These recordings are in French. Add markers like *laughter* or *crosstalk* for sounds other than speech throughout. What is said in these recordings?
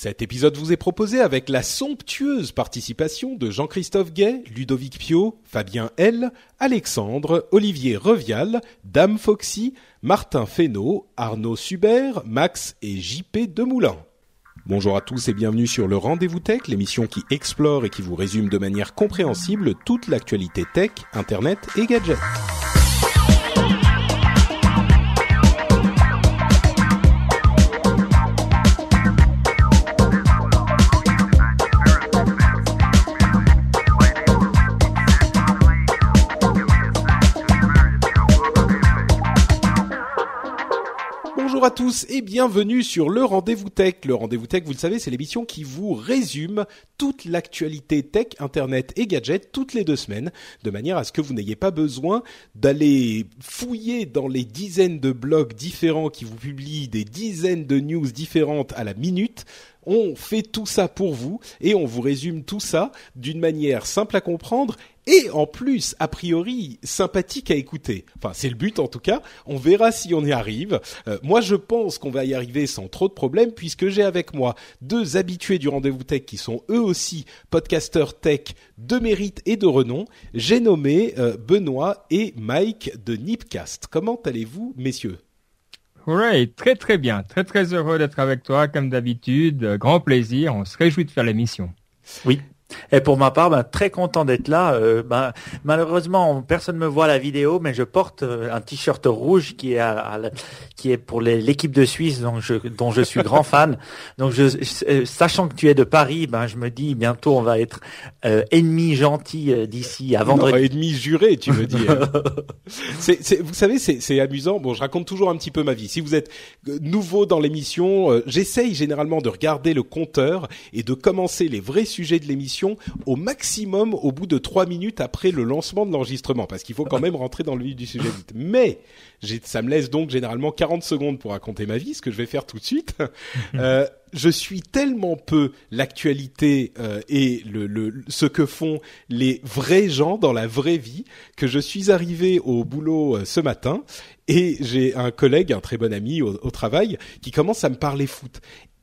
Cet épisode vous est proposé avec la somptueuse participation de Jean-Christophe Gay, Ludovic Pio, Fabien L, Alexandre, Olivier Revial, Dame Foxy, Martin Fesneau, Arnaud Subert, Max et JP Demoulin. Bonjour à tous et bienvenue sur le Rendez-vous Tech, l'émission qui explore et qui vous résume de manière compréhensible toute l'actualité tech, internet et gadgets. Bonjour à tous et bienvenue sur le Rendez-vous Tech. Le Rendez-vous Tech, vous le savez, c'est l'émission qui vous résume toute l'actualité tech, internet et gadgets toutes les deux semaines, de manière à ce que vous n'ayez pas besoin d'aller fouiller dans les dizaines de blogs différents qui vous publient des dizaines de news différentes à la minute. On fait tout ça pour vous et on vous résume tout ça d'une manière simple à comprendre et en plus, a priori, sympathique à écouter. Enfin, c'est le but en tout cas. On verra si on y arrive. Euh, moi, je pense qu'on va y arriver sans trop de problèmes puisque j'ai avec moi deux habitués du rendez-vous tech qui sont eux aussi podcasteurs tech de mérite et de renom. J'ai nommé euh, Benoît et Mike de Nipcast. Comment allez-vous, messieurs? Oui, très très bien. Très très heureux d'être avec toi comme d'habitude. Grand plaisir. On se réjouit de faire l'émission. Oui. Et pour ma part, ben, très content d'être là. Euh, ben, malheureusement, personne ne me voit la vidéo, mais je porte euh, un t-shirt rouge qui est, à, qui est pour l'équipe de Suisse, dont je, dont je suis grand fan. *laughs* Donc, je, euh, sachant que tu es de Paris, ben, je me dis bientôt on va être euh, ennemis gentils euh, d'ici à vendredi. ennemi juré, tu veux dire. *laughs* c'est, c'est- vous savez, c'est, c'est amusant. Bon, je raconte toujours un petit peu ma vie. Si vous êtes nouveau dans l'émission, j'essaye généralement de regarder le compteur et de commencer les vrais sujets de l'émission au maximum au bout de trois minutes après le lancement de l'enregistrement, parce qu'il faut quand même rentrer dans le vif du sujet vite. Mais ça me laisse donc généralement 40 secondes pour raconter ma vie, ce que je vais faire tout de suite. *laughs* Euh, je suis tellement peu l'actualité euh, et le, le, ce que font les vrais gens dans la vraie vie que je suis arrivé au boulot euh, ce matin et j'ai un collègue, un très bon ami au, au travail, qui commence à me parler foot.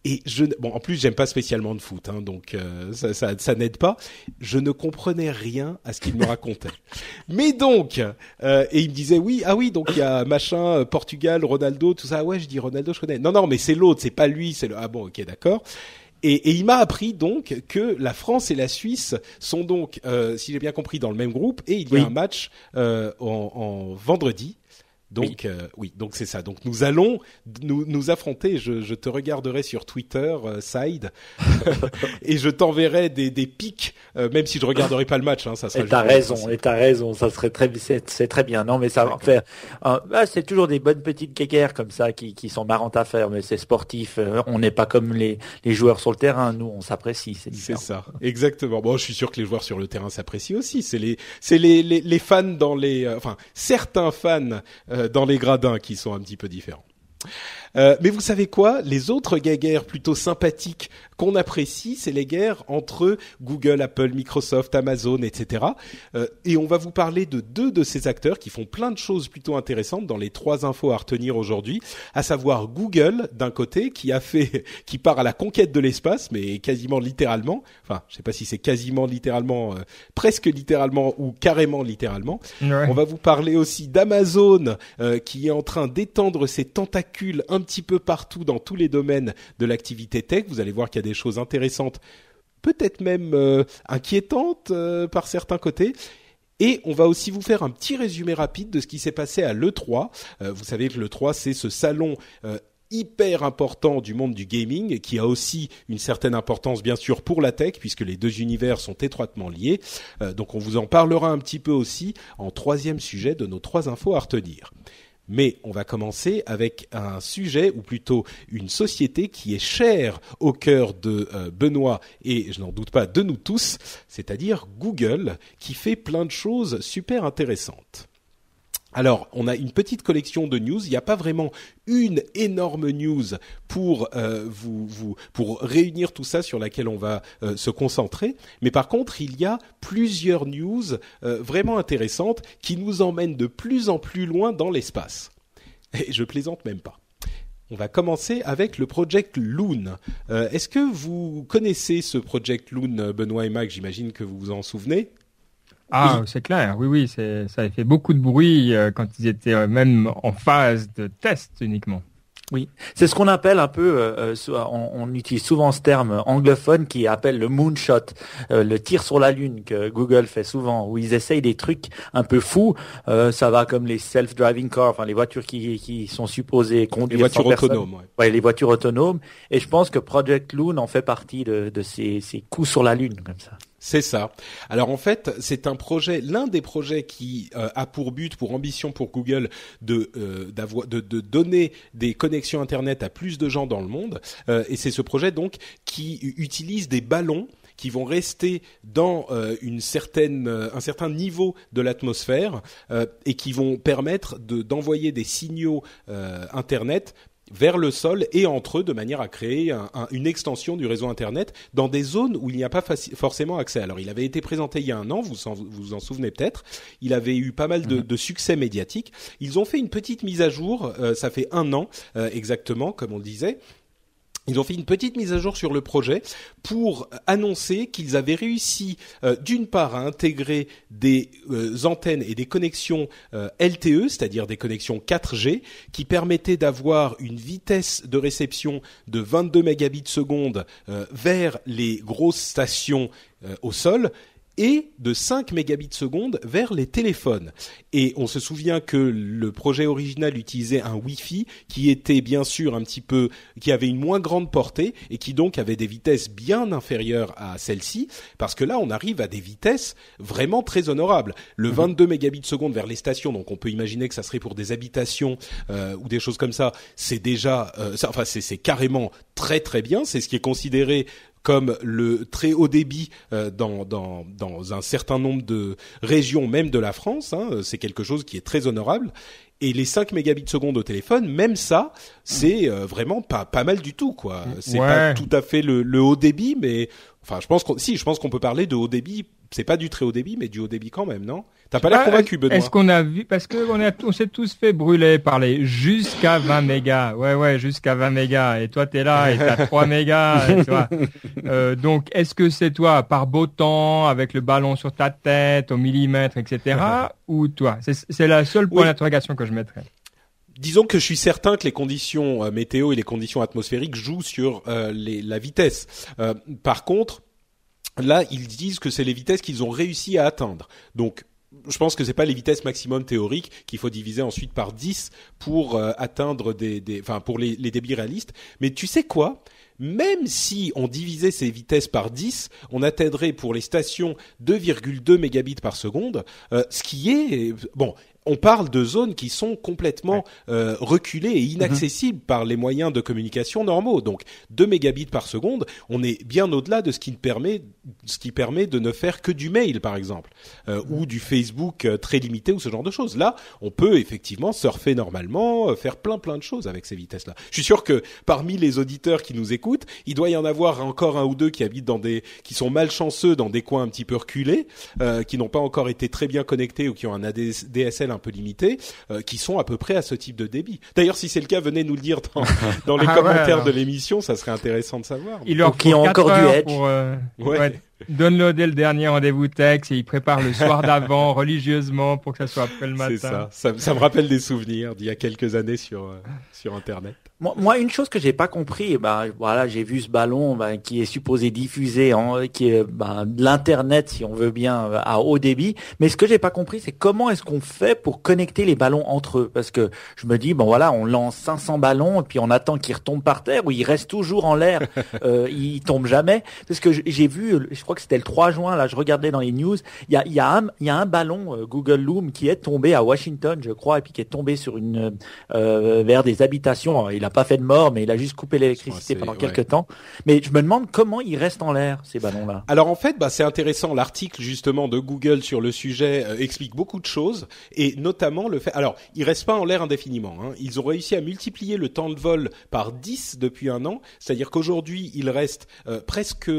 Et je, bon, en plus, j'aime pas spécialement de foot, hein, donc euh, ça, ça, ça n'aide pas. Je ne comprenais rien à ce qu'il me racontait. *laughs* Mais donc, euh, et il me disait oui, ah oui, donc il y a machin, euh, Portugal, Ronaldo, tout ça. Ouais, je dis Ronaldo, je connais. Non, non, mais c'est l'autre, c'est pas lui, c'est le. Ah bon, ok, d'accord. Et, et il m'a appris donc que la France et la Suisse sont donc, euh, si j'ai bien compris, dans le même groupe et il y a Oui. un match euh, en, en vendredi. Donc euh, oui, donc c'est ça. Donc nous allons nous, nous affronter. Je, je te regarderai sur Twitter, euh, side, *laughs* et je t'enverrai des, des pics, euh, même si je regarderai pas le match. Hein, ça sera Et t'as raison, et t'as raison, ça serait très, c'est très bien. Non, mais ça va faire. bah, c'est toujours des bonnes petites kékères comme ça qui, qui sont marrantes à faire, mais c'est sportif. euh, on n'est pas comme les, les joueurs sur le terrain. Nous, on s'apprécie. C'est ça, exactement. Bon, je suis sûr que les joueurs sur le terrain s'apprécient aussi. C'est les, c'est les, les, les fans dans les, euh, enfin certains fans euh, dans les gradins qui sont un petit peu différents. Euh, mais vous savez quoi? Les autres guerres plutôt sympathiques qu'on apprécie, c'est les guerres entre Google, Apple, Microsoft, Amazon, etc. Euh, et on va vous parler de deux de ces acteurs qui font plein de choses plutôt intéressantes dans les trois infos à retenir aujourd'hui, à savoir Google d'un côté qui a fait, *laughs* qui part à la conquête de l'espace, mais quasiment littéralement. Enfin, je sais pas si c'est quasiment littéralement, euh, presque littéralement ou carrément littéralement. Ouais. On va vous parler aussi d'Amazon euh, qui est en train d'étendre ses tentacules un petit peu partout dans tous les domaines de l'activité tech. Vous allez voir qu'il y a des choses intéressantes, peut-être même euh, inquiétantes euh, par certains côtés. Et on va aussi vous faire un petit résumé rapide de ce qui s'est passé à l'E3. Euh, vous savez que l'E3, c'est ce salon hyper important du monde du gaming, qui a aussi une certaine importance bien sûr pour la tech, puisque les deux univers sont étroitement liés. Donc on vous en parlera un petit peu aussi en troisième sujet de nos trois infos à retenir. Mais on va commencer avec un sujet, ou plutôt une société qui est chère au cœur de euh, Benoît et je n'en doute pas de nous tous, c'est-à-dire Google, qui fait plein de choses super intéressantes. Alors, on a une petite collection de news. Il n'y a pas vraiment une énorme news pour euh, vous, pour réunir tout ça sur laquelle on va euh, se concentrer. Mais par contre, il y a plusieurs news euh, vraiment intéressantes qui nous emmènent de plus en plus loin dans l'espace. *laughs* Et je plaisante même pas. On va commencer avec le Project Loon. Est-ce que vous connaissez ce Project Loon, Benoît et Mac J'imagine que vous vous en souvenez. Ah, c'est clair. Oui, oui, ça a fait beaucoup de bruit euh, quand ils étaient euh, même en phase de test uniquement. Oui, c'est ce qu'on appelle un peu, euh, on, utilise souvent ce terme anglophone qui appelle le moonshot, le tir sur la lune que Google fait souvent, où ils essayent des trucs un peu fous. ça va comme les self-driving cars, enfin les voitures qui, qui sont supposées conduire les voitures autonomes. Ouais. les voitures autonomes. Et je pense que Project Loon en fait partie de, de ces, ces coups sur la lune comme ça. C'est ça. Alors en fait, c'est un projet, l'un des projets qui euh, a pour but, pour ambition pour Google de, euh, de, de, donner des connexions Internet à plus de gens dans le monde. Euh, et c'est ce projet donc qui utilise des ballons qui vont rester dans une certaine, un certain niveau de l'atmosphère et qui vont permettre d'envoyer des signaux Internet vers le sol et entre eux de manière à créer une extension du réseau Internet dans des zones où il n'y a pas forcément accès. Alors il avait été présenté il y a un an, vous vous en souvenez peut-être, il avait eu pas mal de, mhm. succès médiatique. Ils ont fait une petite mise à jour, euh, ça fait un an euh, exactement, comme on le disait, ils ont fait une petite mise à jour sur le projet pour annoncer qu'ils avaient réussi euh, d'une part à intégrer des euh, antennes et des connexions euh, LTE, c'est-à-dire des connexions 4G, qui permettaient d'avoir une vitesse de réception de 22 mégabits seconde vers les grosses stations au sol et de 5 mégabits seconde vers les téléphones. Et on se souvient que le projet original utilisait un Wi-Fi qui était bien sûr un petit peu, qui avait une moins grande portée et qui donc avait des vitesses bien inférieures à celle-ci, parce que là on arrive à des vitesses vraiment très honorables. Le 22 mhm. mégabits seconde vers les stations, donc on peut imaginer que ça serait pour des habitations euh, ou des choses comme ça, c'est déjà, euh, enfin c'est carrément très très bien. C'est ce qui est considéré comme le très haut débit euh, dans, dans, dans un certain nombre de régions, même de la France. Hein, c'est quelque chose qui est très honorable. Et les 5 mégabits seconde au téléphone, même ça, c'est euh, vraiment pas pas mal du tout, quoi. C'est pas tout à fait le, le haut débit, mais enfin, je pense qu'on si, je pense qu'on peut parler de haut débit c'est pas du très haut débit, mais du haut débit quand même, non? T'as pas l'air ah, convaincu, Benoît. Est-ce qu'on a vu parce que on, a, on s'est tous fait brûler par les jusqu'à 20 mégas. Ouais, ouais, jusqu'à 20 mégas. Et toi, t'es là et t'as 3 mégas. *laughs* tu vois. Euh, donc, est-ce que c'est toi par beau temps, avec le ballon sur ta tête, au millimètre, etc., *laughs* ou toi? C'est la seule point d'interrogation que je mettrais disons que je suis certain que les conditions euh, météo et les conditions atmosphériques jouent sur euh, les, la vitesse. Euh, par contre, Là, ils disent que c'est les vitesses qu'ils ont réussi à atteindre. Donc, je pense que c'est pas les vitesses maximum théoriques qu'il faut diviser ensuite par 10 pour euh, atteindre des, des, enfin pour les, les débits réalistes. Mais tu sais quoi? Même si on divisait ces vitesses par 10, on atteindrait pour les stations 2,2 mégabits par seconde, euh, ce qui est bon on parle de zones qui sont complètement euh, reculées et inaccessibles par les moyens de communication normaux. Donc 2 mégabits par seconde, on est bien au-delà de ce qui permet ce qui permet de ne faire que du mail par exemple euh, ou du Facebook euh, très limité ou ce genre de choses. Là, on peut effectivement surfer normalement, faire plein plein de choses avec ces vitesses-là. Je suis sûr que parmi les auditeurs qui nous écoutent, il doit y en avoir encore un ou deux qui habitent dans des qui sont malchanceux dans des coins un petit peu reculés, qui n'ont pas encore été très bien connectés ou qui ont un ADSL un peu limité, euh, qui sont à peu près à ce type de débit. D'ailleurs, si c'est le cas, venez nous le dire dans, dans *laughs* les ah commentaires de l'émission, ça serait intéressant de savoir. Il leur faut encore du edge. Pour, euh, ouais. Downloader le dernier rendez-vous texte et il prépare le soir *laughs* d'avant religieusement pour que ça soit après le matin. C'est ça. ça. ça. me rappelle des souvenirs d'il y a quelques années sur euh, sur internet. Moi, une chose que j'ai pas compris, bah voilà, j'ai vu ce ballon bah, qui est supposé diffuser, en, qui est bah, de l'internet, si on veut bien, à haut débit. Mais ce que j'ai pas compris, c'est comment est-ce qu'on fait pour connecter les ballons entre eux? Parce que je me dis, bon voilà, on lance 500 ballons et puis on attend qu'ils retombent par terre ou ils restent toujours en l'air, *laughs* euh, ils tombent jamais. Parce que j'ai vu, je crois que c'était le 3 juin, là je regardais dans les news, il y a, y a, y a un ballon euh, Google Loom qui est tombé à Washington, je crois, et puis qui est tombé sur une euh, vers des habitations. il n'a pas fait de mort, mais il a juste coupé l'électricité pendant quelques temps. Mais je me demande comment ils restent en l'air ces ballons-là. Alors en fait, bah, c'est intéressant. L'article justement de Google sur le sujet euh, explique beaucoup de choses, et notamment le fait. Alors, ils restent pas en l'air indéfiniment. Hein. Ils ont réussi à multiplier le temps de vol par 10 depuis un an, c'est-à-dire qu'aujourd'hui, il reste euh, presque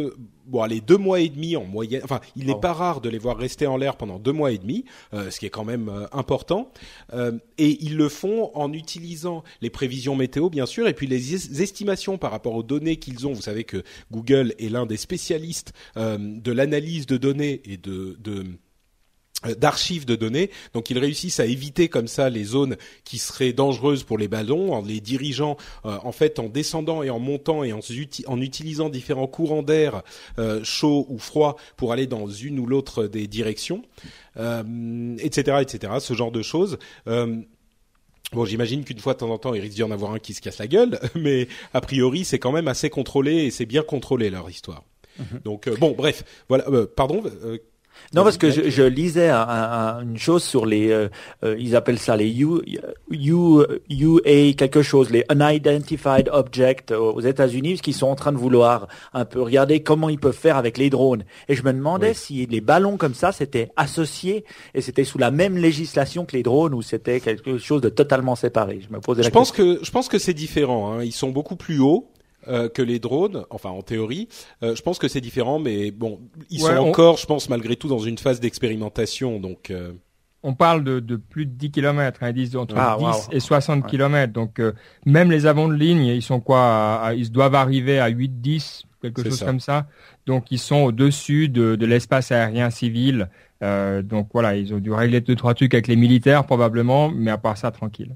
bon allez deux mois et demi en moyenne. Enfin, il n'est oh. pas rare de les voir rester en l'air pendant deux mois et demi, euh, ce qui est quand même euh, important. Euh, et ils le font en utilisant les prévisions météo bien sûr, et puis les estimations par rapport aux données qu'ils ont. Vous savez que Google est l'un des spécialistes de l'analyse de données et de, de euh, d'archives de données. Donc ils réussissent à éviter comme ça les zones qui seraient dangereuses pour les ballons en les dirigeant euh, en fait en descendant et en montant et en, en utilisant différents courants d'air euh, chaud ou froid pour aller dans une ou l'autre des directions, etc., etc. Ce genre de choses. Bon, j'imagine qu'une fois de temps en temps, il risque d'y en avoir un qui se casse la gueule, *laughs* mais a priori, c'est quand même assez contrôlé et c'est bien contrôlé leur histoire. Mhm. Donc bon, bref, voilà. pardon. Non, parce que je, je lisais une chose sur les, euh, euh, ils appellent ça les U, U, UA quelque chose, les Unidentified Object aux États-Unis, parce qu'ils sont en train de vouloir un peu regarder comment ils peuvent faire avec les drones. Et je me demandais si les ballons comme ça, c'était associé et c'était sous la même législation que les drones ou c'était quelque chose de totalement séparé. Je me posais la je pense que je pense que c'est différent. Hein. Ils sont beaucoup plus hauts. Euh, que les drones, enfin en théorie. Euh, je pense que c'est différent, mais bon, ils sont encore, je pense, malgré tout, dans une phase d'expérimentation. Donc, euh. on parle de, de, plus de 10 km, hein, ils disent entre 10 ah, et 60 km. Donc, même les avants de ligne, ils sont quoi Ils doivent arriver à 8-10, quelque chose comme ça. Donc, ils sont au-dessus de, de l'espace aérien civil. donc voilà, ils ont dû régler deux trois trucs avec les militaires probablement, mais à part ça, tranquille.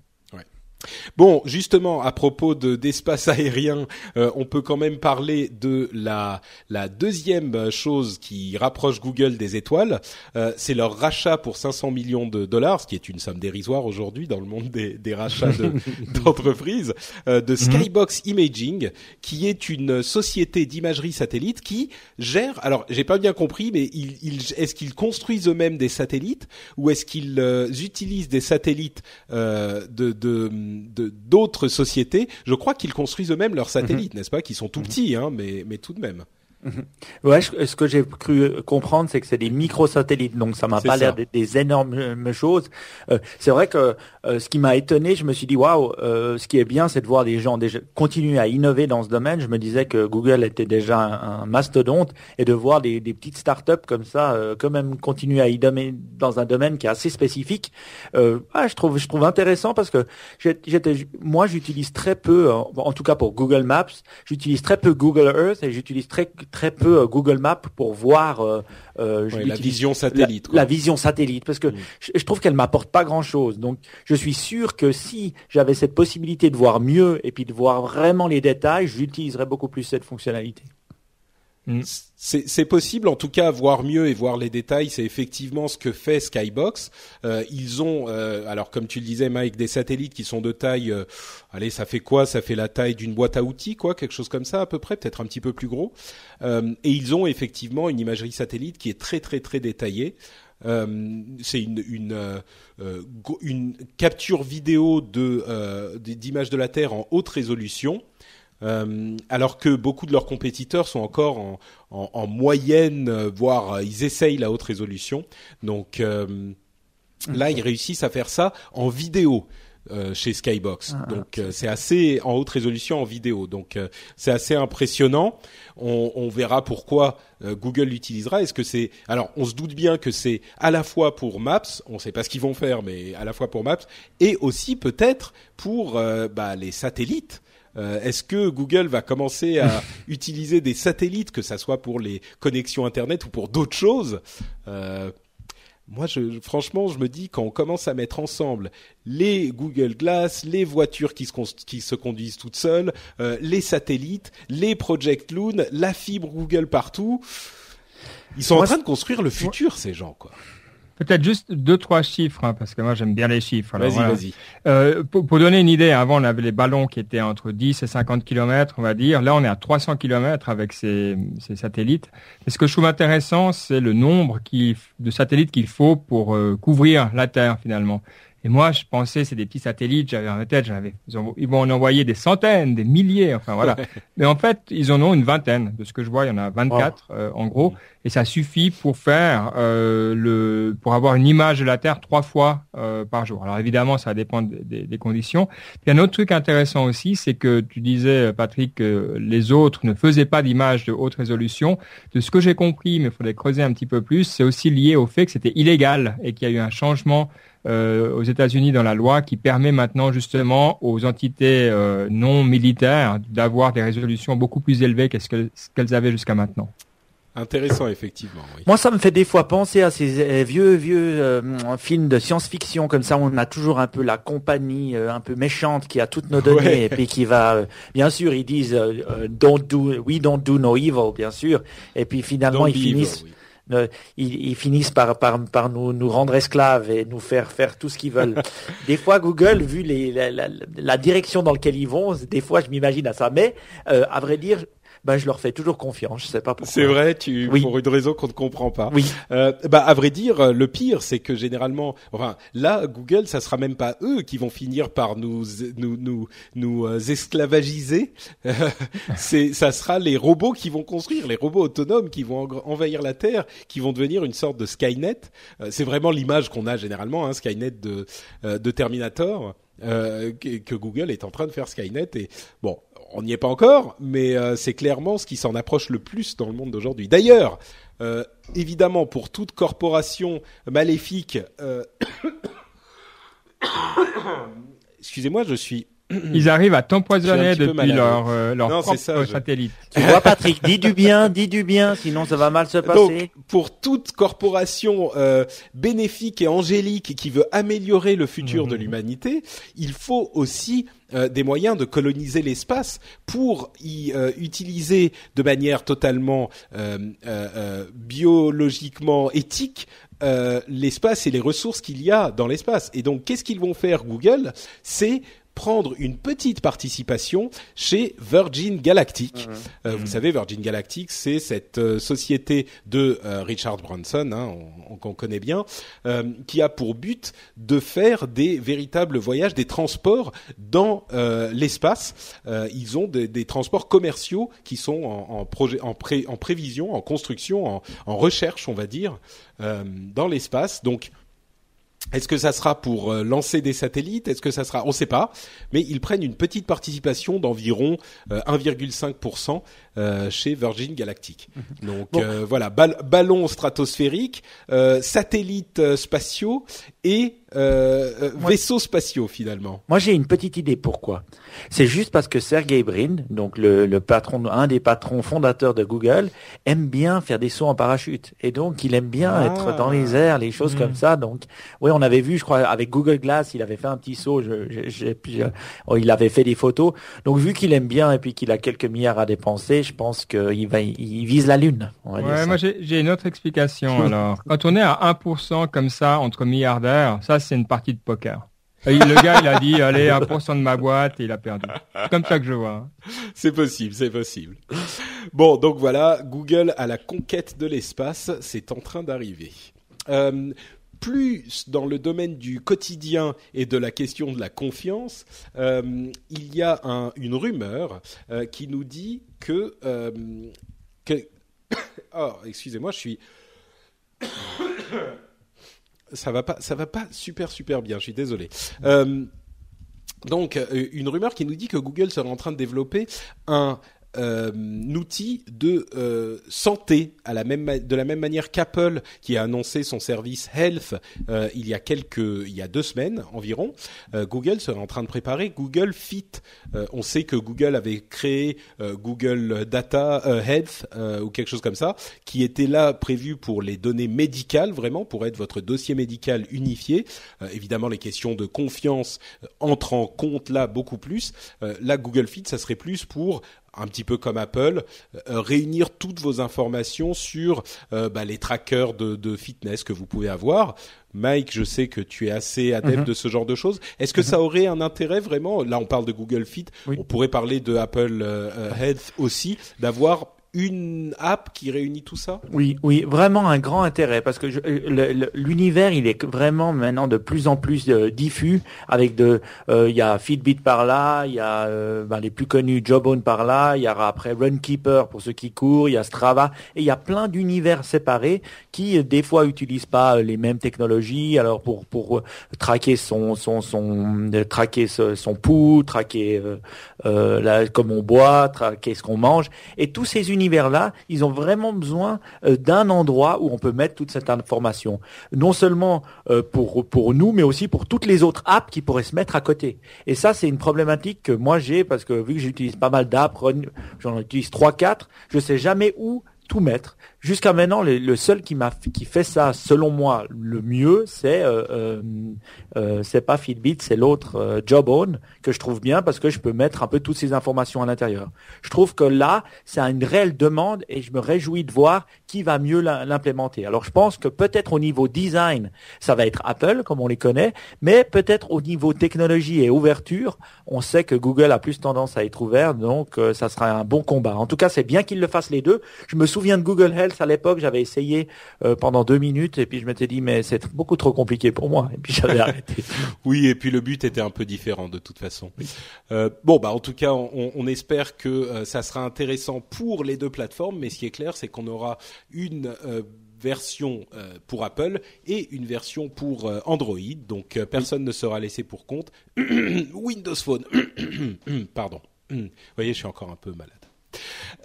Bon, justement, à propos de d'espace aérien, euh, on peut quand même parler de la la deuxième chose qui rapproche Google des étoiles. Euh, c'est leur rachat pour 500 millions de dollars, ce qui est une somme dérisoire aujourd'hui dans le monde des, des rachats *laughs* d'entreprises, euh, de mhm. Skybox Imaging, qui est une société d'imagerie satellite qui gère. Alors, j'ai pas bien compris, mais ils, est-ce qu'ils construisent eux-mêmes des satellites ou est-ce qu'ils utilisent des satellites de, de d'autres sociétés, je crois qu'ils construisent eux-mêmes leurs satellites, mhm. n'est-ce pas, qui sont tout petits, hein, mais, mais tout de même. Mhm. Ouais, ce que j'ai cru comprendre, c'est que c'est des microsatellites, donc ça m'a pas l'air des, énormes choses. Euh, c'est vrai que euh, ce qui m'a étonné, je me suis dit waouh, euh, ce qui est bien, c'est de voir des gens déjà continuer à innover dans ce domaine. Je me disais que Google était déjà un, mastodonte et de voir des, des petites startups comme ça, quand même continuer à innover dans un domaine qui est assez spécifique. Ah, je trouve, je trouve intéressant parce que j'étais, moi, j'utilise très peu, en tout cas pour Google Maps, j'utilise très peu Google Earth et j'utilise très très peu euh, Google Maps pour voir euh, euh la vision satellite. La, vision satellite, parce que mm. je, trouve qu'elle m'apporte pas grand-chose. Donc, je suis sûr que si j'avais cette possibilité de voir mieux et puis de voir vraiment les détails, j'utiliserais beaucoup plus cette fonctionnalité. Mm. C'est possible, en tout cas, voir mieux et voir les détails, c'est effectivement ce que fait Skybox. Euh, ils ont, euh, alors comme tu le disais, Mike, des satellites qui sont de taille, euh, allez, ça fait quoi? Ça fait la taille d'une boîte à outils, quoi, quelque chose comme ça à peu près, peut-être un petit peu plus gros. et ils ont effectivement une imagerie satellite qui est très très très détaillée. c'est une, une, une capture vidéo de d'images de la Terre en haute résolution euh, alors que beaucoup de leurs compétiteurs sont encore en, en, en moyenne, euh, voire euh, ils essayent la haute résolution. Donc là, ils réussissent à faire ça en vidéo. chez Skybox. Ah, donc c'est assez en haute résolution en vidéo. Donc c'est assez impressionnant. On, on verra pourquoi Google l'utilisera. Est-ce que c'est alors on se doute bien que c'est à la fois pour Maps, on ne sait pas ce qu'ils vont faire, mais à la fois pour Maps et aussi peut-être pour bah, les satellites. Euh, est-ce que Google va commencer à *laughs* utiliser des satellites, que ça soit pour les connexions Internet ou pour d'autres choses euh, moi, je, franchement, je me dis quand on commence à mettre ensemble les Google Glass, les voitures qui se, qui se conduisent toutes seules, euh, les satellites, les Project Loon, la fibre Google partout, ils sont en train de construire le futur, ces gens, quoi. Peut-être juste deux trois chiffres hein, parce que moi j'aime bien les chiffres. Vas-y, voilà. vas-y. Euh, pour, pour donner une idée, avant on avait les ballons qui étaient entre 10 et 50 km, on va dire. Là on est à 300 km avec ces, ces satellites. Et ce que je trouve intéressant, c'est le nombre qui, de satellites qu'il faut pour euh, couvrir la Terre finalement. Et moi, je pensais c'est des petits satellites, j'avais en tête, j'avais, ils, ils vont en envoyer des centaines, des milliers, enfin voilà. *laughs* Mais en fait, ils en ont une vingtaine. De ce que je vois, il y en a 24 euh, en gros, et ça suffit pour faire euh, le, pour avoir une image de la Terre trois fois euh, par jour. Alors évidemment, ça dépend des, des- des conditions. Puis un autre truc intéressant aussi, c'est que tu disais, Patrick, que les autres ne faisaient pas d'images de haute résolution. De ce que j'ai compris, mais il faudrait creuser un petit peu plus, c'est aussi lié au fait que c'était illégal et qu'il y a eu un changement euh, aux États-Unis dans la loi qui permet maintenant justement aux entités euh, non militaires d'avoir des résolutions beaucoup plus élevées qu'est-ce que- ce qu'elles avaient jusqu'à maintenant. Intéressant, effectivement. Oui. Moi, ça me fait des fois penser à ces euh, vieux, vieux euh, films de science-fiction comme ça. où On a toujours un peu la compagnie euh, un peu méchante qui a toutes nos *laughs* données Ouais. et puis qui va. euh, bien sûr, ils disent euh, euh, don't do, we don't do no evil, bien sûr. Et puis finalement, Don't ils evil, finissent, oui. Euh, ils, ils finissent par par par nous nous rendre esclaves et nous faire faire tout ce qu'ils veulent. *laughs* des fois, Google, vu les la, la, la direction dans laquelle ils vont, des fois, je m'imagine à ça. Mais euh, à vrai dire, ben je leur fais toujours confiance. Je sais pas pourquoi. C'est vrai, tu Oui. pour une raison qu'on ne comprend pas. Oui. Euh, bah à vrai dire, le pire, c'est que généralement, enfin là, Google, ça sera même pas eux qui vont finir par nous nous nous nous euh, esclavagiser. *laughs* c'est ça sera les robots qui vont construire, les robots autonomes qui vont envahir la Terre, qui vont devenir une sorte de Skynet. Euh, c'est vraiment l'image qu'on a généralement, hein, Skynet de euh, de Terminator. Euh, que Google est en train de faire Skynet et bon, on n'y est pas encore, mais euh, c'est clairement ce qui s'en approche le plus dans le monde d'aujourd'hui. D'ailleurs, euh, évidemment, pour toute corporation maléfique, euh... *coughs* excusez-moi, je suis. *coughs* Ils arrivent à t'empoisonner depuis leur, euh, leur Non, c'est propre ça, je- satellite. Tu vois, Patrick, dis du bien, dis du bien, sinon ça va mal se passer. Donc, pour toute corporation euh, bénéfique et angélique qui veut améliorer le futur Mhm. de l'humanité, il faut aussi euh, des moyens de coloniser l'espace pour y euh, utiliser de manière totalement euh, biologiquement éthique l'espace et les ressources qu'il y a dans l'espace. Et donc, qu'est-ce qu'ils vont faire Google? C'est prendre une petite participation chez Virgin Galactic. Euh, Vous savez, Virgin Galactic, c'est cette euh, société de euh, Richard Branson, hein, on- on- qu'on connaît bien, euh, qui a pour but de faire des véritables voyages, des transports dans euh, l'espace. Euh, ils ont des, des transports commerciaux qui sont en, en projet, en, pré- en prévision, en construction, en, en recherche, on va dire, euh, dans l'espace. Donc est-ce que ça sera pour euh, lancer des satellites? Est-ce que ça sera? On ne sait pas, mais ils prennent une petite participation d'environ euh, 1,5% euh, chez Virgin Galactic. Donc Bon. euh, voilà, ball- ballons stratosphériques, euh, satellites euh, spatiaux et euh, euh, vaisseaux spatiaux finalement. Moi, j'ai une petite idée pourquoi? C'est juste parce que Sergey Brin, donc le, le patron, un des patrons fondateurs de Google, aime bien faire des sauts en parachute. Et donc, il aime bien Ah. être dans les airs, les choses Mm. comme ça. Donc, oui, on avait vu, je crois, avec Google Glass, il avait fait un petit saut. Je, je- euh, oh, il avait fait des photos. Donc, vu qu'il aime bien et puis qu'il a quelques milliards à dépenser, je pense qu'il va, il vise la lune. On va dire Ouais, ça. moi j'ai une autre explication alors. *laughs* Quand on est à 1% comme ça entre milliardaires, ça c'est une partie de poker. Et le gars il a dit *laughs* allez 1% de ma boîte et il a perdu. C'est comme ça que je vois. C'est possible, c'est possible. Bon, donc voilà, Google à la conquête de l'espace, c'est en train d'arriver. Euh, plus dans le domaine du quotidien et de la question de la confiance, euh, il y a un- une rumeur euh, qui nous dit que, euh, oh, *coughs* excusez-moi, je suis *coughs* ça va pas, ça va pas super super bien. Je suis désolé. Donc, une rumeur qui nous dit que Google serait en train de développer un euh, outil de euh, santé à la même de la même manière qu'Apple qui a annoncé son service Health euh, il y a quelques il y a deux semaines environ. Euh, Google serait en train de préparer Google Fit. On sait que Google avait créé Google Data Health ou quelque chose comme ça qui était là prévu pour les données médicales vraiment pour être votre dossier médical unifié. Évidemment les questions de confiance entrent en compte là beaucoup plus. Là Google Fit ça serait plus pour un petit peu comme Apple, réunir toutes vos informations sur bah, les trackers de, de, fitness que vous pouvez avoir. Mike, je sais que tu es assez adepte mhm. de ce genre de choses. Est-ce que mhm. ça aurait un intérêt vraiment? Là, on parle de Google Fit. On pourrait parler de Apple Health aussi, d'avoir une app qui réunit tout ça? Oui, oui, vraiment un grand intérêt parce que euh, l'univers il est vraiment maintenant de plus en plus euh, diffus avec de euh, il y a Fitbit par là, il y a ben, les plus connus Jawbone par là, il y aura après Runkeeper pour ceux qui courent, il y a Strava et il y a plein d'univers séparés qui des fois utilisent pas les mêmes technologies. Alors pour pour traquer son son son traquer son pouls, traquer là, comme on boit, traquer ce qu'on mange et tous ces univers univers-là, ils ont vraiment besoin euh, d'un endroit où on peut mettre toute cette information. Non seulement euh, pour, pour nous, mais aussi pour toutes les autres apps qui pourraient se mettre à côté. Et ça, c'est une problématique que moi j'ai parce que vu que j'utilise pas mal d'apps, j'en utilise trois, quatre, je sais jamais où tout mettre. Jusqu'à maintenant, le, seul qui m'a qui fait ça, selon moi, le mieux, c'est euh, euh, euh c'est pas Fitbit, c'est l'autre euh, Jawbone que je trouve bien parce que je peux mettre un peu toutes ces informations à l'intérieur. Je trouve que là, c'est une réelle demande et je me réjouis de voir qui va mieux l'implémenter. Alors, je pense que peut-être au niveau design, ça va être Apple comme on les connaît, mais peut-être au niveau technologie et ouverture, on sait que Google a plus tendance à être ouvert, donc euh, ça sera un bon combat. En tout cas, c'est bien qu'ils le fassent les deux. Je me souviens de Google Health à l'époque, j'avais essayé euh, pendant deux minutes et puis je m'étais dit mais c'est beaucoup trop compliqué pour moi et puis j'avais *laughs* arrêté. oui et puis le but était un peu différent de toute façon. Euh, bon bah en tout cas on, on espère que euh, ça sera intéressant pour les deux plateformes mais ce qui est clair c'est qu'on aura une version pour Apple et une version pour Android. Donc personne ne sera laissé pour compte. *clears throat* Windows Phone. *clears throat* Pardon. *clears throat* Vous voyez, je suis encore un peu malade.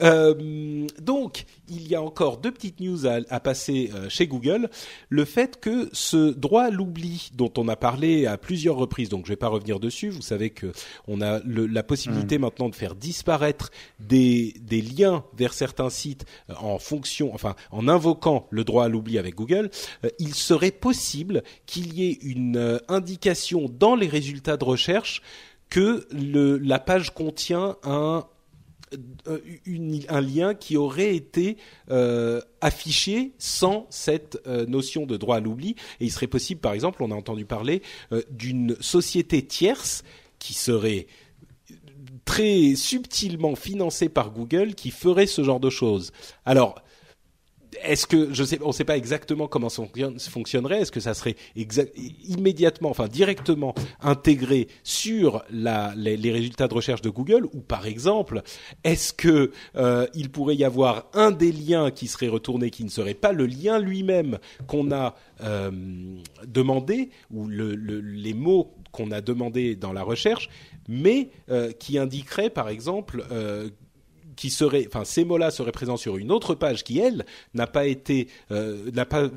Euh, donc, il y a encore deux petites news à, passer euh, chez Google. Le fait que ce droit à l'oubli dont on a parlé à plusieurs reprises, donc je ne vais pas revenir dessus. Vous savez que on a la possibilité mm. maintenant de faire disparaître des, des liens vers certains sites euh, en fonction, enfin en invoquant le droit à l'oubli avec Google. il serait possible qu'il y ait une indication dans les résultats de recherche que le, la page contient un euh, un lien qui aurait été euh, affiché sans cette euh, notion de droit à l'oubli. Et il serait possible, par exemple, on a entendu parler d'une société tierce qui serait très subtilement financée par Google qui ferait ce genre de choses. Alors, est-ce que je sais, on ne sait pas exactement comment ça fonctionnerait. Est-ce que ça serait immédiatement, enfin directement intégré sur les, résultats de recherche de Google, ou par exemple, est-ce que euh, il pourrait y avoir un des liens qui serait retourné qui ne serait pas le lien lui-même qu'on a euh, demandé ou le, les mots qu'on a demandé dans la recherche, mais euh, qui indiquerait par exemple qui serait, enfin, ces mots-là seraient présents sur une autre page qui, elle, n'a pas été, euh, n'a pas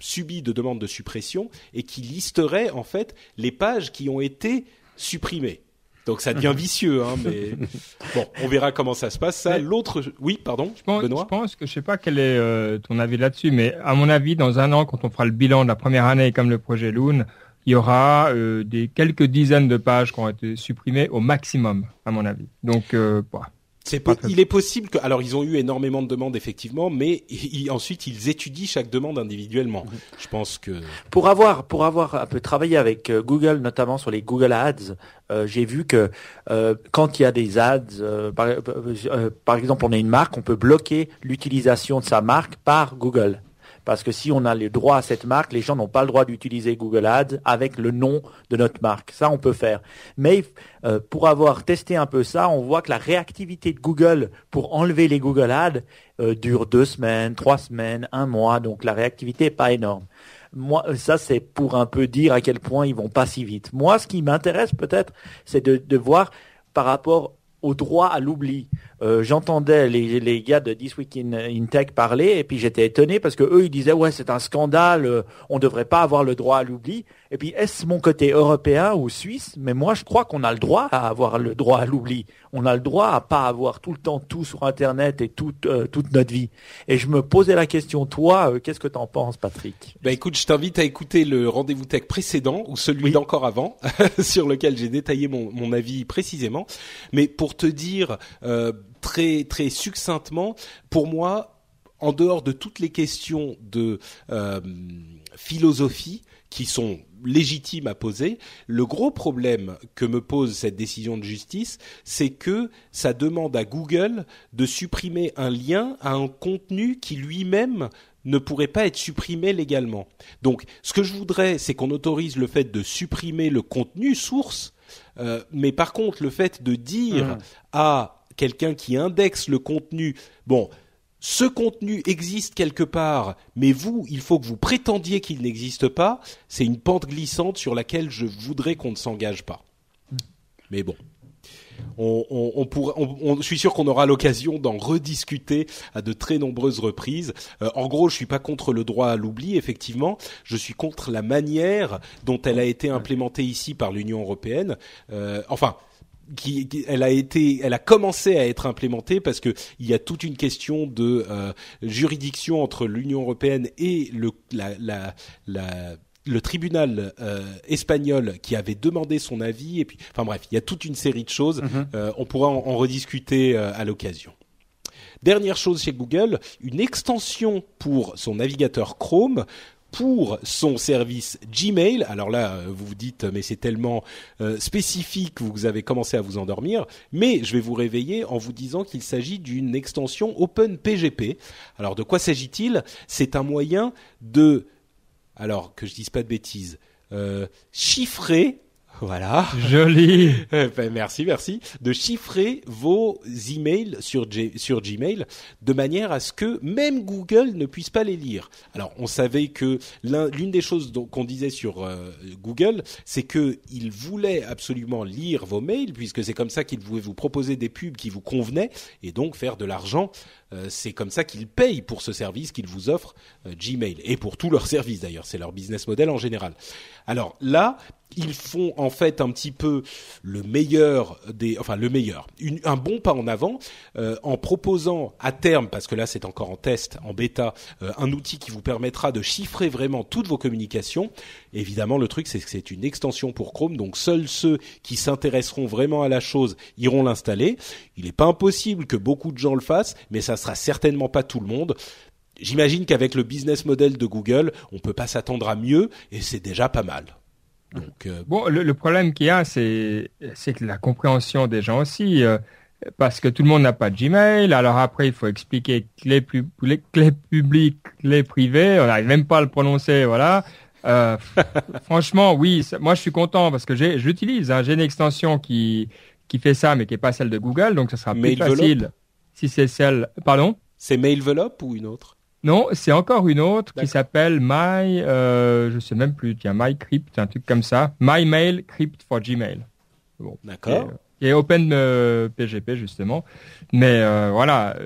subi de demande de suppression et qui listerait en fait les pages qui ont été supprimées. Donc ça devient *laughs* vicieux, hein, mais *laughs* bon, on verra comment ça se passe. Ça, l'autre, oui, pardon, je pense, Benoît. Je pense que je sais pas quel est euh, ton avis là-dessus, mais à mon avis, dans un an, quand on fera le bilan de la première année, comme le projet Loon, il y aura euh, des quelques dizaines de pages qui ont été supprimées au maximum, à mon avis. Donc, euh, il est possible que, alors ils ont eu énormément de demandes effectivement, mais ensuite ils étudient chaque demande individuellement. Mhm. Je pense que pour avoir pour avoir un peu travaillé avec euh, Google, notamment sur les Google Ads, euh, j'ai vu que euh, quand il y a des ads, par, par exemple on a une marque, on peut bloquer l'utilisation de sa marque par Google parce que si on a le droit à cette marque, les gens n'ont pas le droit d'utiliser Google Ads avec le nom de notre marque. Ça, on peut faire. Mais euh, pour avoir testé un peu ça, on voit que la réactivité de Google pour enlever les Google Ads euh, dure deux semaines, trois semaines, un mois. Donc la réactivité n'est pas énorme. Moi, ça c'est pour un peu dire à quel point ils vont pas si vite. Moi, ce qui m'intéresse peut-être, c'est de, de voir par rapport au droit à l'oubli. Euh, j'entendais les, les, gars de This Week in, Tech parler et puis j'étais étonné parce que eux ils disaient ouais c'est un scandale, euh, on devrait pas avoir le droit à l'oubli. Et puis, est-ce mon côté européen ou suisse? Mais moi, je crois qu'on a le droit à avoir le droit à l'oubli. On a le droit à pas avoir tout le temps tout sur Internet et toute euh, toute notre vie. Et je me posais la question, toi, euh, qu'est-ce que t'en penses, Patrick? Bah écoute, je t'invite à écouter le rendez-vous tech précédent ou celui d'encore avant, *laughs* sur lequel j'ai détaillé mon, mon avis précisément. Mais pour te dire euh, très très succinctement, pour moi, en dehors de toutes les questions de philosophie qui sont légitime à poser. Le gros problème que me pose cette décision de justice, c'est que ça demande à Google de supprimer un lien à un contenu qui lui-même ne pourrait pas être supprimé légalement. Donc, ce que je voudrais, c'est qu'on autorise le fait de supprimer le contenu source, euh, mais par contre, le fait de dire mmh. à quelqu'un qui indexe le contenu, bon, ce contenu existe quelque part, mais vous, il faut que vous prétendiez qu'il n'existe pas, c'est une pente glissante sur laquelle je voudrais qu'on ne s'engage pas. Mais bon. On, on, on, je suis sûr qu'on aura l'occasion d'en rediscuter à de très nombreuses reprises. Euh, en gros, je suis pas contre le droit à l'oubli, effectivement. Je suis contre la manière dont elle a été implémentée ici par l'Union européenne. Euh, enfin, qui, elle a été, elle a commencé à être implémentée parce que il y a toute une question de euh, juridiction entre l'Union européenne et le la, la, la le tribunal euh, espagnol qui avait demandé son avis et puis enfin bref il y a toute une série de choses mm-hmm. euh, on pourra en, en rediscuter à l'occasion Dernière chose chez Google, une extension pour son navigateur Chrome pour son service Gmail. Alors là, euh, vous vous dites, mais c'est tellement euh, spécifique, vous avez commencé à vous endormir. Mais je vais vous réveiller en vous disant qu'il s'agit d'une extension OpenPGP. Alors de quoi s'agit-il? C'est un moyen de, alors que je dise pas de bêtises, euh, chiffrer voilà. Joli. *laughs* ben, merci, merci. De chiffrer vos emails sur, sur Gmail de manière à ce que même Google ne puisse pas les lire. Alors, on savait que l'une des choses qu'on disait sur euh, Google, c'est que il voulait absolument lire vos mails puisque c'est comme ça qu'il pouvait vous proposer des pubs qui vous convenaient et donc faire de l'argent c'est comme ça qu'ils payent pour ce service qu'ils vous offrent euh, Gmail et pour tous leurs *laughs* services d'ailleurs, c'est leur business model en général. Alors là, ils font en fait un petit peu le meilleur des, enfin le meilleur, un bon pas en avant euh, en proposant à terme, parce que là c'est encore en test, en bêta, un outil qui vous permettra de chiffrer vraiment toutes vos communications. Évidemment, le truc c'est que c'est une extension pour Chrome, donc seuls ceux qui s'intéresseront vraiment à la chose iront l'installer. Il n'est pas impossible que beaucoup de gens le fassent, mais ça sera certainement pas tout le monde. J'imagine qu'avec le business model de Google, on peut pas s'attendre à mieux et c'est déjà pas mal. Donc euh, bon, le, problème qu'il y a, c'est la compréhension des gens aussi. Euh, parce que tout le monde n'a pas de Gmail. Alors après, il faut expliquer clés, les clés publiques, clés privées. On n'arrive même pas à le prononcer, voilà. Euh, franchement, oui, moi je suis content parce que j'utilise. Hein, j'ai une extension qui qui fait ça, mais qui est pas celle de Google, donc ça sera plus facile si c'est celle. Pardon? C'est Mailvelope ou une autre? Non, c'est encore une autre qui s'appelle My. Euh, je sais même plus. Tiens, My Crypt, un truc comme ça. My Mail Crypt for Gmail. Bon, D'accord. Et, Open euh, PGP justement. Mais voilà,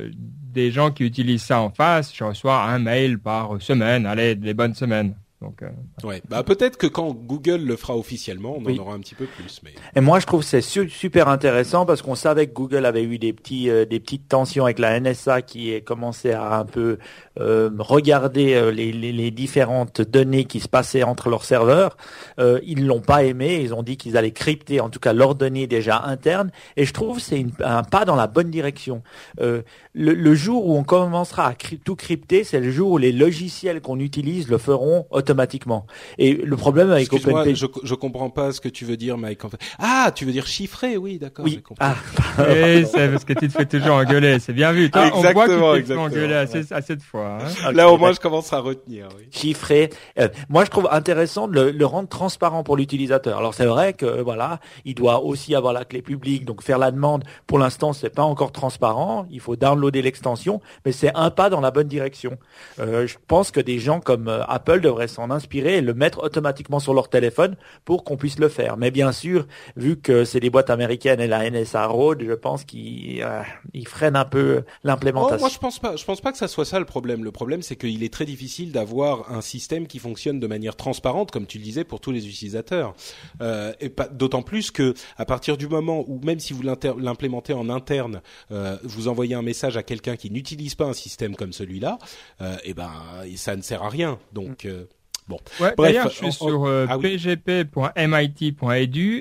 des gens qui utilisent ça en face, je reçois un mail par semaine. Allez, des bonnes semaines. Donc, euh, ouais, bah peut-être que quand Google le fera officiellement, on en aura un petit peu plus. Mais... Et moi, je trouve c'est super intéressant parce qu'on savait que Google avait eu des petits, euh, des petites tensions avec la NSA qui commençait à un peu euh, regarder euh, les, les, les, différentes données qui se passaient entre leurs serveurs. Euh, ils l'ont pas aimé. Ils ont dit qu'ils allaient crypter, en tout cas leurs données déjà internes. Et je trouve c'est un pas dans la bonne direction. Euh, le, le, jour où on commencera à tout crypter, c'est le jour où les logiciels qu'on utilise le feront automatiquement. Et le problème avec OpenPGP... Je, je comprends pas ce que tu veux dire, Mike. Ah, tu veux dire chiffré, oui, d'accord. Oui. Ah. c'est parce que tu te fais toujours engueuler. C'est bien vu. Toi, on voit que tu te fais engueuler assez, assez de fois. Hein. *laughs* Là, au moins, je commence à retenir. Oui. Chiffré. Euh, moi, je trouve intéressant de le, le rendre transparent pour l'utilisateur. Alors, c'est vrai que voilà, il doit aussi avoir la clé publique, donc faire la demande. Pour l'instant, c'est pas encore transparent. Il faut downloader l'extension, mais c'est un pas dans la bonne direction. Euh, je pense que des gens comme euh, Apple devraient s'en s'en inspirer et le mettre automatiquement sur leur téléphone pour qu'on puisse le faire. Mais bien sûr, vu que c'est des boîtes américaines et la NSA Road, je pense qu'ils euh, freinent un peu l'implémentation. Oh, moi, je pense pas. Je pense pas que ça soit ça le problème. Le problème, c'est qu'il est très difficile d'avoir un système qui fonctionne de manière transparente, comme tu le disais, pour tous les utilisateurs. Euh, et d'autant plus que à partir du moment où même si vous l'implémentez en interne, euh, vous envoyez un message à quelqu'un qui n'utilise pas un système comme celui-là, euh, et ben ça ne sert à rien. Donc euh, Bon. Ouais, D'ailleurs, je suis sur euh, ah pgp.mit.edu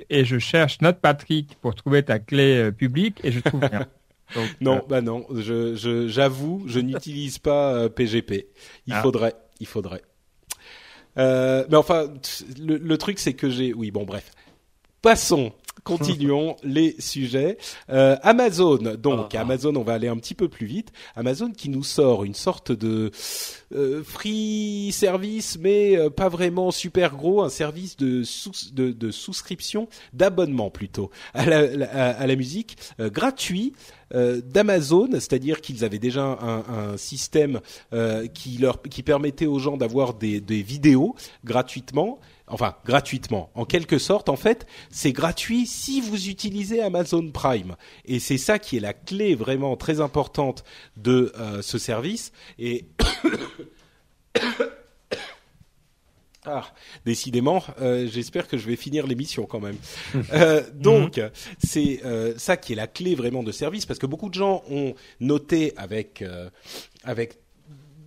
et je note NotePatrick pour trouver ta clé euh, publique et je trouve rien. *laughs* non, euh, bah non, je j'avoue, je, n'utilise pas PGP. Il ah. faudrait, il faudrait. mais enfin, le, le truc c'est que j'ai, oui, bon, bref. Passons continuons les sujets. Euh, Amazon, donc ah. Amazon, on va aller un petit peu plus vite. Amazon qui nous sort une sorte de euh, free service, mais euh, pas vraiment super gros, un service de, de, de souscription, d'abonnement plutôt à la, à, la musique gratuit. d'Amazon, c'est-à-dire qu'ils avaient déjà un, un système qui leur qui permettait aux gens d'avoir des, des vidéos gratuitement enfin gratuitement. En quelque sorte, en fait, c'est gratuit si vous utilisez Amazon Prime. Et c'est ça qui est la clé vraiment très importante de euh, ce service. Et *coughs* Ah, décidément, euh, j'espère que je vais finir l'émission quand même. *laughs* Euh, donc, mhm. c'est ça qui est la clé vraiment de service, parce que beaucoup de gens ont noté avec avec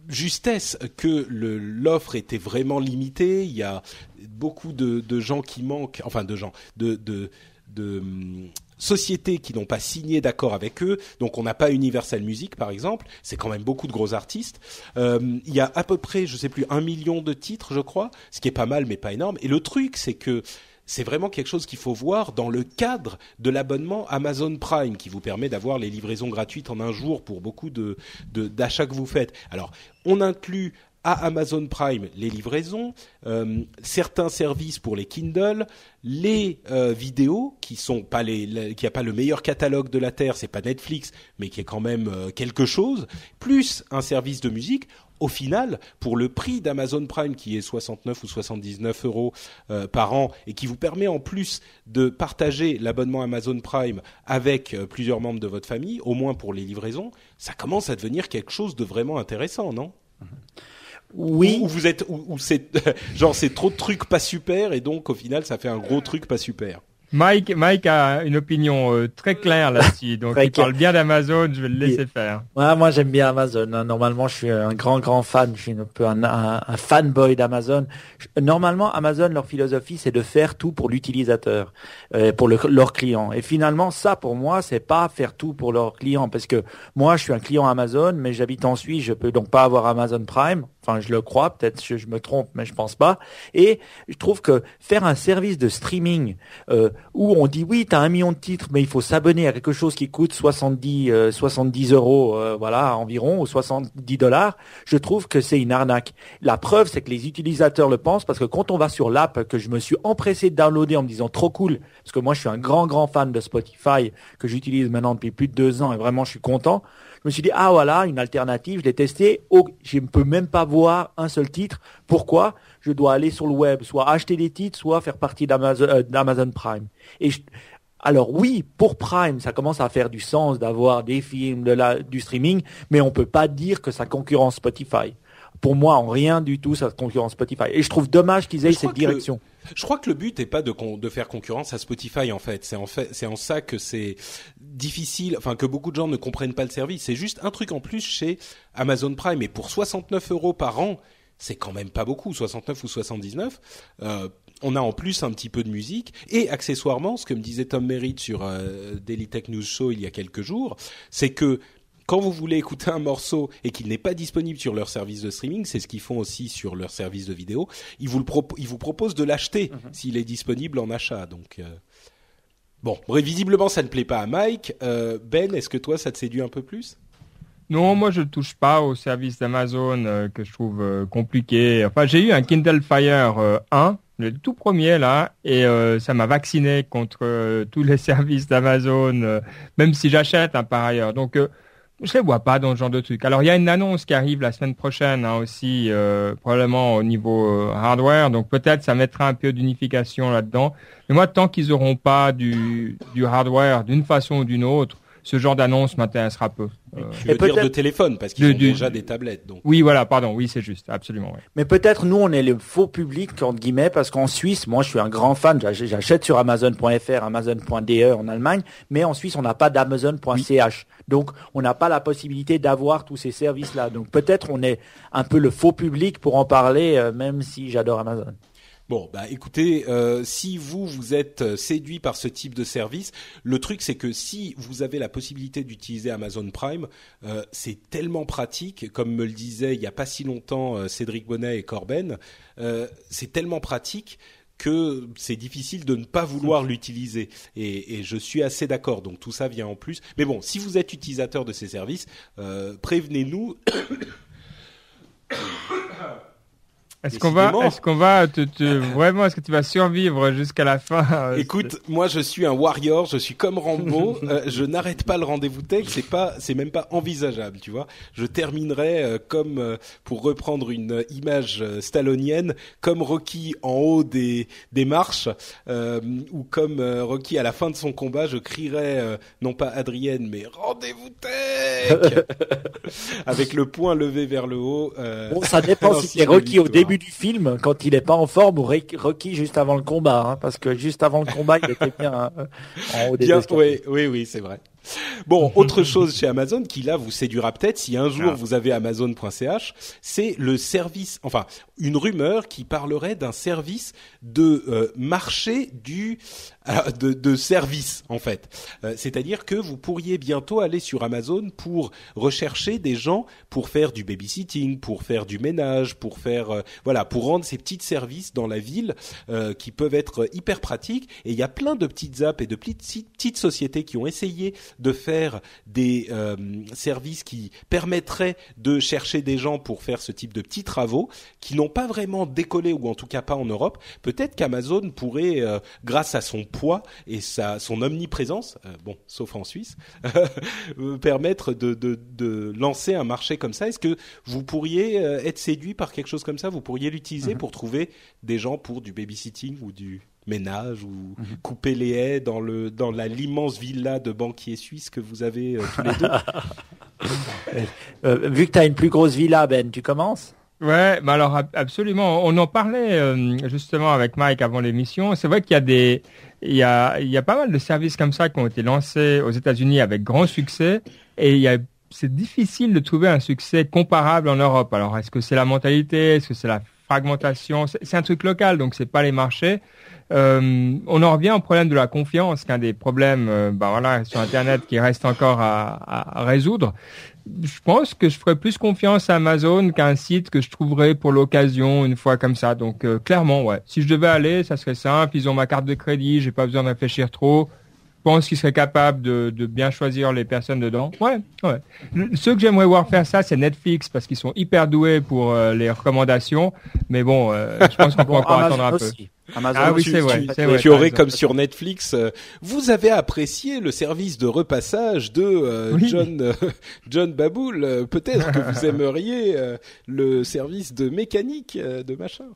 justesse que l'offre était vraiment limitée. Il y a beaucoup de, gens qui manquent, enfin de gens, de, hum, sociétés qui n'ont pas signé d'accord avec eux. Donc on n'a pas Universal Music par exemple. C'est quand même beaucoup de gros artistes. Euh, il y a à peu près, je sais plus, un million de titres, je crois, ce qui est pas mal mais pas énorme. Et le truc, c'est que c'est vraiment quelque chose qu'il faut voir dans le cadre de l'abonnement Amazon Prime qui vous permet d'avoir les livraisons gratuites en un jour pour beaucoup d'achats que vous faites. Alors, on inclut à Amazon Prime les livraisons, euh, certains services pour les Kindle, les euh, vidéos qui sont pas les, qui pas le meilleur catalogue de la terre, c'est pas Netflix, mais qui est quand même euh, quelque chose, plus un service de musique au final, pour le prix d'Amazon Prime qui est 69 ou 79 euros euh, par an et qui vous permet en plus de partager l'abonnement Amazon Prime avec euh, plusieurs membres de votre famille, au moins pour les livraisons, ça commence à devenir quelque chose de vraiment intéressant, non? Oui. Ou, vous êtes, ou c'est *laughs* genre c'est trop de trucs pas super et donc au final ça fait un gros truc pas super. Mike, Mike a une opinion euh, très claire là-dessus, *laughs* donc il parle bien d'Amazon, je vais le laisser faire. Ouais, moi j'aime bien Amazon. Hein. Normalement, je suis un grand grand fan, je suis un peu un, un, fanboy d'Amazon. Normalement, Amazon, leur philosophie, c'est de faire tout pour l'utilisateur, euh, pour le, leur client. Et finalement, ça pour moi, c'est pas faire tout pour leur client, parce que moi, je suis un client Amazon, mais j'habite en Suisse, je peux donc pas avoir Amazon Prime. Enfin, je le crois, peut-être que je me trompe, mais je pense pas. Et je trouve que faire un service de streaming euh, où on dit oui, tu as un million de titres, mais il faut s'abonner à quelque chose qui coûte 70, 70 euh, euros, euh, voilà, environ, ou 70 dollars, je trouve que c'est une arnaque. La preuve, c'est que les utilisateurs le pensent, parce que quand on va sur l'app que je me suis empressé de downloader en me disant trop cool, parce que moi je suis un grand grand fan de Spotify, que j'utilise maintenant depuis plus de deux ans, et vraiment je suis content, me suis dit, ah voilà, une alternative, je l'ai testé, oh, je ne peux même pas voir un seul titre. Pourquoi? Je dois aller sur le web, soit acheter des titres, soit faire partie d'Amazon euh, Prime. Et alors oui, pour Prime, ça commence à faire du sens d'avoir des films, de la, du streaming, mais on peut pas dire que ça concurrence Spotify pour moi, en rien du tout, ça concurrence Spotify. Et je trouve dommage qu'ils aient cette direction. Je crois que le but n'est pas de, faire concurrence à Spotify en fait. C'est en fait, c'est en ça que c'est difficile, enfin que beaucoup de gens ne comprennent pas le service. C'est juste un truc en plus chez Amazon Prime. Et pour 69 euros par an, c'est quand même pas beaucoup, 69 ou 79. Euh, on a en plus un petit peu de musique et accessoirement, ce que me disait Tom Merritt sur euh, Daily Tech News Show il y a quelques jours, c'est que quand vous voulez écouter un morceau et qu'il n'est pas disponible sur leur service de streaming, c'est ce qu'ils font aussi sur leur service de vidéo, ils vous, le ils vous proposent de l'acheter mhm. s'il est disponible en achat. Donc euh... bon, visiblement ça ne plaît pas à Mike. Euh, ben, est-ce que toi ça te séduit un peu plus? Non, moi je ne touche pas au service d'Amazon euh, que je trouve euh, compliqué. Enfin, j'ai eu un Kindle Fire 1, le tout premier là, et ça m'a vacciné contre tous les *laughs* services d'Amazon, même si j'achète hein, par ailleurs. Donc je les vois pas dans ce genre de truc. Alors il y a une annonce qui arrive la semaine prochaine hein, aussi, euh, probablement au niveau euh, hardware, donc peut-être ça mettra un peu d'unification là-dedans. Mais moi, tant qu'ils auront pas du, du hardware d'une façon ou d'une autre, ce genre d'annonce m'intéressera peu. Euh, tu veux dire de téléphone parce qu'ils ont déjà des tablettes. Donc. Oui, voilà, pardon, oui, c'est juste, absolument. Ouais. Mais peut-être nous, on est le faux public entre guillemets parce qu'en Suisse, moi, je suis un grand fan. J'achète sur Amazon.fr, Amazon.de en Allemagne, mais en Suisse, on n'a pas d'Amazon.ch. Donc, on n'a pas la possibilité d'avoir tous ces services-là. Donc, peut-être on est un peu le faux public pour en parler, euh, même si j'adore Amazon. Bon, bah écoutez, euh, si vous vous êtes euh, séduit par ce type de service, le truc c'est que si vous avez la possibilité d'utiliser Amazon Prime, euh, c'est tellement pratique, comme me le disait il y a pas si longtemps Cédric Bonnet et Corben, c'est tellement pratique que c'est difficile de ne pas vouloir l'utiliser. Et, et, je suis assez d'accord. Donc tout ça vient en plus. Mais bon, si vous êtes utilisateur de ces services, prévenez-nous. Est-ce qu'on va, est-ce qu'on va te, te, *laughs* vraiment, est-ce que tu vas survivre jusqu'à la fin? Euh, *laughs* Écoute, moi je suis un warrior, je suis comme Rambo, *laughs* euh, je n'arrête pas le rendez-vous tech, c'est pas, c'est même pas envisageable, tu vois. Je terminerai euh, comme, pour reprendre une image stallonienne, comme Rocky en haut des des marches, ou comme Rocky à la fin de son combat, je crierai non pas Adrienne, mais rendez-vous tech, avec le poing levé vers le haut. bon, ça dépend si c'est Rocky au début du film quand il est pas en forme ou Rocky juste avant le combat, hein, parce que juste avant le combat il était bien hein, en haut des bien, Oui, oui, oui, c'est vrai. Bon, *laughs* autre chose chez Amazon qui là vous séduira peut-être si un jour ah. vous avez Amazon.ch, c'est le service, enfin une rumeur qui parlerait d'un service de euh, marché du *laughs* de, de service en fait. Euh, c'est-à-dire que vous pourriez bientôt aller sur Amazon pour rechercher des gens pour faire du babysitting, pour faire du ménage, pour faire voilà, pour rendre ces petits services dans la ville qui peuvent être hyper pratiques. Et il y a plein de petites apps et de petites, petites sociétés qui ont essayé de faire des services qui permettraient de chercher des gens pour faire ce type de petits travaux qui n'ont pas vraiment décollé ou en tout cas pas en Europe. Peut-être qu'Amazon pourrait, grâce à son poids et sa, son omniprésence, euh, bon, sauf en Suisse, *laughs* euh, permettre de, de, de, lancer un marché comme ça. Est-ce que vous pourriez euh, être séduit par quelque chose comme ça? Vous pourriez l'utiliser mhm. pour trouver des gens pour du babysitting ou du ménage ou mhm. couper les haies dans le dans la l'immense villa de banquiers suisses que vous avez tous les deux? *laughs* vu que tu as une plus grosse villa, Ben, tu commences? Ouais, mais alors absolument. On en parlait justement avec Mike avant l'émission. C'est vrai qu'il y a des il y a, il y a pas mal de services comme ça qui ont été lancés aux États-Unis avec grand succès et il y a c'est difficile de trouver un succès comparable en Europe. Alors, est-ce que c'est la mentalité? Est-ce que c'est la fragmentation? C'est un truc local, donc c'est pas les marchés. Euh, on en revient au problème de la confiance, qu'un des problèmes, euh, ben voilà, sur Internet qui reste encore à, à résoudre je pense que je ferais plus confiance à Amazon qu'à un site que je trouverais pour l'occasion une fois comme ça. Donc euh, clairement, ouais. Si je devais aller, ça serait simple. Ils ont ma carte de crédit, j'ai pas besoin de réfléchir trop. Je pense qu'ils seraient capables de, de, bien choisir les personnes dedans. Ouais, ouais. Ceux que j'aimerais voir faire ça, c'est Netflix parce qu'ils sont hyper doués pour euh, les recommandations. Mais bon, euh, je pense qu'on peut *laughs* encore attendre un peu. Amazon, ah oui, c'est vrai. Tu, aurais comme sur Netflix, euh, vous avez apprécié le service de repassage de euh, John euh, *laughs* John Baboul. Peut-être que vous *laughs* aimeriez le service de mécanique de machin.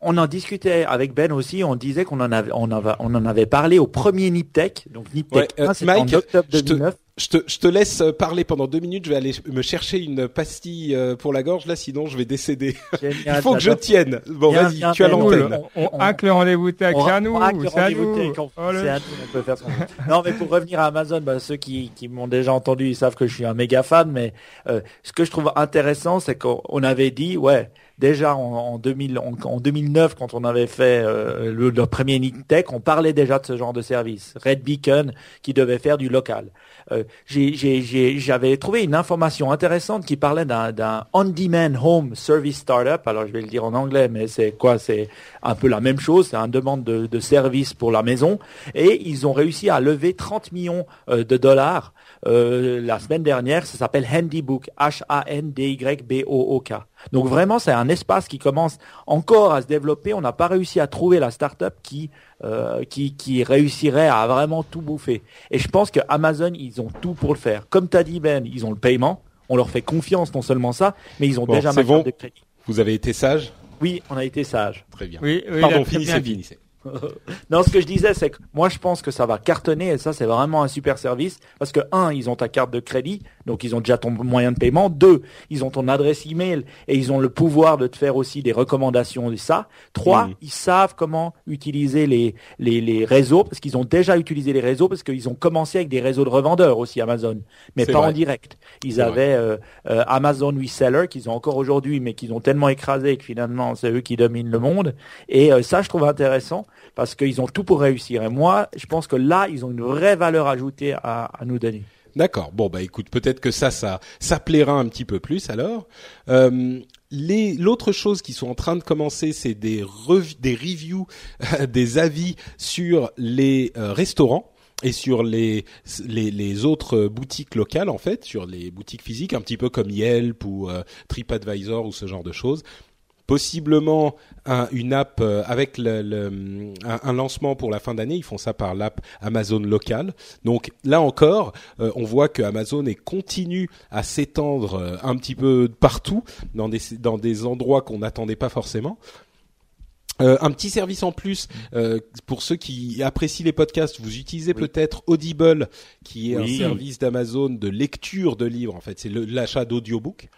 on en discutait avec Ben aussi. On disait qu'on en avait, on, avait, on en avait parlé au premier Niptech. Donc Niptech ouais, en octobre 2009 je te, je te laisse parler pendant deux minutes. Je vais aller me chercher une pastille euh, pour la gorge là, sinon je vais décéder. *laughs* Il faut que je tienne. Bon, vas-y, tu as l'antenne. On, on, hack le rendez-vous tech, c'est à nous. C'est à nous. On, peut faire non, mais pour revenir à Amazon, bah, ceux qui, qui m'ont déjà entendu, ils savent que je suis un méga fan. Mais euh, ce que je trouve intéressant, c'est qu'on avait dit, ouais, déjà en, en, 2000, en, 2009, quand on avait fait euh, le, le, premier Tech, on parlait déjà de ce genre de service. Red Beacon qui devait faire du local. Euh, j'avais trouvé une information intéressante qui parlait d'un on-demand home service startup. Alors je vais le dire en anglais, mais c'est quoi? C'est un peu la même chose. C'est une demande de, de service pour la maison. Et ils ont réussi à lever 30 millions euh, de dollars euh, la semaine dernière. Ça s'appelle Handybook, H-A-N-D-Y-B-O-O-K. Donc vraiment, c'est un espace qui commence encore à se développer. On n'a pas réussi à trouver la startup qui euh, qui, qui réussirait à vraiment tout bouffer. Et je pense que Amazon, ils ont tout pour le faire. Comme tu as dit Ben, ils ont le paiement, on leur fait confiance non seulement ça, mais ils ont déjà ma bon. de crédit. Vous avez été sage Oui, on a été sage. Très bien. Oui, oui, Pardon, finissez, finissez. *laughs* non, ce que je disais, c'est que moi, je pense que ça va cartonner et ça, c'est vraiment un super service parce que un, ils ont ta carte de crédit, donc ils ont déjà ton moyen de paiement. Deux, ils ont ton adresse email et ils ont le pouvoir de te faire aussi des recommandations de ça. Trois, mmh. ils savent comment utiliser les les, les réseaux parce qu'ils ont déjà utilisé les réseaux parce qu'ils ont commencé avec des réseaux de revendeurs aussi Amazon, mais pas en direct. Ils avaient euh, euh, Amazon Reseller qu'ils ont encore aujourd'hui, mais qu'ils ont tellement écrasé que finalement c'est eux qui dominent le monde. Et euh, ça, je trouve intéressant parce qu'ils ont tout pour réussir. Et moi, je pense que là, ils ont une vraie valeur ajoutée à, à nous donner. D'accord. Bon bah écoute, peut-être que ça, ça, ça plaira un petit peu plus alors. Euh, l'autre chose qui sont en train de commencer, c'est des des reviews, des avis sur les euh, restaurants et sur les, les, les autres boutiques locales en fait, sur les boutiques physiques, un petit peu comme Yelp ou euh, TripAdvisor ou ce genre de choses possiblement un, une app euh, avec le, le, un, lancement pour la fin d'année. Ils font ça par l'app Amazon local. Donc là encore, euh, on voit que Amazon est continue à s'étendre euh, un petit peu partout dans des dans des endroits qu'on n'attendait pas forcément. Euh, un petit service en plus euh, pour ceux qui apprécient les podcasts, vous utilisez peut-être Audible, qui est un service d'Amazon de lecture de livres. En fait, c'est l'achat d'audiobook.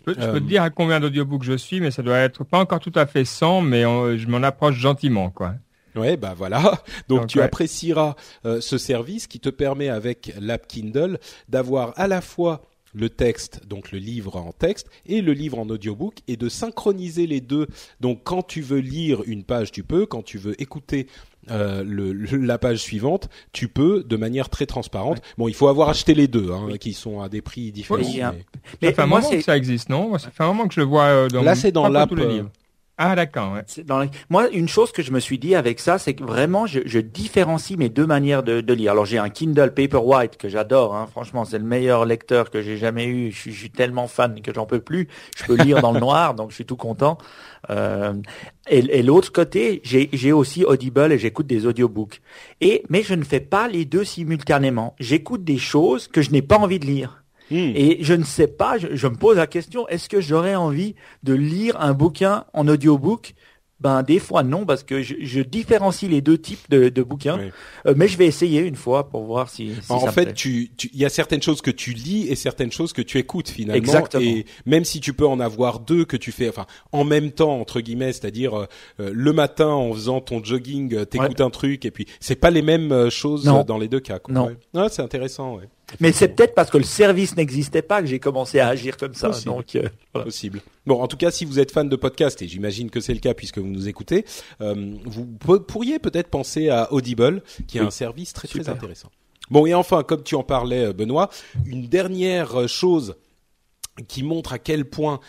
Je peux, te euh, dire à combien d'audiobooks je suis, mais ça doit être pas encore tout à fait 100, mais je m'en approche gentiment, quoi. Ouais, bah voilà. *laughs* Donc, tu apprécieras euh, ce service qui te permet avec l'app Kindle d'avoir à la fois le texte, donc le livre en texte, et le livre en audiobook, et de synchroniser les deux. Donc quand tu veux lire une page, tu peux, quand tu veux écouter euh, le, la page suivante, tu peux de manière très transparente. Bon, il faut avoir acheté les deux, hein, qui sont à des prix différents. mais... mais... Ça fait un moment que ça existe, non? Ça fait un moment que je le vois euh, dans Là, c'est dans l'app. Ah d'accord. Ouais. Moi, une chose que je me suis dit avec ça, c'est que vraiment, je, je, différencie mes deux manières de, de lire. Alors, j'ai un Kindle Paperwhite que j'adore. Hein. Franchement, c'est le meilleur lecteur que j'ai jamais eu. Je suis, je suis tellement fan que j'en peux plus. Je peux lire dans le noir, *laughs* donc je suis tout content. Euh, et, et l'autre côté, j'ai aussi Audible et j'écoute des audiobooks. Et mais je ne fais pas les deux simultanément. J'écoute des choses que je n'ai pas envie de lire. Hmm. Et je ne sais pas, je, me pose la question, est-ce que j'aurais envie de lire un bouquin en audiobook? Ben des fois non parce que je, je différencie les deux types de, de bouquins, euh, mais je vais essayer une fois pour voir si. si en fait, tu, il y a certaines choses que tu lis et certaines choses que tu écoutes finalement. Exactement. Et même si tu peux en avoir deux que tu fais, enfin en même temps entre guillemets, c'est-à-dire euh, euh, le matin en faisant ton jogging, t'écoutes un truc et puis c'est pas les mêmes choses dans les deux cas. Quoi. Non. Ah, c'est intéressant. Ouais. Mais c'est peut-être parce que le service n'existait pas que j'ai commencé à agir comme ça. Possible. Donc, euh, Possible. Bon, en tout cas, si vous êtes fan de podcast, et j'imagine que c'est le cas puisque vous nous écoutez, euh, vous pourriez peut-être penser à Audible, qui est un service très très intéressant. Bon, et enfin, comme tu en parlais, euh, Benoît, une dernière chose qui montre à quel point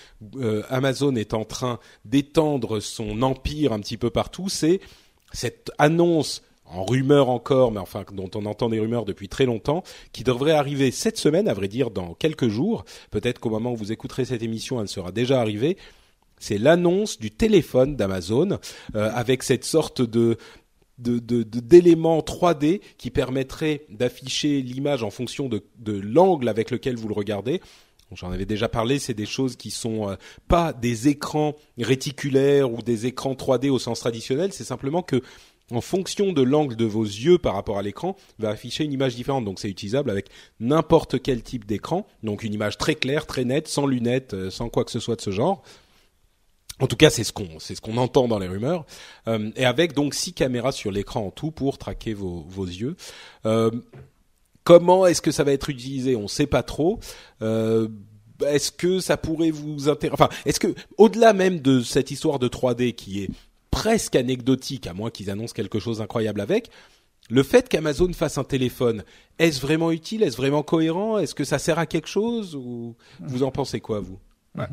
Amazon est en train d'étendre son empire un petit peu partout, c'est cette annonce en rumeur encore, mais enfin dont on entend des rumeurs depuis très longtemps, qui devrait arriver cette semaine, à vrai dire dans quelques jours. Peut-être qu'au moment où vous écouterez cette émission, elle sera déjà arrivée. C'est l'annonce du téléphone d'Amazon euh, avec cette sorte de d'éléments 3D qui permettrait d'afficher l'image en fonction de, de l'angle avec lequel vous le regardez. J'en avais déjà parlé, c'est des choses qui sont euh, pas des écrans réticulaires ou des écrans 3D au sens traditionnel, c'est simplement que en fonction de l'angle de vos yeux par rapport à l'écran, va afficher une image différente. Donc c'est utilisable avec n'importe quel type d'écran. Donc une image très claire, très nette, sans lunettes, euh, sans quoi que ce soit de ce genre. En tout cas, c'est ce qu'on c'est ce qu'on entend dans les rumeurs. Euh, et avec donc six caméras sur l'écran en tout pour traquer vos, vos yeux. Euh, comment est-ce que ça va être utilisé? On ne sait pas trop. est-ce que ça pourrait vous intéresser Enfin, est-ce que au-delà même de cette histoire de 3D qui est presque anecdotique, à moins qu'ils annoncent quelque chose d'incroyable avec. Le fait qu'Amazon fasse un téléphone, est-ce vraiment utile Est-ce vraiment cohérent Est-ce que ça sert à quelque chose Ou vous en pensez quoi, vous?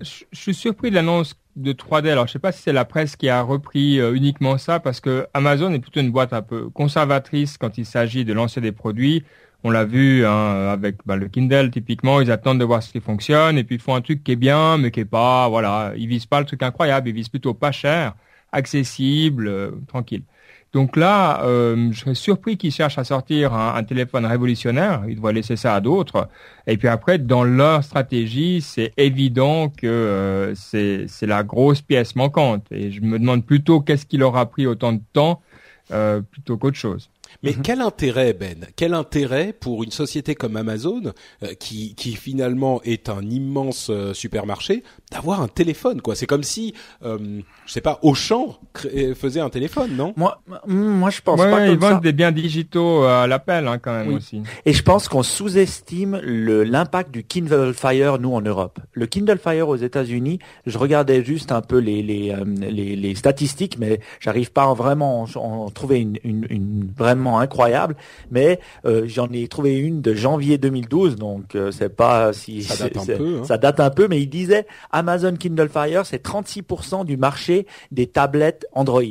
Je, suis surpris de l'annonce de 3D. Alors, je sais pas si c'est la presse qui a repris euh, uniquement ça, parce que Amazon est plutôt une boîte un peu conservatrice quand il s'agit de lancer des produits. On l'a vu hein, avec bah, le Kindle typiquement, ils attendent de voir ce qui fonctionne et puis ils font un truc qui est bien, mais qui est pas, voilà, ils visent pas le truc incroyable, ils visent plutôt pas cher accessible, euh, tranquille. Donc là, euh, je serais surpris qu'ils cherchent à sortir un, téléphone révolutionnaire. Ils devraient laisser ça à d'autres. Et puis après, dans leur stratégie, c'est évident que euh, c'est la grosse pièce manquante. Et je me demande plutôt qu'est-ce qui leur a pris autant de temps euh, plutôt qu'autre chose. Mais mhm. quel intérêt, Ben? Quel intérêt pour une société comme Amazon, euh, qui, qui finalement est un immense euh, supermarché, d'avoir un téléphone quoi? C'est comme si, euh, je sais pas, Auchan euh, faisait un téléphone, non? Moi, moi, je pense ouais, pas ils vendent des biens digitaux à l'appel hein, quand même aussi. Et je pense qu'on sous-estime l'impact du Kindle Fire nous en Europe. Le Kindle Fire aux États-Unis, je regardais juste un peu les les, les, les statistiques, mais j'arrive pas vraiment à en trouver une, une, une vraiment incroyable, mais euh, j'en ai trouvé une de janvier 2012, donc euh, c'est pas si ça date un peu. Hein. Ça date un peu, mais il disait Amazon Kindle Fire, c'est 36% du marché des tablettes Android.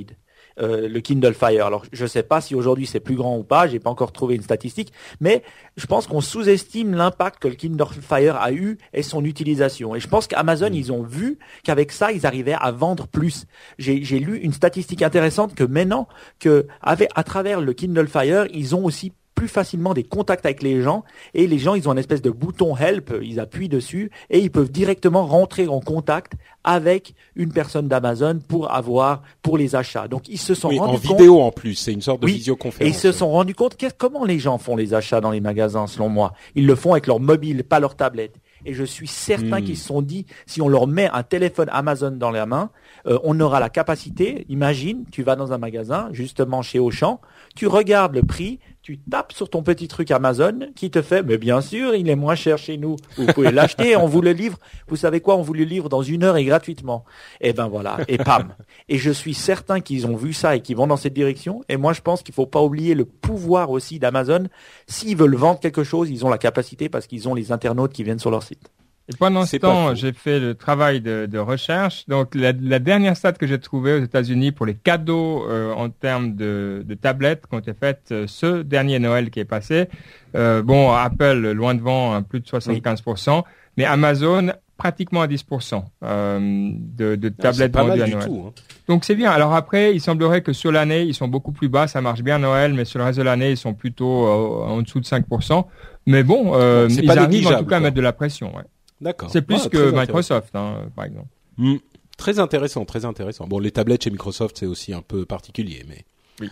Euh, le Kindle Fire. Alors je ne sais pas si aujourd'hui c'est plus grand ou pas, j'ai pas encore trouvé une statistique, mais je pense qu'on sous-estime l'impact que le Kindle Fire a eu et son utilisation. Et je pense qu'Amazon, mm. ils ont vu qu'avec ça, ils arrivaient à vendre plus. J'ai lu une statistique intéressante que maintenant, que avec, à travers le Kindle Fire, ils ont aussi plus facilement des contacts avec les gens et les gens ils ont une espèce de bouton help, ils appuient dessus et ils peuvent directement rentrer en contact avec une personne d'Amazon pour avoir pour les achats. Donc ils se sont oui, rendus en vidéo en plus, c'est une sorte de visioconférence. Et ils se sont rendus compte comment les gens font les achats dans les magasins selon moi? Ils le font avec leur mobile, pas leur tablette. Et je suis certain hmm. qu'ils se sont dit, si on leur met un téléphone Amazon dans la main, euh, on aura la capacité, imagine, tu vas dans un magasin, justement chez Auchan, tu regardes le prix, tu tapes sur ton petit truc Amazon qui te fait, mais bien sûr, il est moins cher chez nous. Vous pouvez l'acheter, on vous le livre. Vous savez quoi, on vous le livre dans une heure et gratuitement. Et eh ben voilà, et pam. Et je suis certain qu'ils ont vu ça et qu'ils vont dans cette direction. Et moi, je pense qu'il faut pas oublier le pouvoir aussi d'Amazon. S'ils veulent vendre quelque chose, ils ont la capacité parce qu'ils ont les internautes qui viennent sur leur site. Et pendant ce temps, j'ai fait le travail de, de recherche. Donc, la, la, dernière stat que j'ai trouvée aux États-Unis pour les cadeaux euh, en termes de, de, tablettes qui ont été faites euh, ce dernier Noël qui est passé. Euh, bon, Apple, loin devant, hein, plus de 75%, mais Amazon, pratiquement à 10% euh, de, de ah, tablettes vendues à Noël. Tout, hein. Donc, c'est bien. Alors après, il semblerait que sur l'année, ils sont beaucoup plus bas. Ça marche bien Noël, mais sur le reste de l'année, ils sont plutôt en dessous de 5%. Mais bon, bon ils arrivent en tout cas à mettre de la pression. Ouais. D'accord. C'est plus ah, que Microsoft, hein, par exemple. Hmm. Très intéressant, très intéressant. Bon, les tablettes chez Microsoft, c'est aussi un peu particulier, mais. Oui.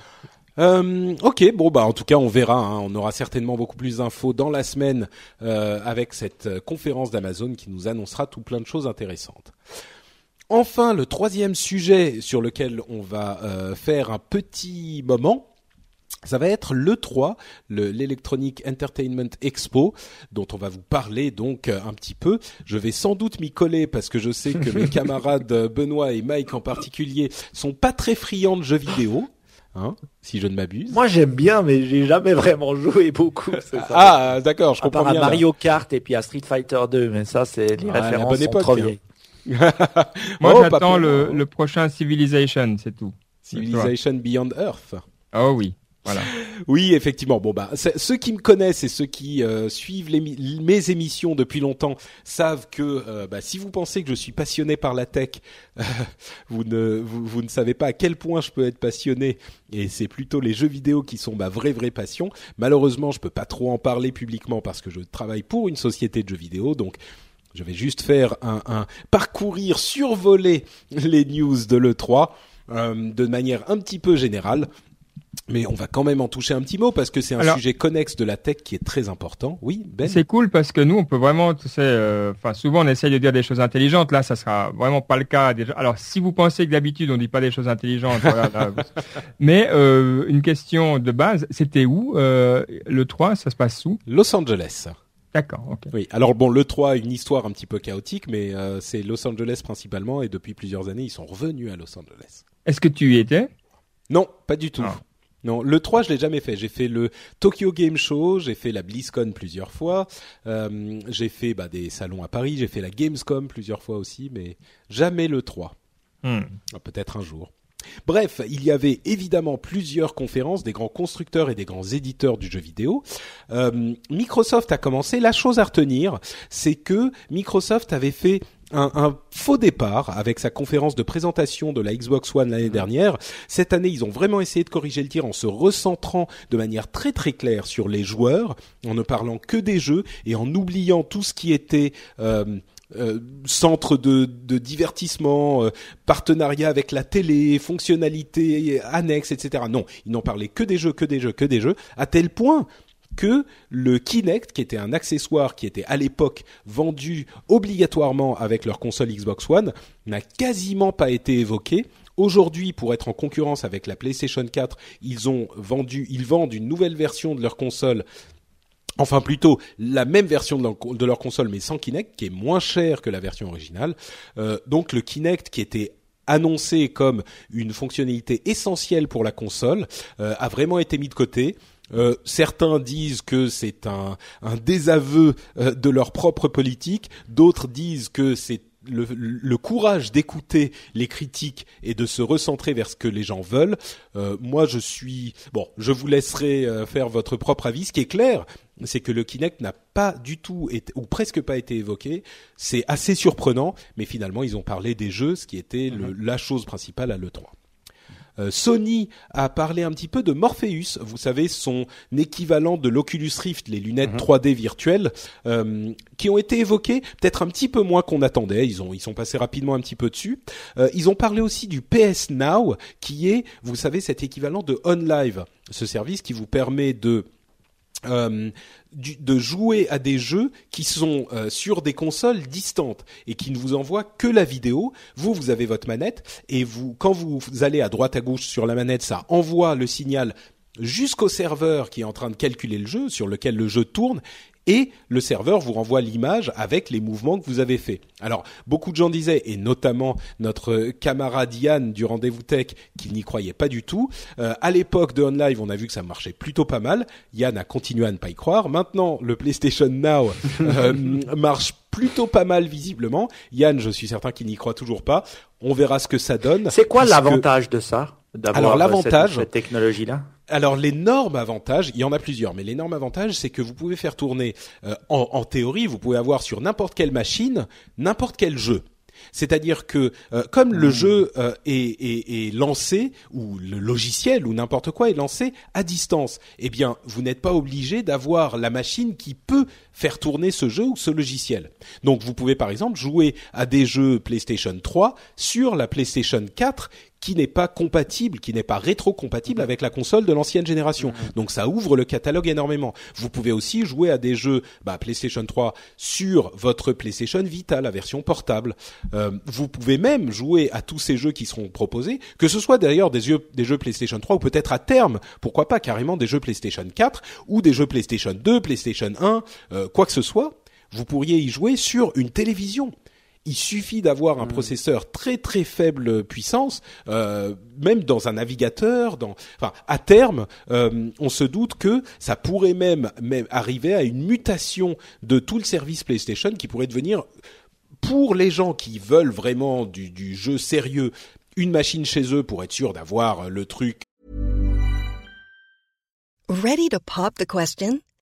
Euh, ok, bon bah en tout cas on verra, hein. on aura certainement beaucoup plus d'infos dans la semaine euh, avec cette euh, conférence d'Amazon qui nous annoncera tout plein de choses intéressantes. Enfin, le troisième sujet sur lequel on va euh, faire un petit moment, ça va être l'E3, l'Electronic Entertainment Expo, dont on va vous parler donc euh, un petit peu. Je vais sans doute m'y coller parce que je sais que mes *laughs* camarades euh, Benoît et Mike en particulier sont pas très friands de jeux vidéo. Hein, si je ne m'abuse. Moi j'aime bien, mais j'ai jamais vraiment joué beaucoup. Ça. Ah d'accord, je comprends bien. À Mario Kart et puis à Street Fighter 2, mais ça c'est les références sont trop vieilles. *laughs* Moi oh, j'attends le, le prochain Civilization, c'est tout. Civilization Beyond Earth. Oh oui. Voilà. *laughs* Oui, effectivement. Bon bah ceux qui me connaissent et ceux qui euh, suivent mes émissions depuis longtemps savent que euh, bah, si vous pensez que je suis passionné par la tech, *laughs* vous ne vous, ne savez pas à quel point je peux être passionné et c'est plutôt les jeux vidéo qui sont ma vraie vraie passion. Malheureusement, je peux pas trop en parler publiquement parce que je travaille pour une société de jeux vidéo, donc je vais juste faire un, un parcourir, survoler les news de le 3 euh, de manière un petit peu générale mais on va quand même en toucher un petit mot parce que c'est un sujet connexe de la tech qui est très important. Oui, Ben. C'est cool parce que nous, on peut vraiment, tu sais, euh, enfin souvent on essaye de dire des choses intelligentes. Là, ça sera vraiment pas le cas. Déjà. Alors, si vous pensez que d'habitude on dit pas des choses intelligentes, voilà, *laughs* mais euh, une question de base, c'était où euh, le 3 Ça se passe où? Los Angeles. D'accord. ok. Oui. Alors bon, le 3 a une histoire un petit peu chaotique, mais euh, c'est Los Angeles principalement et depuis plusieurs années, ils sont revenus à Los Angeles. Est-ce que tu y étais? Non, pas du tout. Ah. Non, le 3, je l'ai jamais fait. J'ai fait le Tokyo Game Show, j'ai fait la BlizzCon plusieurs fois, euh, j'ai fait bah, des salons à Paris, j'ai fait la Gamescom plusieurs fois aussi, mais jamais le 3. Hmm. Ah, peut-être un jour. Bref, il y avait évidemment plusieurs conférences des grands constructeurs et des grands éditeurs du jeu vidéo. Euh, Microsoft a commencé. La chose à retenir, c'est que Microsoft avait fait un, faux départ avec sa conférence de présentation de la Xbox One l'année dernière. Cette année, ils ont vraiment essayé de corriger le tir en se recentrant de manière très très claire sur les joueurs, en ne parlant que des jeux et en oubliant tout ce qui était euh, euh, centre de, divertissement, euh, partenariat avec la télé, fonctionnalités annexes, etc. Non, ils n'ont parlé que des jeux, que des jeux, que des jeux, à tel point que le Kinect, qui était un accessoire qui était à l'époque vendu obligatoirement avec leur console Xbox One, n'a quasiment pas été évoqué. Aujourd'hui, pour être en concurrence avec la PlayStation 4, ils ont vendu, ils vendent une nouvelle version de leur console Enfin plutôt la même version de leur, console mais sans Kinect qui est moins cher que la version originale. Euh, donc le Kinect qui était annoncé comme une fonctionnalité essentielle pour la console euh, a vraiment été mis de côté. Euh, certains disent que c'est un, un désaveu euh, de leur propre politique, d'autres disent que c'est le, le, courage d'écouter les critiques et de se recentrer vers ce que les gens veulent. Euh, moi, je suis bon. Je vous laisserai faire votre propre avis. Ce qui est clair, c'est que le Kinect n'a pas du tout été, ou presque pas été évoqué. C'est assez surprenant, mais finalement, ils ont parlé des jeux, ce qui était le, mhm. la chose principale à l'E3. Euh, Sony a parlé un petit peu de Morpheus, vous savez son équivalent de l'Oculus Rift, les lunettes 3D mhm. virtuelles, euh, qui ont été évoquées peut-être un petit peu moins qu'on attendait. Ils ont ils sont passés rapidement un petit peu dessus. Euh, ils ont parlé aussi du PS Now, qui est, vous savez, cet équivalent de OnLive, ce service qui vous permet de euh, de jouer à des jeux qui sont euh, sur des consoles distantes et qui ne vous envoient que la vidéo. Vous, vous avez votre manette et vous, quand vous allez à droite à gauche sur la manette, ça envoie le signal jusqu'au serveur qui est en train de calculer le jeu, sur lequel le jeu tourne, et le serveur vous renvoie l'image avec les mouvements que vous avez faits. Alors, beaucoup de gens disaient, et notamment notre camarade Yann du Rendez-vous Tech, qu'il n'y croyait pas du tout. Euh, à l'époque de OnLive, on a vu que ça marchait plutôt pas mal. Yann a continué à ne pas y croire. Maintenant, le PlayStation Now euh, *laughs* marche plutôt pas mal visiblement. Yann, je suis certain qu'il n'y croit toujours pas. On verra ce que ça donne. C'est quoi l'avantage de ça d'avoir euh, l'avantage, cette technologie-là? Alors l'énorme avantage, il y en a plusieurs, mais l'énorme avantage, c'est que vous pouvez faire tourner, euh, en, théorie, vous pouvez avoir sur n'importe quelle machine, n'importe quel jeu. C'est-à-dire que euh, comme le hmm. jeu euh, est, est, lancé ou le logiciel ou n'importe quoi est lancé à distance, eh bien vous n'êtes pas obligé d'avoir la machine qui peut faire tourner ce jeu ou ce logiciel. Donc vous pouvez par exemple jouer à des jeux PlayStation 3 sur la PlayStation 4 qui n'est pas compatible, qui n'est pas rétro-compatible avec la console de l'ancienne génération. Donc ça ouvre le catalogue énormément. Vous pouvez aussi jouer à des jeux bah, PlayStation 3 sur votre PlayStation Vita, la version portable. Euh, vous pouvez même jouer à tous ces jeux qui seront proposés, que ce soit d'ailleurs des jeux, des jeux PlayStation 3 ou peut-être à terme, pourquoi pas carrément des jeux PlayStation 4 ou des jeux PlayStation 2, PlayStation 1, euh, quoi que ce soit. Vous pourriez y jouer sur une télévision il suffit d'avoir un hmm. processeur très très faible puissance, euh, même dans un navigateur, dans, enfin à terme, euh, on se doute que ça pourrait même, même arriver à une mutation de tout le service PlayStation qui pourrait devenir pour les gens qui veulent vraiment du, du jeu sérieux, une machine chez eux pour être sûr d'avoir le truc. Ready to pop the question?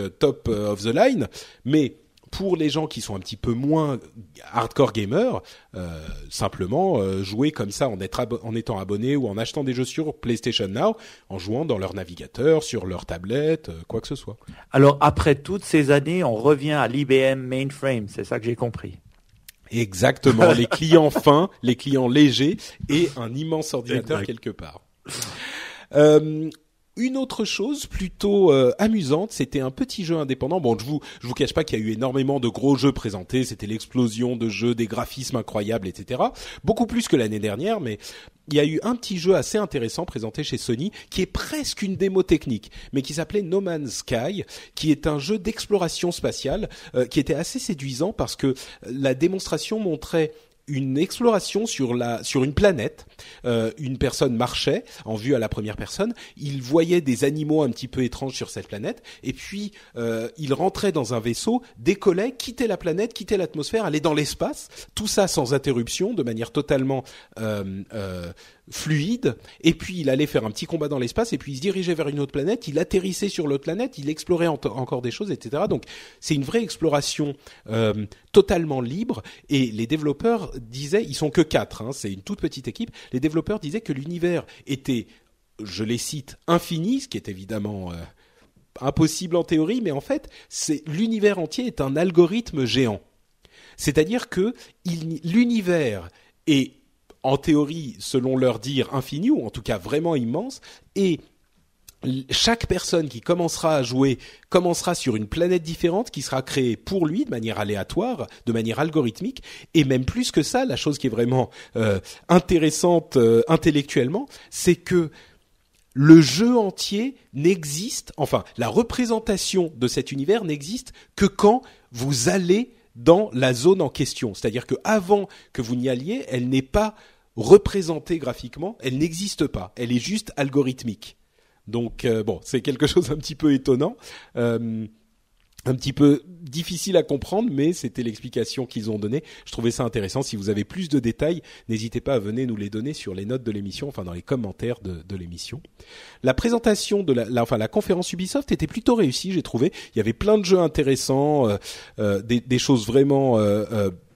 Top euh, of the line, mais pour les gens qui sont un petit peu moins hardcore gamers, euh, simplement euh, jouer comme ça en, être en étant abonné ou en achetant des jeux sur PlayStation Now, en jouant dans leur navigateur, sur leur tablette, euh, quoi que ce soit. Alors après toutes ces années, on revient à l'IBM mainframe, c'est ça que j'ai compris. Exactement, les *laughs* clients fins, les clients légers et un immense ordinateur Exact. quelque part. Euh, une autre chose plutôt euh, amusante, c'était un petit jeu indépendant. Bon, je vous je vous cache pas qu'il y a eu énormément de gros jeux présentés. C'était l'explosion de jeux, des graphismes incroyables, etc. Beaucoup plus que l'année dernière, mais il y a eu un petit jeu assez intéressant présenté chez Sony, qui est presque une démo technique, mais qui s'appelait No Man's Sky, qui est un jeu d'exploration spatiale, euh, qui était assez séduisant parce que la démonstration montrait une exploration sur la sur une planète. Euh, une personne marchait en vue à la première personne. Il voyait des animaux un petit peu étranges sur cette planète, et puis euh, il rentrait dans un vaisseau, décollait, quittait la planète, quittait l'atmosphère, allait dans l'espace. Tout ça sans interruption, de manière totalement euh, euh, fluide. Et puis il allait faire un petit combat dans l'espace, et puis il se dirigeait vers une autre planète. Il atterrissait sur l'autre planète, il explorait encore des choses, etc. Donc c'est une vraie exploration euh, totalement libre. Et les développeurs disaient, ils sont que quatre, hein, c'est une toute petite équipe. Les développeurs disaient que l'univers était, je les cite, infini, ce qui est évidemment euh, impossible en théorie, mais en fait, c'est l'univers entier est un algorithme géant. C'est-à-dire que l'univers est en théorie, selon leur dire, infini ou en tout cas vraiment immense, et chaque personne qui commencera à jouer commencera sur une planète différente qui sera créée pour lui de manière aléatoire, de manière algorithmique, et même plus que ça, la chose qui est vraiment euh, intéressante euh, intellectuellement, c'est que le jeu entier n'existe, enfin la représentation de cet univers n'existe que quand vous allez dans la zone en question. C'est-à-dire que avant que vous n'y alliez, elle n'est pas représentée graphiquement, elle n'existe pas, elle est juste algorithmique. Donc euh, bon, c'est quelque chose un petit peu étonnant. Euh, un petit peu difficile à comprendre, mais c'était l'explication qu'ils ont donnée. Je trouvais ça intéressant. Si vous avez plus de détails, n'hésitez pas à venir nous les donner sur les notes de l'émission, enfin dans les commentaires de, de l'émission. La présentation de la, enfin la conférence Ubisoft était plutôt réussie, j'ai trouvé. Il y avait plein de jeux intéressants, euh, euh, des, des choses vraiment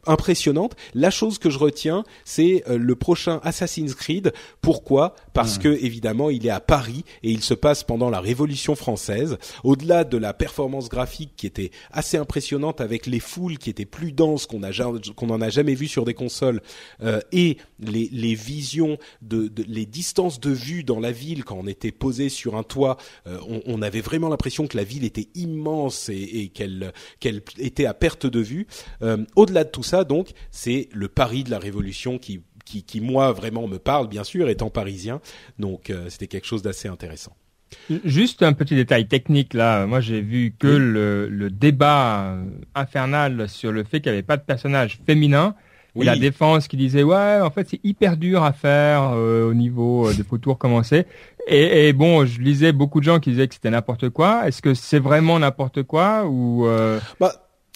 impressionnantes. La chose que je retiens, c'est euh, le prochain Assassin's Creed. Pourquoi? Parce que évidemment, il est à Paris et il se passe pendant la Révolution française. Au-delà de la performance graphique qui était assez impressionnante avec les foules qui étaient plus denses qu'on a qu'on en a jamais vu sur des consoles euh, et les, les visions de, de- les distances de vue dans la ville quand on était posé sur un toit, euh, on, on avait vraiment l'impression que la ville était immense et, et qu'elle qu'elle était à perte de vue. Euh, Au-delà de tout ça, donc, c'est le Paris de la Révolution qui qui, qui moi vraiment me parle bien sûr étant parisien donc euh, c'était quelque chose d'assez intéressant Juste un petit détail technique là. Moi, j'ai vu que Oui. le, le débat infernal sur le fait qu'il n'y avait pas de personnage féminin. Et Oui. la défense qui disait ouais en fait c'est hyper dur à faire euh, au niveau euh, des faux tours commencer et, et bon je lisais beaucoup de gens qui disaient que c'était n'importe quoi est-ce que c'est vraiment n'importe quoi ou euh, Bah,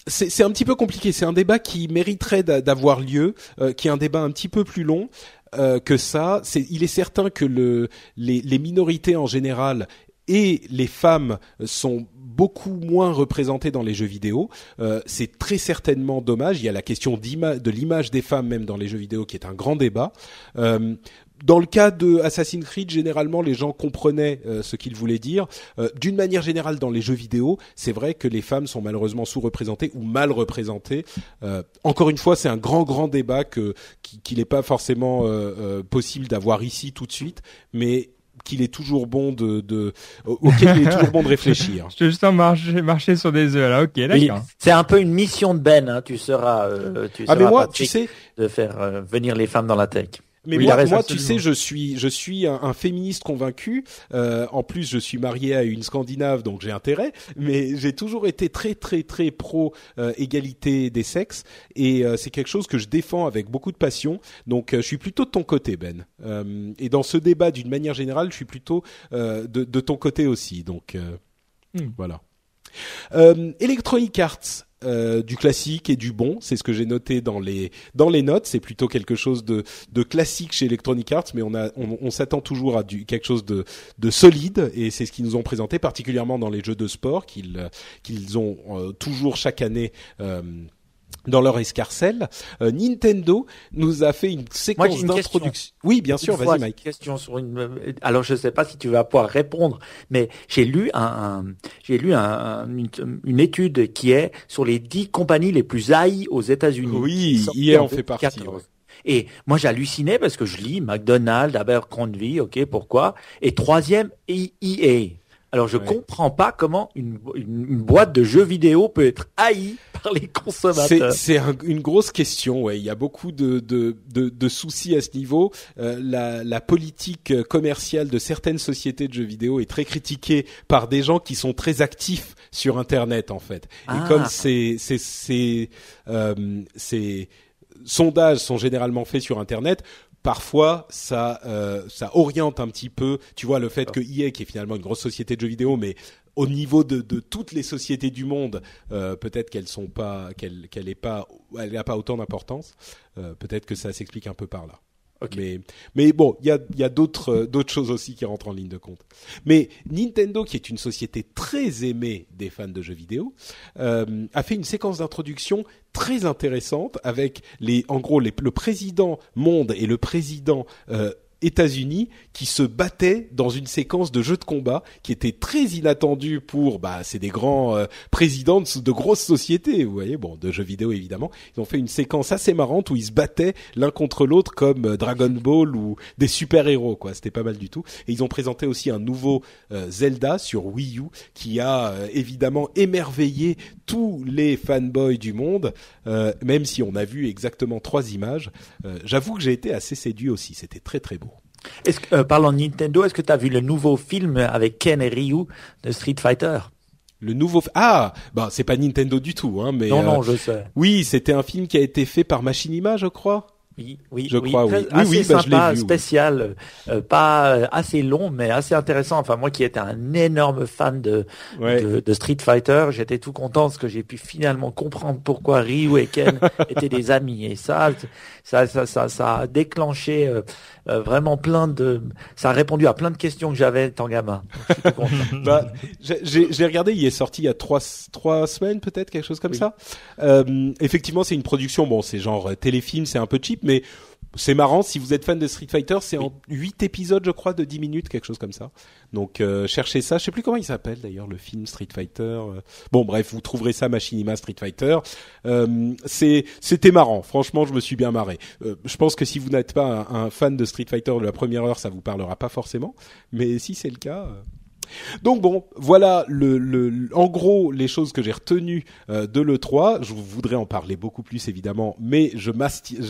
c'est un petit peu compliqué. C'est un débat qui mériterait d'a- d'avoir lieu, euh, qui est un débat un petit peu plus long euh, que ça. C'est, il est certain que le, les, les minorités en général et les femmes sont beaucoup moins représentées dans les jeux vidéo. Euh, c'est très certainement dommage. Il y a la question de l'image des femmes même dans les jeux vidéo qui est un grand débat. Euh, dans le cas de Assassin's Creed, généralement, les gens comprenaient euh, ce qu'il voulait dire. Euh, D'une manière générale, dans les jeux vidéo, c'est vrai que les femmes sont malheureusement sous-représentées ou mal représentées. Euh, encore une fois, c'est un grand, grand débat que qui- qu'il n'est pas forcément euh, euh, possible d'avoir ici tout de suite, mais qu'il est toujours bon de, de au- auquel il est toujours bon de *laughs* réfléchir. je te juste en marcher, marcher sur des œufs là ok d'accord c'est un peu une mission de Ben. Hein. Tu seras, euh, tu Ah seras mais moi, Patrick, tu sais, de faire euh, venir les femmes dans la tech. Mais Oui, moi, tu sais, je suis, je suis un, un féministe convaincu. Euh, en plus, je suis marié à une Scandinave, donc j'ai intérêt. Mais j'ai toujours été très, très, très pro euh, égalité des sexes, et euh, c'est quelque chose que je défends avec beaucoup de passion. Donc, euh, je suis plutôt de ton côté, Ben. Euh, et dans ce débat, d'une manière générale, je suis plutôt euh, de, de ton côté aussi. Donc, euh, Hmm. voilà. Euh, Electronic Arts. Euh, du classique et du bon, c'est ce que j'ai noté dans les dans les notes. C'est plutôt quelque chose de de classique chez Electronic Arts, mais on a on, s'attend toujours à du quelque chose de de solide et c'est ce qu'ils nous ont présenté, particulièrement dans les jeux de sport qu'ils euh, qu'ils ont euh, toujours chaque année. euh, dans leur escarcelle, euh, Nintendo nous a fait une séquence d'introduction. Oui, bien sûr, vas-y Mike. Question sur une... Euh, alors je ne sais pas si tu vas pouvoir répondre, mais j'ai lu un, j'ai lu un, une, étude qui est sur les dix compagnies les plus haïes aux États-Unis. Oui, hier on fait partie. Et moi j'hallucinais parce que je lis McDonald's, Abercrombie, ok, pourquoi? Et troisième, EA. Alors je comprends pas comment une, une, boîte de jeux vidéo peut être haïe par les consommateurs. C'est une grosse question. Ouais, il y a beaucoup de, de, de, de soucis à ce niveau. Euh, la, la, politique commerciale de certaines sociétés de jeux vidéo est très critiquée par des gens qui sont très actifs sur Internet en fait. Et ah. comme ces ces ces, euh, ces sondages sont généralement faits sur Internet, parfois ça euh, ça oriente un petit peu tu vois le fait que EA qui est finalement une grosse société de jeux vidéo mais au niveau de, de toutes les sociétés du monde euh, peut-être qu'elles sont pas qu'elle qu'elle est pas elle n'a pas autant d'importance. Euh, peut-être que ça s'explique un peu par là mais, bon, il y a, euh, d'autres choses aussi qui rentrent en ligne de compte. Mais Nintendo, qui est une société très aimée des fans de jeux vidéo, euh, a fait une séquence d'introduction très intéressante avec les, en gros, le président monde et le président euh, États-Unis qui se battaient dans une séquence de jeux de combat qui était très inattendue pour bah c'est des grands euh, présidents de, grosses sociétés vous voyez. Bon de jeux vidéo évidemment. Ils ont fait une séquence assez marrante où ils se battaient l'un contre l'autre comme euh, Dragon Ball ou des super héros quoi. C'était pas mal du tout. Et ils ont présenté aussi un nouveau euh, Zelda sur Wii U qui a évidemment émerveillé tous les fanboys du monde même si on a vu exactement trois images j'avoue que j'ai été assez séduit aussi. C'était très très beau. Est-ce que, euh, parlant de Nintendo, est-ce que tu as vu le nouveau film avec Ken et Ryu de Street Fighter? Le nouveau ah bah c'est pas Nintendo du tout hein mais non non euh, je sais. oui c'était un film qui a été fait par Machinima je crois oui, oui, je crois, oui. Assez oui, bah, sympa, spécial, euh, pas euh, assez long, mais assez intéressant. Enfin, moi qui étais un énorme fan de, de, Street Fighter, j'étais tout content parce que j'ai pu finalement comprendre pourquoi Ryu et Ken *laughs* étaient des amis. Et ça, ça, ça, ça, ça a déclenché euh, vraiment plein de, ça a répondu à plein de questions que j'avais tant gamin. *laughs* bah, j'ai regardé, il est sorti il y a trois trois semaines peut-être, quelque chose comme ça. effectivement, c'est une production. Bon, c'est genre téléfilm, c'est un peu cheap mais c'est marrant si vous êtes fan de Street Fighter, c'est en 8 épisodes je crois de 10 minutes, quelque chose comme ça. Donc euh, cherchez ça, je sais plus comment il s'appelle d'ailleurs le film Street Fighter. Euh. Bon bref, vous trouverez ça Machinima Street Fighter. Euh, c'était marrant, franchement, je me suis bien marré. je pense que si vous n'êtes pas un, un, fan de Street Fighter de la première heure, ça vous parlera pas forcément, mais si c'est le cas donc bon, voilà le, le, en gros les choses que j'ai retenues euh, de l'E3. Je voudrais en parler beaucoup plus évidemment, mais je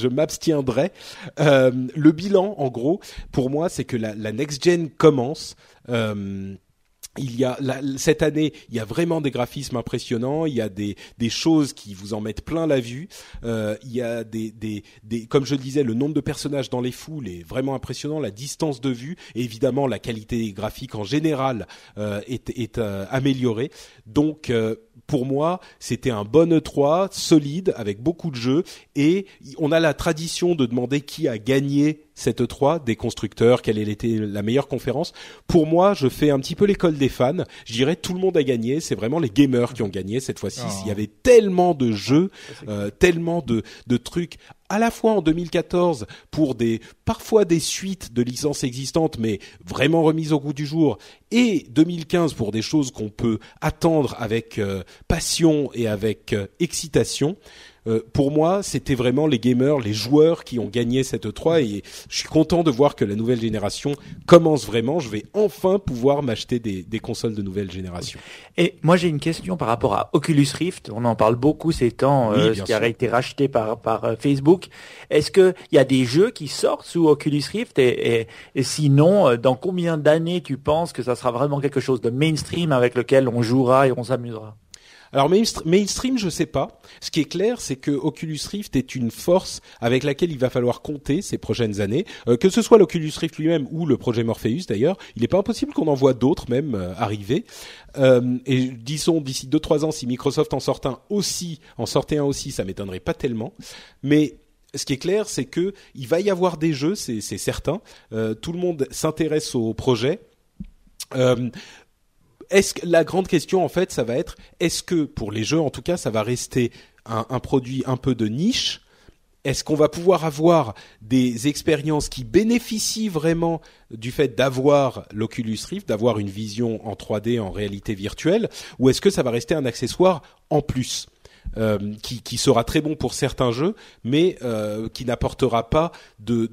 m'abstiendrai. Euh, le bilan, en gros, pour moi, c'est que la, la next gen commence. Euh, il y a cette année, il y a vraiment des graphismes impressionnants. Il y a des, des choses qui vous en mettent plein la vue. Euh, il y a des, des, des, comme je le disais, le nombre de personnages dans les foules est vraiment impressionnant. La distance de vue, et évidemment, la qualité graphique en général euh, est, est euh, améliorée. Donc euh, pour moi, c'était un bon E3, solide, avec beaucoup de jeux, et on a la tradition de demander qui a gagné cette E3, des constructeurs, quelle était la meilleure conférence. Pour moi, je fais un petit peu l'école des fans. Je dirais tout le monde a gagné. C'est vraiment les gamers qui ont gagné cette fois-ci. Oh. Il y avait tellement de jeux, euh, tellement de, de trucs à la fois en 2014 pour des parfois des suites de licences existantes mais vraiment remises au goût du jour et 2015 pour des choses qu'on peut attendre avec euh, passion et avec euh, excitation. Euh, pour moi, c'était vraiment les gamers, les joueurs qui ont gagné cette E3 et je suis content de voir que la nouvelle génération commence vraiment. Je vais enfin pouvoir m'acheter des, des, consoles de nouvelle génération. Et moi, j'ai une question par rapport à Oculus Rift. On en parle beaucoup ces temps, euh, ce qui a été racheté par, par euh, Facebook. Est-ce qu'il y a des jeux qui sortent sous Oculus Rift et, et, et sinon, dans combien d'années tu penses que ça sera vraiment quelque chose de mainstream avec lequel on jouera et on s'amusera? Alors mainstream, je sais pas. Ce qui est clair, c'est que Oculus Rift est une force avec laquelle il va falloir compter ces prochaines années. Euh, que ce soit l'Oculus Rift lui-même ou le projet Morpheus d'ailleurs, il n'est pas impossible qu'on en voit d'autres même euh, arriver. Euh, et disons d'ici deux trois ans, si Microsoft en sort un aussi, en sortait un aussi, ça m'étonnerait pas tellement. Mais ce qui est clair, c'est que il va y avoir des jeux, c'est certain. tout le monde s'intéresse au projet. Est-ce que la grande question en fait, ça va être est-ce que pour les jeux en tout cas, ça va rester un, produit un peu de niche? Est-ce qu'on va pouvoir avoir des expériences qui bénéficient vraiment du fait d'avoir l'Oculus Rift, d'avoir une vision en 3D en réalité virtuelle, ou est-ce que ça va rester un accessoire en plus euh, qui, sera très bon pour certains jeux, mais euh, qui n'apportera pas de,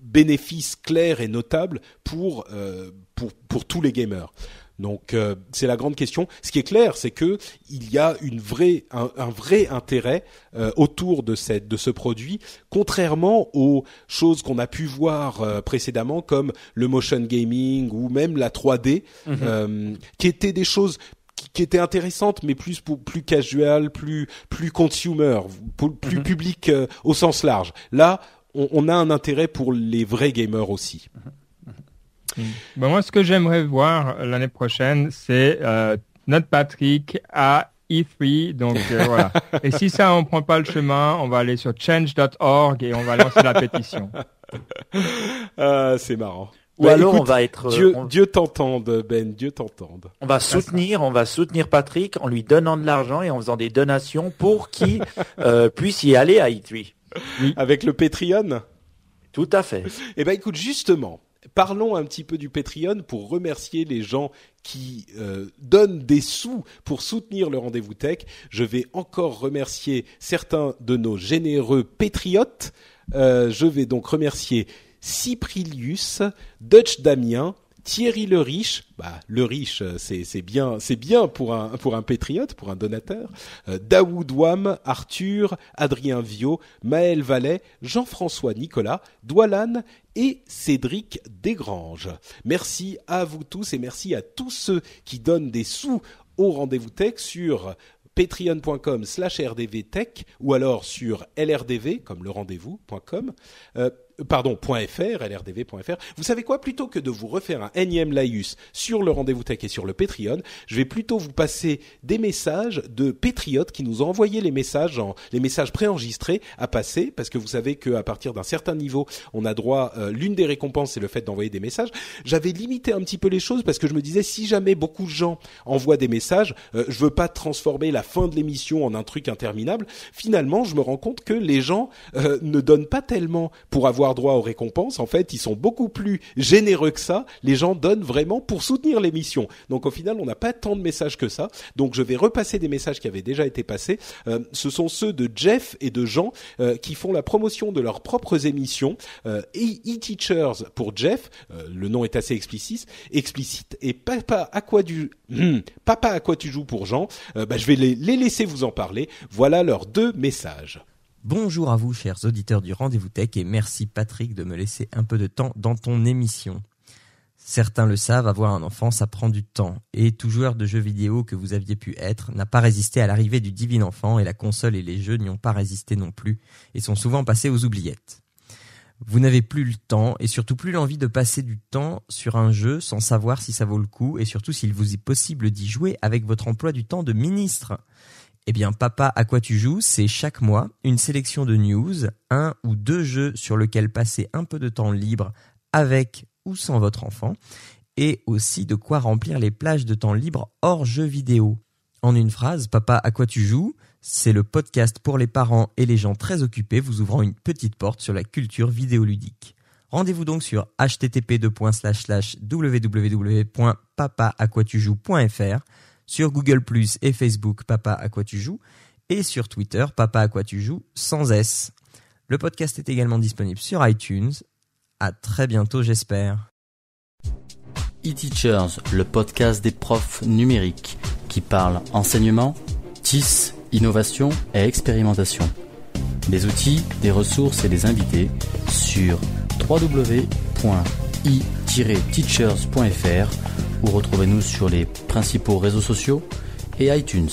bénéfices clairs et notables pour, euh, tous les gamers? Donc euh, c'est la grande question. Ce qui est clair, c'est que il y a une vraie, un, un vrai intérêt euh, autour de cette, de ce produit, contrairement aux choses qu'on a pu voir euh, précédemment, comme le motion gaming ou même la 3D, mhm. qui étaient des choses qui étaient intéressantes, mais plus plus casual, plus plus consumer, plus mhm. public au sens large. Là, on, on, a un intérêt pour les vrais gamers aussi. Mhm. Moi, ce que j'aimerais voir l'année prochaine, c'est euh, notre Patrick à E3. Donc euh, *laughs* voilà. Et si ça, on prend pas le chemin, on va aller sur change.org et on va lancer la pétition. *laughs* Ah, c'est marrant. Ou bah, alors on va être Dieu, Dieu t'entende Ben, Dieu t'entende. On va soutenir, on va soutenir Patrick en lui donnant de l'argent et en faisant des donations pour qu'il *laughs* euh, puisse y aller à E3. Oui. Avec le Patreon? Tout à fait. Eh ben écoute justement, parlons un petit peu du Patreon pour remercier les gens qui euh, donnent des sous pour soutenir le rendez-vous tech. Je vais encore remercier certains de nos généreux patriotes. Euh, je vais donc remercier Cyprilius, Dutch Damien, Thierry le riche, bah le riche euh, c'est bien c'est bien pour un pour patriote pour un donateur. Euh, Daoud Wam, Arthur, Adrien Viau, Maël Vallet, Jean-François Nicolas, Doualan et Cédric Desgranges. Merci à vous tous et merci à tous ceux qui donnent des sous au rendez-vous tech sur patreon.com slash rdvtech ou alors sur lrdv comme le rendez-vous.com. pardon, .fr, lrdv.fr. Vous savez quoi? Plutôt que de vous refaire un énième laïus sur le rendez-vous tech et sur le Patreon, je vais plutôt vous passer des messages de patriotes qui nous ont envoyé les messages, en, les messages préenregistrés à passer, parce que vous savez qu'à partir d'un certain niveau, on a droit, euh, l'une des récompenses, c'est le fait d'envoyer des messages. J'avais limité un petit peu les choses parce que je me disais, si jamais beaucoup de gens envoient des messages, euh, je veux pas transformer la fin de l'émission en un truc interminable. Finalement, je me rends compte que les gens euh, ne donnent pas tellement pour avoir droit aux récompenses. En fait, ils sont beaucoup plus généreux que ça. Les gens donnent vraiment pour soutenir l'émission. Donc au final, on n'a pas tant de messages que ça. Donc je vais repasser des messages qui avaient déjà été passés. Euh, ce sont ceux de Jeff et de Jean euh, qui font la promotion de leurs propres émissions. Euh, e-Teachers pour Jeff, le nom est assez explicite, explicite. Et Papa à quoi du Papa à quoi tu joues pour Jean. bah, je vais les laisser vous en parler. Voilà leurs deux messages. Bonjour à vous, chers auditeurs du Rendez-vous Tech, et merci Patrick de me laisser un peu de temps dans ton émission. Certains le savent, avoir un enfant, ça prend du temps, et tout joueur de jeux vidéo que vous aviez pu être n'a pas résisté à l'arrivée du divin enfant, et la console et les jeux n'y ont pas résisté non plus, et sont souvent passés aux oubliettes. Vous n'avez plus le temps, et surtout plus l'envie de passer du temps sur un jeu sans savoir si ça vaut le coup, et surtout s'il vous est possible d'y jouer avec votre emploi du temps de ministre. Eh bien, Papa à quoi tu joues, c'est chaque mois une sélection de news, un ou deux jeux sur lesquels passer un peu de temps libre avec ou sans votre enfant, et aussi de quoi remplir les plages de temps libre hors jeux vidéo. En une phrase, Papa à quoi tu joues, c'est le podcast pour les parents et les gens très occupés vous ouvrant une petite porte sur la culture vidéoludique. Rendez-vous donc sur http sur Google Plus et Facebook Papa à quoi tu joues et sur Twitter Papa à quoi tu joues sans S. Le podcast est également disponible sur iTunes. À très bientôt j'espère. E-Teachers, le podcast des profs numériques qui parle enseignement, TIS, innovation et expérimentation. Des outils, des ressources et des invités sur www.i-teachers.fr ou retrouvez-nous sur les principaux réseaux sociaux et iTunes.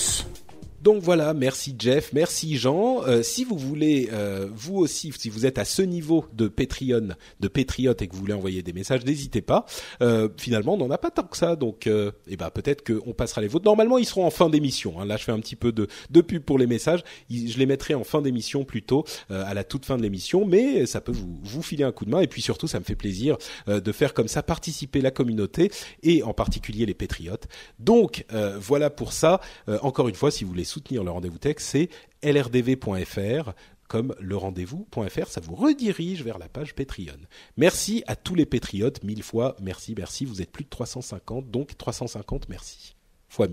Donc voilà, merci Jeff, merci Jean. Euh, si vous voulez, euh, vous aussi, si vous êtes à ce niveau de Patreon, de Patriote et que vous voulez envoyer des messages, n'hésitez pas. Euh, finalement, on n'en a pas tant que ça, donc euh, eh ben peut-être qu'on passera les vôtres. Normalement, ils seront en fin d'émission. Hein. Là, je fais un petit peu de, de pub pour les messages. Je les mettrai en fin d'émission plutôt, à la toute fin de l'émission, mais ça peut vous vous filer un coup de main. Et puis surtout, ça me fait plaisir de faire comme ça participer la communauté et en particulier les Patriotes. Donc voilà pour ça. Encore une fois, si vous voulez soutenir le rendez-vous tech, c'est lrdv.fr comme le rendez-vous.fr, ça vous redirige vers la page Patreon. Merci à tous les patriotes, mille fois, merci, merci, vous êtes plus de 350, donc 350, merci, fois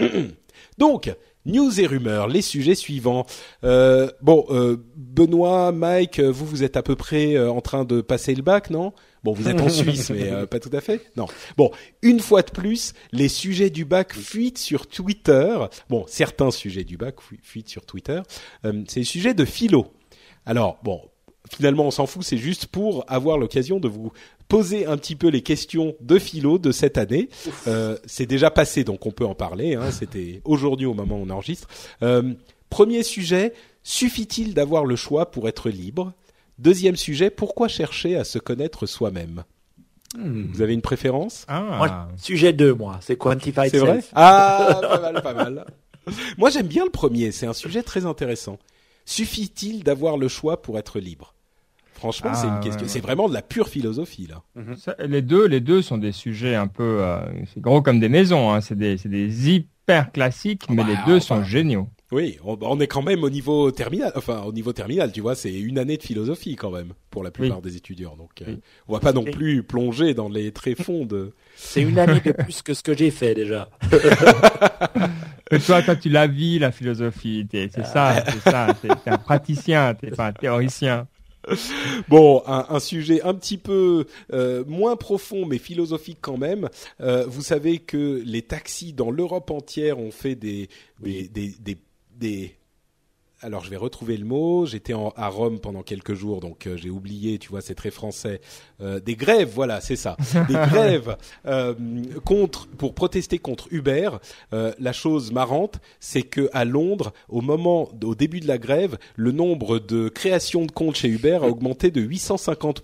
1000. *clears throat* donc, news et rumeurs, les sujets suivants. Euh, bon, euh, Benoît, Mike, vous, vous êtes à peu près euh, en train de passer le bac, non? Bon, vous êtes en *laughs* Suisse, mais euh, pas tout à fait. Non. Bon, une fois de plus, les sujets du bac fuitent sur Twitter. Bon, certains sujets du bac fu- fuitent sur Twitter. Euh, c'est les sujets de philo. Alors, bon, finalement, on s'en fout. C'est juste pour avoir l'occasion de vous poser un petit peu les questions de philo de cette année. Euh, c'est déjà passé, donc on peut en parler. Hein, C'était aujourd'hui au moment où on enregistre. Premier sujet suffit-il d'avoir le choix pour être libre? Deuxième sujet pourquoi chercher à se connaître soi-même Vous avez une préférence Ah, Moi, sujet 2, moi, c'est Quantified C'est vrai. Ah, pas mal, pas mal. Moi, j'aime bien le premier. C'est un sujet très intéressant. Suffit-il d'avoir le choix pour être libre Franchement, Ah, c'est une ouais, question. ouais. C'est vraiment de la pure philosophie là. Ça, les deux, les deux sont des sujets un peu, euh, c'est gros comme des maisons. Hein. C'est des, c'est des hyper classiques, mais bah, les deux enfin. sont géniaux. Oui, on, on est quand même au niveau terminal. Enfin, au niveau terminal, tu vois, c'est une année de philosophie quand même pour la plupart des étudiants. Donc, euh, on va pas non plus plonger dans les tréfonds de. *laughs* C'est une année de plus que ce que j'ai fait déjà. *laughs* Mais toi, toi, tu la vis la philosophie. T'es- C'est ça, c'est ça. T'es t'es un praticien, t'es pas un théoricien. *laughs* Bon, un, un sujet un petit peu euh, moins profond mais philosophique quand même. Euh, vous savez que les taxis dans l'Europe entière ont fait des des, des, des, des- alors je vais retrouver le mot. J'étais à Rome pendant quelques jours, donc euh, j'ai oublié. Tu vois, c'est très français. Euh, des grèves, voilà, c'est ça. Des *laughs* grèves euh, contre pour protester contre Uber. La chose marrante, c'est que à Londres, au moment, au début de la grève, le nombre de créations de comptes chez Uber a augmenté de 850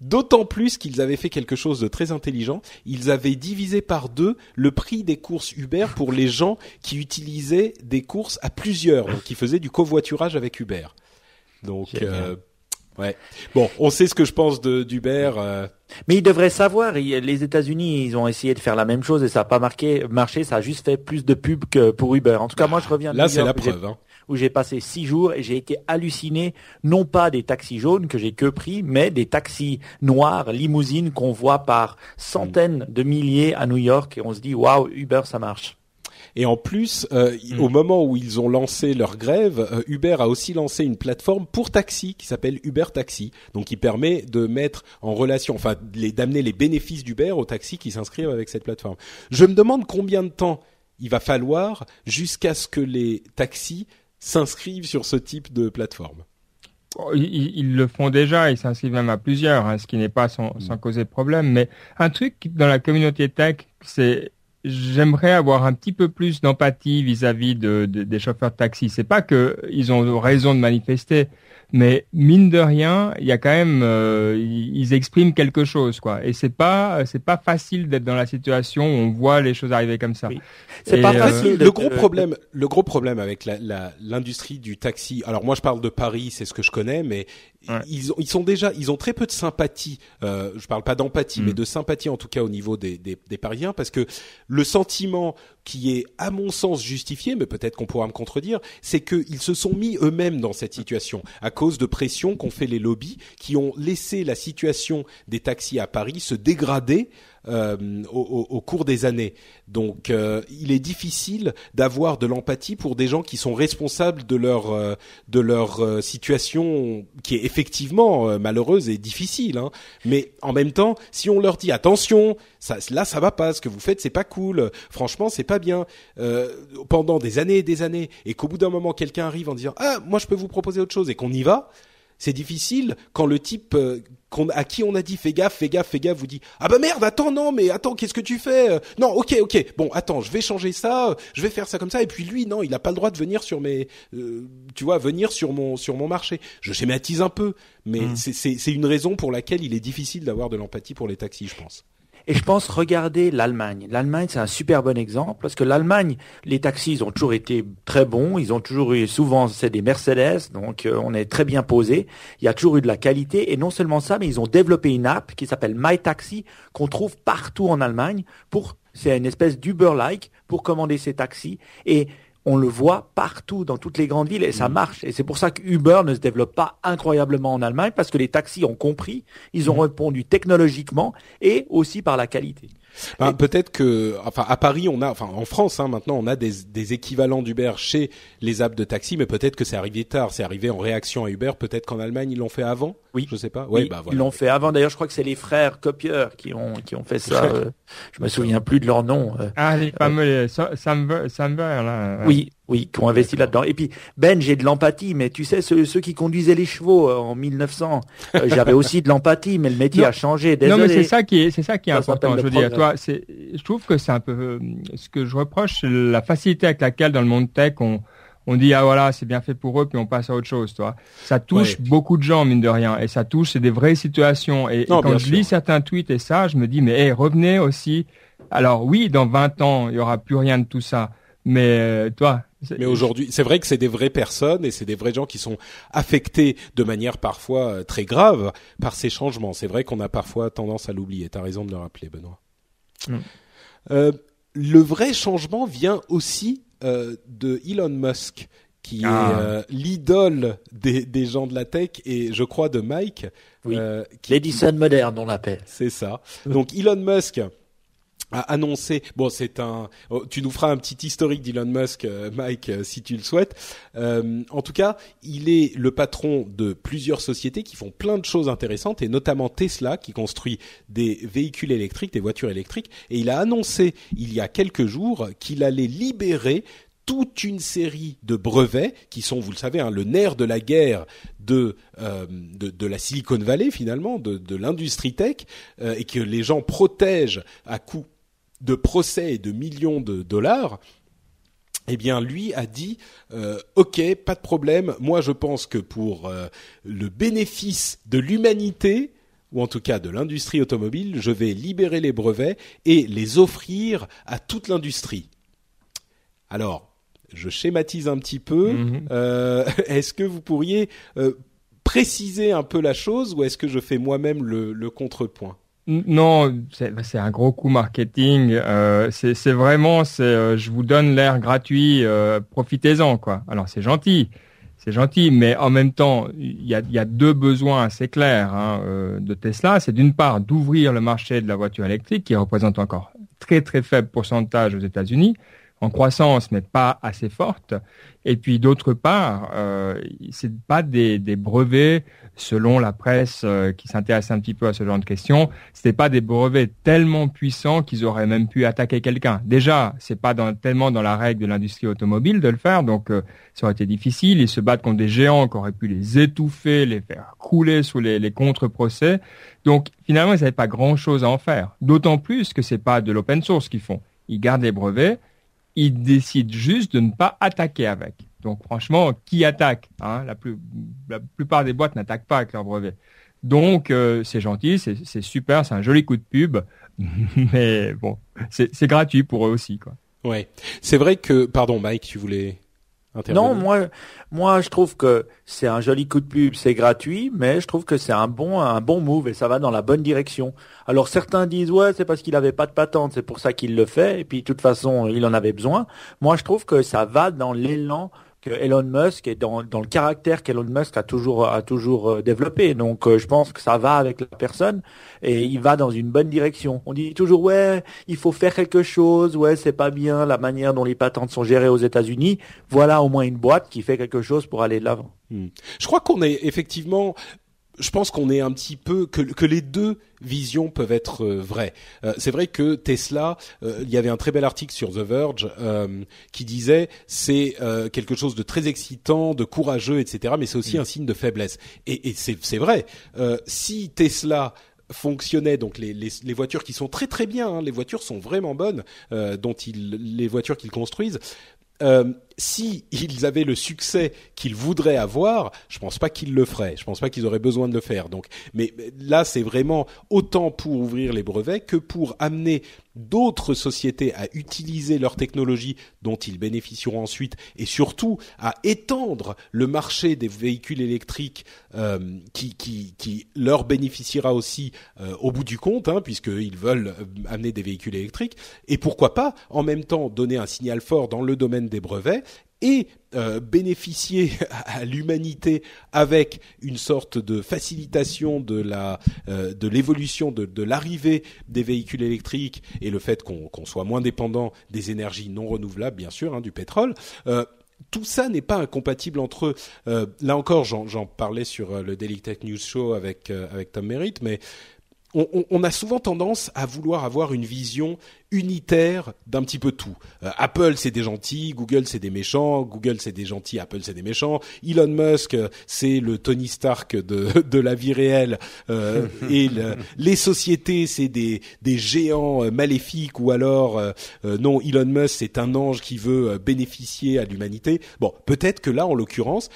D'autant plus qu'ils avaient fait quelque chose de très intelligent. Ils avaient divisé par deux le prix des courses Uber pour les gens qui utilisaient des courses à plusieurs, donc qui faisaient du covoiturage avec Uber. Donc, euh, ouais. Bon, on sait ce que je pense d'Uber. euh, Mais ils devraient savoir, les États-Unis, ils ont essayé de faire la même chose et ça n'a pas marqué, marché, ça a juste fait plus de pubs que pour Uber. En tout cas, moi, je reviens Là, c'est la preuve. Hein. Où j'ai passé six jours et j'ai été halluciné, non pas des taxis jaunes que j'ai que pris, mais des taxis noirs, limousines qu'on voit par centaines de milliers à New York et on se dit, waouh, Uber, ça marche. Et en plus, euh, Hmm. au moment où ils ont lancé leur grève, euh, Uber a aussi lancé une plateforme pour taxi qui s'appelle Uber Taxi, donc qui permet de mettre en relation, enfin, d'amener les bénéfices d'Uber aux taxis qui s'inscrivent avec cette plateforme. Je me demande combien de temps il va falloir jusqu'à ce que les taxis s'inscrivent sur ce type de plateforme. Oh, Ils, le font déjà, ils s'inscrivent même à plusieurs, hein, ce qui n'est pas sans, sans causer de problème. Mais un truc dans la communauté tech, c'est j'aimerais avoir un petit peu plus d'empathie vis-à-vis de, de- des chauffeurs de taxi. C'est pas que ils ont raison de manifester, mais mine de rien, il y a quand même euh, ils, expriment quelque chose, quoi. Et c'est pas c'est pas facile d'être dans la situation où on voit les choses arriver comme ça. Oui. C'est pas euh, facile. de- le gros problème, le gros problème avec la- la- l'industrie du taxi. Alors moi, je parle de Paris, c'est ce que je connais, mais Ouais. ils, ont, ils sont déjà, ils ont très peu de sympathie. Euh, je parle pas d'empathie, Mm. mais de sympathie en tout cas au niveau des, des, des Parisiens, parce que le sentiment qui est, à mon sens, justifié, mais peut-être qu'on pourra me contredire, c'est qu'ils se sont mis eux-mêmes dans cette situation à cause de pressions qu'ont fait les lobbies, qui ont laissé la situation des taxis à Paris se dégrader euh, au, au- cours des années. Donc, euh, il est difficile d'avoir de l'empathie pour des gens qui sont responsables de leur euh, de leur euh, situation qui est effectivement euh, malheureuse et difficile. Hein. Mais en même temps, si on leur dit attention, ça, là ça va pas, ce que vous faites c'est pas cool, franchement c'est pas bien, euh, pendant des années et des années, et qu'au bout d'un moment quelqu'un arrive en disant ah moi je peux vous proposer autre chose et qu'on y va, C'est difficile quand le type euh, à qui on a dit fais gaffe, fais gaffe, fais gaffe, vous dit ah bah merde, attends non mais attends qu'est-ce que tu fais euh, Non, ok ok, bon attends, je vais changer ça, je vais faire ça comme ça et puis lui non, il n'a pas le droit de venir sur mes, euh, tu vois, venir sur mon sur mon marché. Je schématise un peu, mais mmh. c'est une raison pour laquelle il est difficile d'avoir de l'empathie pour les taxis, je pense. Et je pense, regarder l'Allemagne. L'Allemagne, c'est un super bon exemple parce que l'Allemagne, les taxis, ils ont toujours été très bons. Ils ont toujours eu, souvent, c'est des Mercedes, donc euh, on est très bien posé. Il y a toujours eu de la qualité. Et non seulement ça, mais ils ont développé une app qui s'appelle MyTaxi qu'on trouve partout en Allemagne pour, c'est une espèce d'Uber-like pour commander ces taxis. Et on le voit partout dans toutes les grandes villes et ça mm. marche. Et c'est pour ça que Uber ne se développe pas incroyablement en Allemagne parce que les taxis ont compris, ils ont mm. répondu technologiquement et aussi par la qualité. Ben, peut-être que, enfin, à Paris, on a, enfin, en France, hein, maintenant, on a des, des équivalents d'Uber chez les apps de taxi, mais peut-être que c'est arrivé tard, c'est arrivé en réaction à Uber. Peut-être qu'en Allemagne, ils l'ont fait avant. Oui, je sais pas. Oui, bah, voilà. ils l'ont fait avant. D'ailleurs, je crois que c'est les frères copieurs qui ont qui ont fait ça. *laughs* euh, je me souviens plus de leur nom. Euh. ah, les fameux Samber, là. Oui, oui, qui ont investi là-dedans. Et puis Ben, j'ai de l'empathie, mais tu sais ceux, ceux qui conduisaient les chevaux euh, en 1900, euh, j'avais aussi de l'empathie, mais le métier a changé. Désolé. Non, mais c'est ça qui est c'est ça qui est important. Je veux dire, toi, c'est je trouve que c'est un peu ce que je reproche, la facilité avec laquelle dans le monde tech on on dit ah voilà c'est bien fait pour eux puis on passe à autre chose toi ça touche beaucoup de gens mine de rien et ça touche c'est des vraies situations et, quand je lis certains tweets et ça je me dis mais hey, revenez aussi alors oui dans 20 ans il y aura plus rien de tout ça mais euh, toi mais aujourd'hui, c'est vrai que c'est des vraies personnes et c'est des vrais gens qui sont affectés de manière parfois euh, très grave par ces changements. C'est vrai qu'on a parfois tendance à l'oublier. T'as raison de le rappeler, Benoît. Mm. Euh, le vrai changement vient aussi euh, de Elon Musk, qui est ah. euh, l'idole des, des, gens de la tech et je crois de Mike. Oui. L'Edison moderne, on l'appelle. C'est ça. Donc Elon Musk a annoncé. Bon, c'est un. Oh, tu nous feras un petit historique d'Elon Musk, euh, Mike, euh, si tu le souhaites. Euh, en tout cas, il est le patron de plusieurs sociétés qui font plein de choses intéressantes, et notamment Tesla, qui construit des véhicules électriques, des voitures électriques. Et il a annoncé il y a quelques jours qu'il allait libérer toute une série de brevets qui sont, vous le savez, hein, le nerf de la guerre de, de, de, la Silicon Valley finalement, de, de l'industrie tech, et que les gens protègent à coût de procès et de millions de dollars, eh bien, lui a dit euh, OK, pas de problème. Moi, je pense que pour euh, le bénéfice de l'humanité, ou en tout cas de l'industrie automobile, je vais libérer les brevets et les offrir à toute l'industrie. Alors, je schématise un petit peu. Mhm. Euh, *laughs* est-ce que vous pourriez préciser un peu la chose, ou est-ce que je fais moi-même le contrepoint? Non, c'est un gros coup marketing. Euh, c'est vraiment, c'est, euh, je vous donne l'air gratuit, euh, profitez-en quoi. Alors c'est gentil, c'est gentil, mais en même temps, il y a, deux besoins assez clairs hein, de Tesla. C'est d'une part d'ouvrir le marché de la voiture électrique, qui représente encore très très faible pourcentage aux États-Unis, en croissance, mais pas assez forte. Et puis d'autre part, euh, c'est pas des, brevets selon la presse euh, qui s'intéresse un petit peu à ce genre de questions, c'était pas des brevets tellement puissants qu'ils auraient même pu attaquer quelqu'un. Déjà, c'est pas dans, tellement dans la règle de l'industrie automobile de le faire, donc euh, ça aurait été difficile. Ils se battent contre des géants qui auraient pu les étouffer, les faire couler sous les, les contre-procès. Donc finalement, ils n'avaient pas grand-chose à en faire. D'autant plus que c'est pas de l'open source qu'ils font. Ils gardent les brevets, ils décident juste de ne pas attaquer avec. Donc franchement, qui attaque hein? La, plus, la plupart des boîtes n'attaquent pas avec leurs brevets. Donc euh, c'est gentil, c'est super, c'est un joli coup de pub, *laughs* mais bon, c'est gratuit pour eux aussi, quoi. Ouais, c'est vrai que, pardon, Mike, tu voulais non, moi, moi, je trouve que c'est un joli coup de pub, c'est gratuit, mais je trouve que c'est un bon, un bon move et ça va dans la bonne direction. Alors certains disent ouais, c'est parce qu'il avait pas de patente, c'est pour ça qu'il le fait, et puis de toute façon, il en avait besoin. Moi, je trouve que ça va dans l'élan Elon Musk est dans, dans le caractère qu'Elon Musk a toujours a toujours euh, développé. Donc euh, je pense que ça va avec la personne et il va dans une bonne direction. On dit toujours ouais, il faut faire quelque chose, ouais, c'est pas bien la manière dont les patentes sont gérées aux États-Unis. Voilà au moins une boîte qui fait quelque chose pour aller de l'avant. Hmm. Je crois qu'on est effectivement je pense qu'on est un petit peu que, que les deux visions peuvent être euh, vraies. Euh, c'est vrai que Tesla, euh, il y avait un très bel article sur The Verge qui disait c'est quelque chose de très excitant, de courageux, etc. Mais c'est aussi mm. un signe de faiblesse. Et, et c'est vrai. si Tesla fonctionnait donc les, les, les, voitures qui sont très très bien hein, les voitures sont vraiment bonnes dont ils les voitures qu'ils construisent euh, si ils avaient le succès qu'ils voudraient avoir, je pense pas qu'ils le feraient. Je pense pas qu'ils auraient besoin de le faire. Donc, mais là, c'est vraiment autant pour ouvrir les brevets que pour amener d'autres sociétés à utiliser leur technologie dont ils bénéficieront ensuite et surtout à étendre le marché des véhicules électriques euh, qui, leur bénéficiera aussi euh, au bout du compte hein, puisqu'ils veulent euh, amener des véhicules électriques et pourquoi pas en même temps donner un signal fort dans le domaine des brevets et euh, bénéficier *laughs* à l'humanité avec une sorte de facilitation de la euh, de l'évolution de, de l'arrivée des véhicules électriques et le fait qu'on soit moins dépendant des énergies non renouvelables bien sûr hein, du pétrole euh, tout ça n'est pas incompatible entre eux. Euh, là encore, j'en parlais sur le Daily Tech News Show avec avec Tom Merritt, mais on, on, a souvent tendance à vouloir avoir une vision unitaire d'un petit peu tout. Euh, Apple c'est des gentils, Google c'est des méchants, Google c'est des gentils, Apple c'est des méchants, Elon Musk c'est le Tony Stark de, *laughs* de la vie réelle euh, et les sociétés c'est des, des géants euh, maléfiques ou alors non Elon Musk c'est un ange qui veut bénéficier à l'humanité. Bon peut-être que là en l'occurrence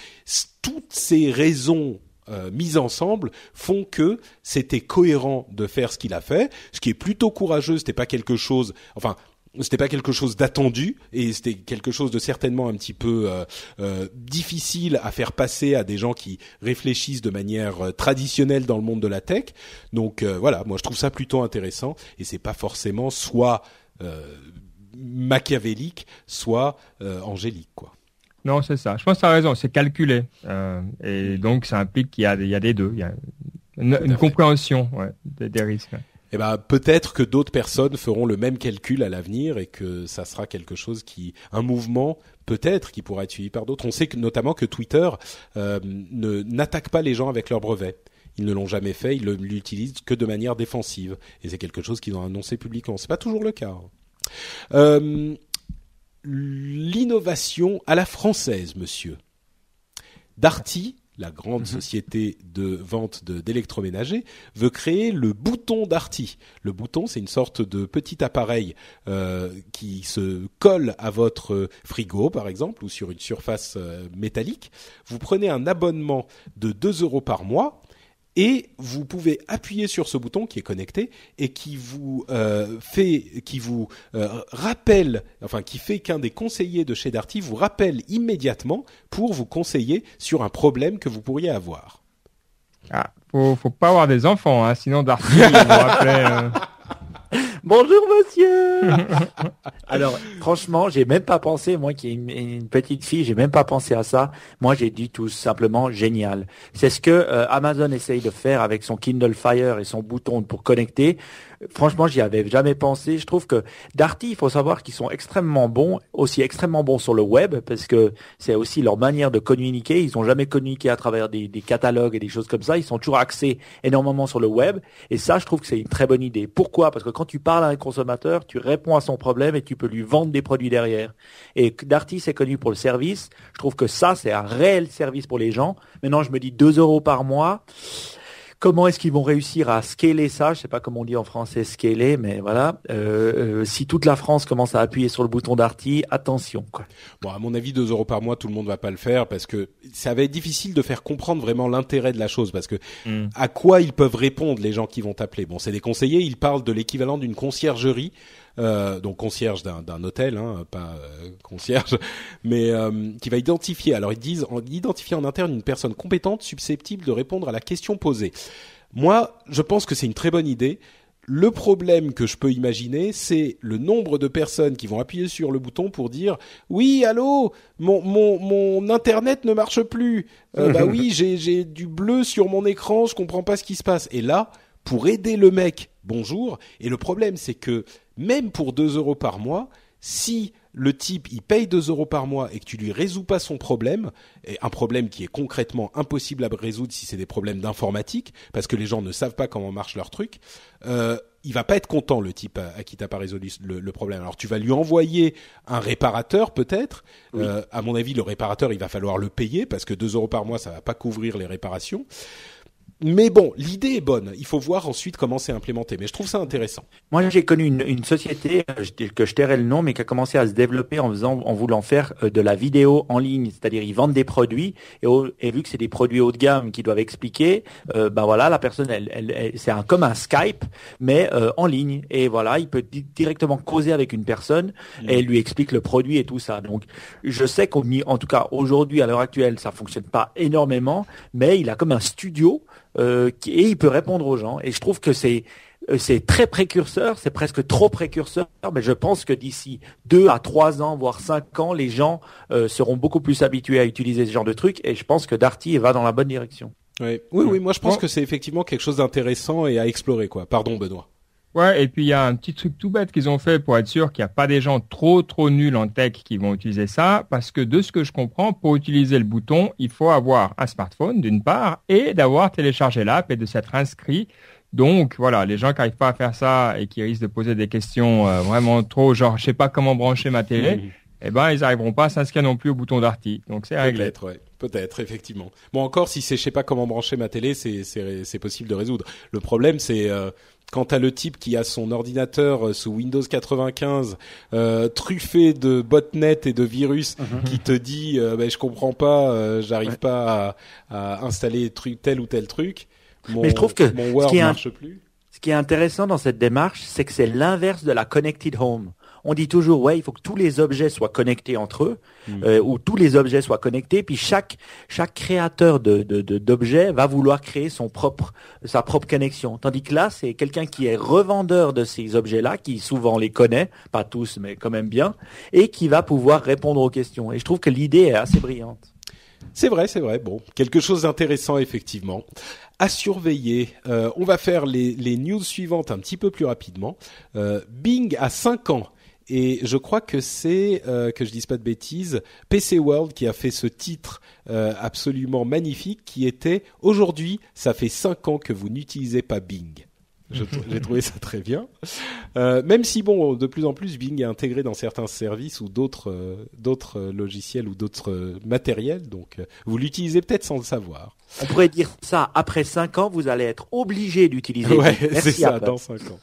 toutes ces raisons euh, mises ensemble font que c'était cohérent de faire ce qu'il a fait, ce qui est plutôt courageux. C'était pas quelque chose, enfin, c'était pas quelque chose d'attendu et c'était quelque chose de certainement un petit peu euh, euh, difficile à faire passer à des gens qui réfléchissent de manière traditionnelle dans le monde de la tech. Donc voilà, moi je trouve ça plutôt intéressant et c'est pas forcément soit machiavélique, soit angélique quoi. Non, c'est ça. Je pense que tu as raison, c'est calculé. Euh, et donc, ça implique qu'il y a, il y a des deux. Il y a une, compréhension ouais, des, risques. Eh ben, peut-être que d'autres personnes feront le même calcul à l'avenir et que ça sera quelque chose qui, un mouvement peut-être qui pourra être suivi par d'autres. On sait que, notamment que Twitter euh, ne n'attaque pas les gens avec leurs brevets. Ils ne l'ont jamais fait, ils l'utilisent que de manière défensive. Et c'est quelque chose qu'ils ont annoncé publiquement. C'est pas toujours le cas. Euh, l'innovation à la française, monsieur. Darty, la grande mhm. société de vente d'électroménager, veut créer le bouton Darty. Le bouton, c'est une sorte de petit appareil euh, qui se colle à votre frigo, par exemple, ou sur une surface euh, métallique. Vous prenez un abonnement de 2 euros par mois et vous pouvez appuyer sur ce bouton qui est connecté et qui vous euh, fait, qui vous euh, rappelle, enfin qui fait qu'un des conseillers de chez Darty vous rappelle immédiatement pour vous conseiller sur un problème que vous pourriez avoir. Ah, faut, faut pas avoir des enfants, hein, sinon Darty vous rappelait. Euh, *laughs* Bonjour monsieur. *laughs* Alors franchement, j'ai même pas pensé, moi qui ai une, petite fille, j'ai même pas pensé à ça. Moi j'ai dit tout simplement génial. C'est ce que euh, Amazon essaye de faire avec son Kindle Fire et son bouton pour connecter. Franchement, j'y avais jamais pensé. Je trouve que Darty, il faut savoir qu'ils sont extrêmement bons, aussi extrêmement bons sur le web, parce que c'est aussi leur manière de communiquer. Ils ont jamais communiqué à travers des, catalogues et des choses comme ça. Ils sont toujours axés énormément sur le web. Et ça, je trouve que c'est une très bonne idée. Pourquoi? Parce que quand tu parles à un consommateur, tu réponds à son problème et tu peux lui vendre des produits derrière. Et Darty, c'est connu pour le service. Je trouve que ça, c'est un réel service pour les gens. Maintenant, je me dis 2 euros par mois. Comment est-ce qu'ils vont réussir à scaler ça? Je sais pas comment on dit en français scaler, mais voilà. Euh, euh, si toute la France commence à appuyer sur le bouton d'Arty, attention. Quoi. Bon, à mon avis, 2 euros par mois, tout le monde va pas le faire parce que ça va être difficile de faire comprendre vraiment l'intérêt de la chose parce que hmm. à quoi ils peuvent répondre les gens qui vont t'appeler? Bon, c'est des conseillers, ils parlent de l'équivalent d'une conciergerie euh, donc concierge d'un hôtel, hein, pas euh, concierge, mais euh, qui va identifier. Alors ils disent identifier en interne une personne compétente susceptible de répondre à la question posée. Moi, je pense que c'est une très bonne idée. Le problème que je peux imaginer, c'est le nombre de personnes qui vont appuyer sur le bouton pour dire oui, allô, mon mon mon internet ne marche plus. bah *laughs* oui, j'ai j'ai du bleu sur mon écran, je comprends pas ce qui se passe. Et là, pour aider le mec, bonjour. Et le problème, c'est que même pour 2 euros par mois, si le type il paye 2 euros par mois et que tu lui résous pas son problème, et un problème qui est concrètement impossible à résoudre si c'est des problèmes d'informatique, parce que les gens ne savent pas comment marche leur truc, euh, il va pas être content le type à, qui t'as pas résolu le, problème. Alors tu vas lui envoyer un réparateur peut-être. Euh, à mon avis, le réparateur il va falloir le payer parce que 2 euros par mois ça va pas couvrir les réparations. Mais bon, l'idée est bonne. Il faut voir ensuite comment c'est implémenté. Mais je trouve ça intéressant. Moi, j'ai connu une, une, société euh, que je tairai le nom, mais qui a commencé à se développer en faisant, en voulant faire euh, de la vidéo en ligne. C'est-à-dire, ils vendent des produits et, vu que c'est des produits haut de gamme qui doivent expliquer, euh, ben voilà, la personne, elle, elle, c'est un comme un Skype, mais euh, en ligne. Et voilà, il peut directement causer avec une personne et elle lui explique le produit et tout ça. Donc, je sais qu'en en tout cas aujourd'hui, à l'heure actuelle, ça fonctionne pas énormément, mais il a comme un studio euh, et il peut répondre aux gens. Et je trouve que c'est euh, c'est très précurseur, c'est presque trop précurseur, mais je pense que d'ici deux à trois ans, voire cinq ans, les gens euh, seront beaucoup plus habitués à utiliser ce genre de trucs, et je pense que Darty va dans la bonne direction. Oui, oui, oui moi je pense que c'est effectivement quelque chose d'intéressant et à explorer, quoi. Pardon, Benoît. Ouais, et puis il y a un petit truc tout bête qu'ils ont fait pour être sûr qu'il n'y a pas des gens trop trop nuls en tech qui vont utiliser ça, parce que de ce que je comprends, pour utiliser le bouton, il faut avoir un smartphone d'une part et d'avoir téléchargé l'app et de s'être inscrit. Donc voilà, les gens qui n'arrivent pas à faire ça et qui risquent de poser des questions euh, vraiment trop, genre je sais pas comment brancher ma télé. Eh ben ils n'arriveront pas à s'inscrire non plus au bouton d'Arty. Donc c'est réglé. Peut-être, ouais. Peut-être, effectivement. Bon, encore si c'est je sais pas comment brancher ma télé, c'est c'est possible de résoudre. Le problème, c'est euh, quand t'as le type qui a son ordinateur euh, sous Windows 95 euh, truffé de botnet et de virus mhm. qui te dit euh, ben, je comprends pas, euh, j'arrive pas à, à, installer tel ou tel truc. Mon, Mais je trouve que mon Word ce qui marche plus. Ce qui est intéressant dans cette démarche, c'est que c'est l'inverse de la connected home on dit toujours ouais il faut que tous les objets soient connectés entre eux hmm. euh, ou tous les objets soient connectés puis chaque chaque créateur de d'objets va vouloir créer son propre sa propre connexion tandis que là c'est quelqu'un qui est revendeur de ces objets là qui souvent les connaît pas tous mais quand même bien et qui va pouvoir répondre aux questions et je trouve que l'idée est assez brillante c'est vrai, c'est vrai. Bon, quelque chose d'intéressant effectivement à surveiller. Euh, on va faire les, les, news suivantes un petit peu plus rapidement. Euh, Bing a 5 ans et je crois que c'est, euh, que je dise pas de bêtises, PC World qui a fait ce titre euh, absolument magnifique qui était aujourd'hui, ça fait cinq ans que vous n'utilisez pas Bing. J'ai trouvé ça très bien. Euh, même si bon, de plus en plus, Bing est intégré dans certains services ou d'autres euh, d'autres logiciels ou d'autres matériels, donc vous l'utilisez peut-être sans le savoir. On pourrait dire ça après cinq ans, vous allez être obligé d'utiliser. Ouais, *laughs* c'est ça, dans cinq ans.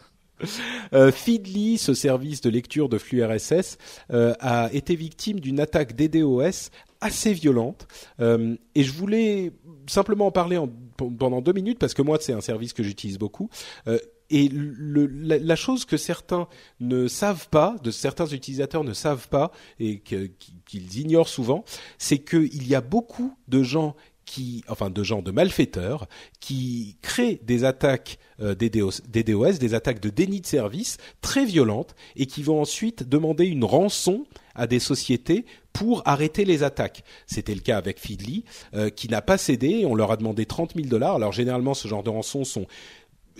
Euh, Feedly, ce service de lecture de flux RSS, euh, a été victime d'une attaque DDoS assez violente. Euh, et je voulais simplement en parler pendant deux minutes parce que moi, c'est un service que j'utilise beaucoup. Euh, et la, chose que certains ne savent pas, de certains utilisateurs ne savent pas et qu'ils ignorent souvent, c'est qu'il y a beaucoup de gens qui, enfin de gens de malfaiteurs, qui créent des attaques euh, DDoS, des attaques de déni de service très violentes et qui vont ensuite demander une rançon à des sociétés pour arrêter les attaques. C'était le cas avec Feedly, euh, qui n'a pas cédé. On leur a demandé 30 000 dollars. Alors généralement, ce genre de rançons sont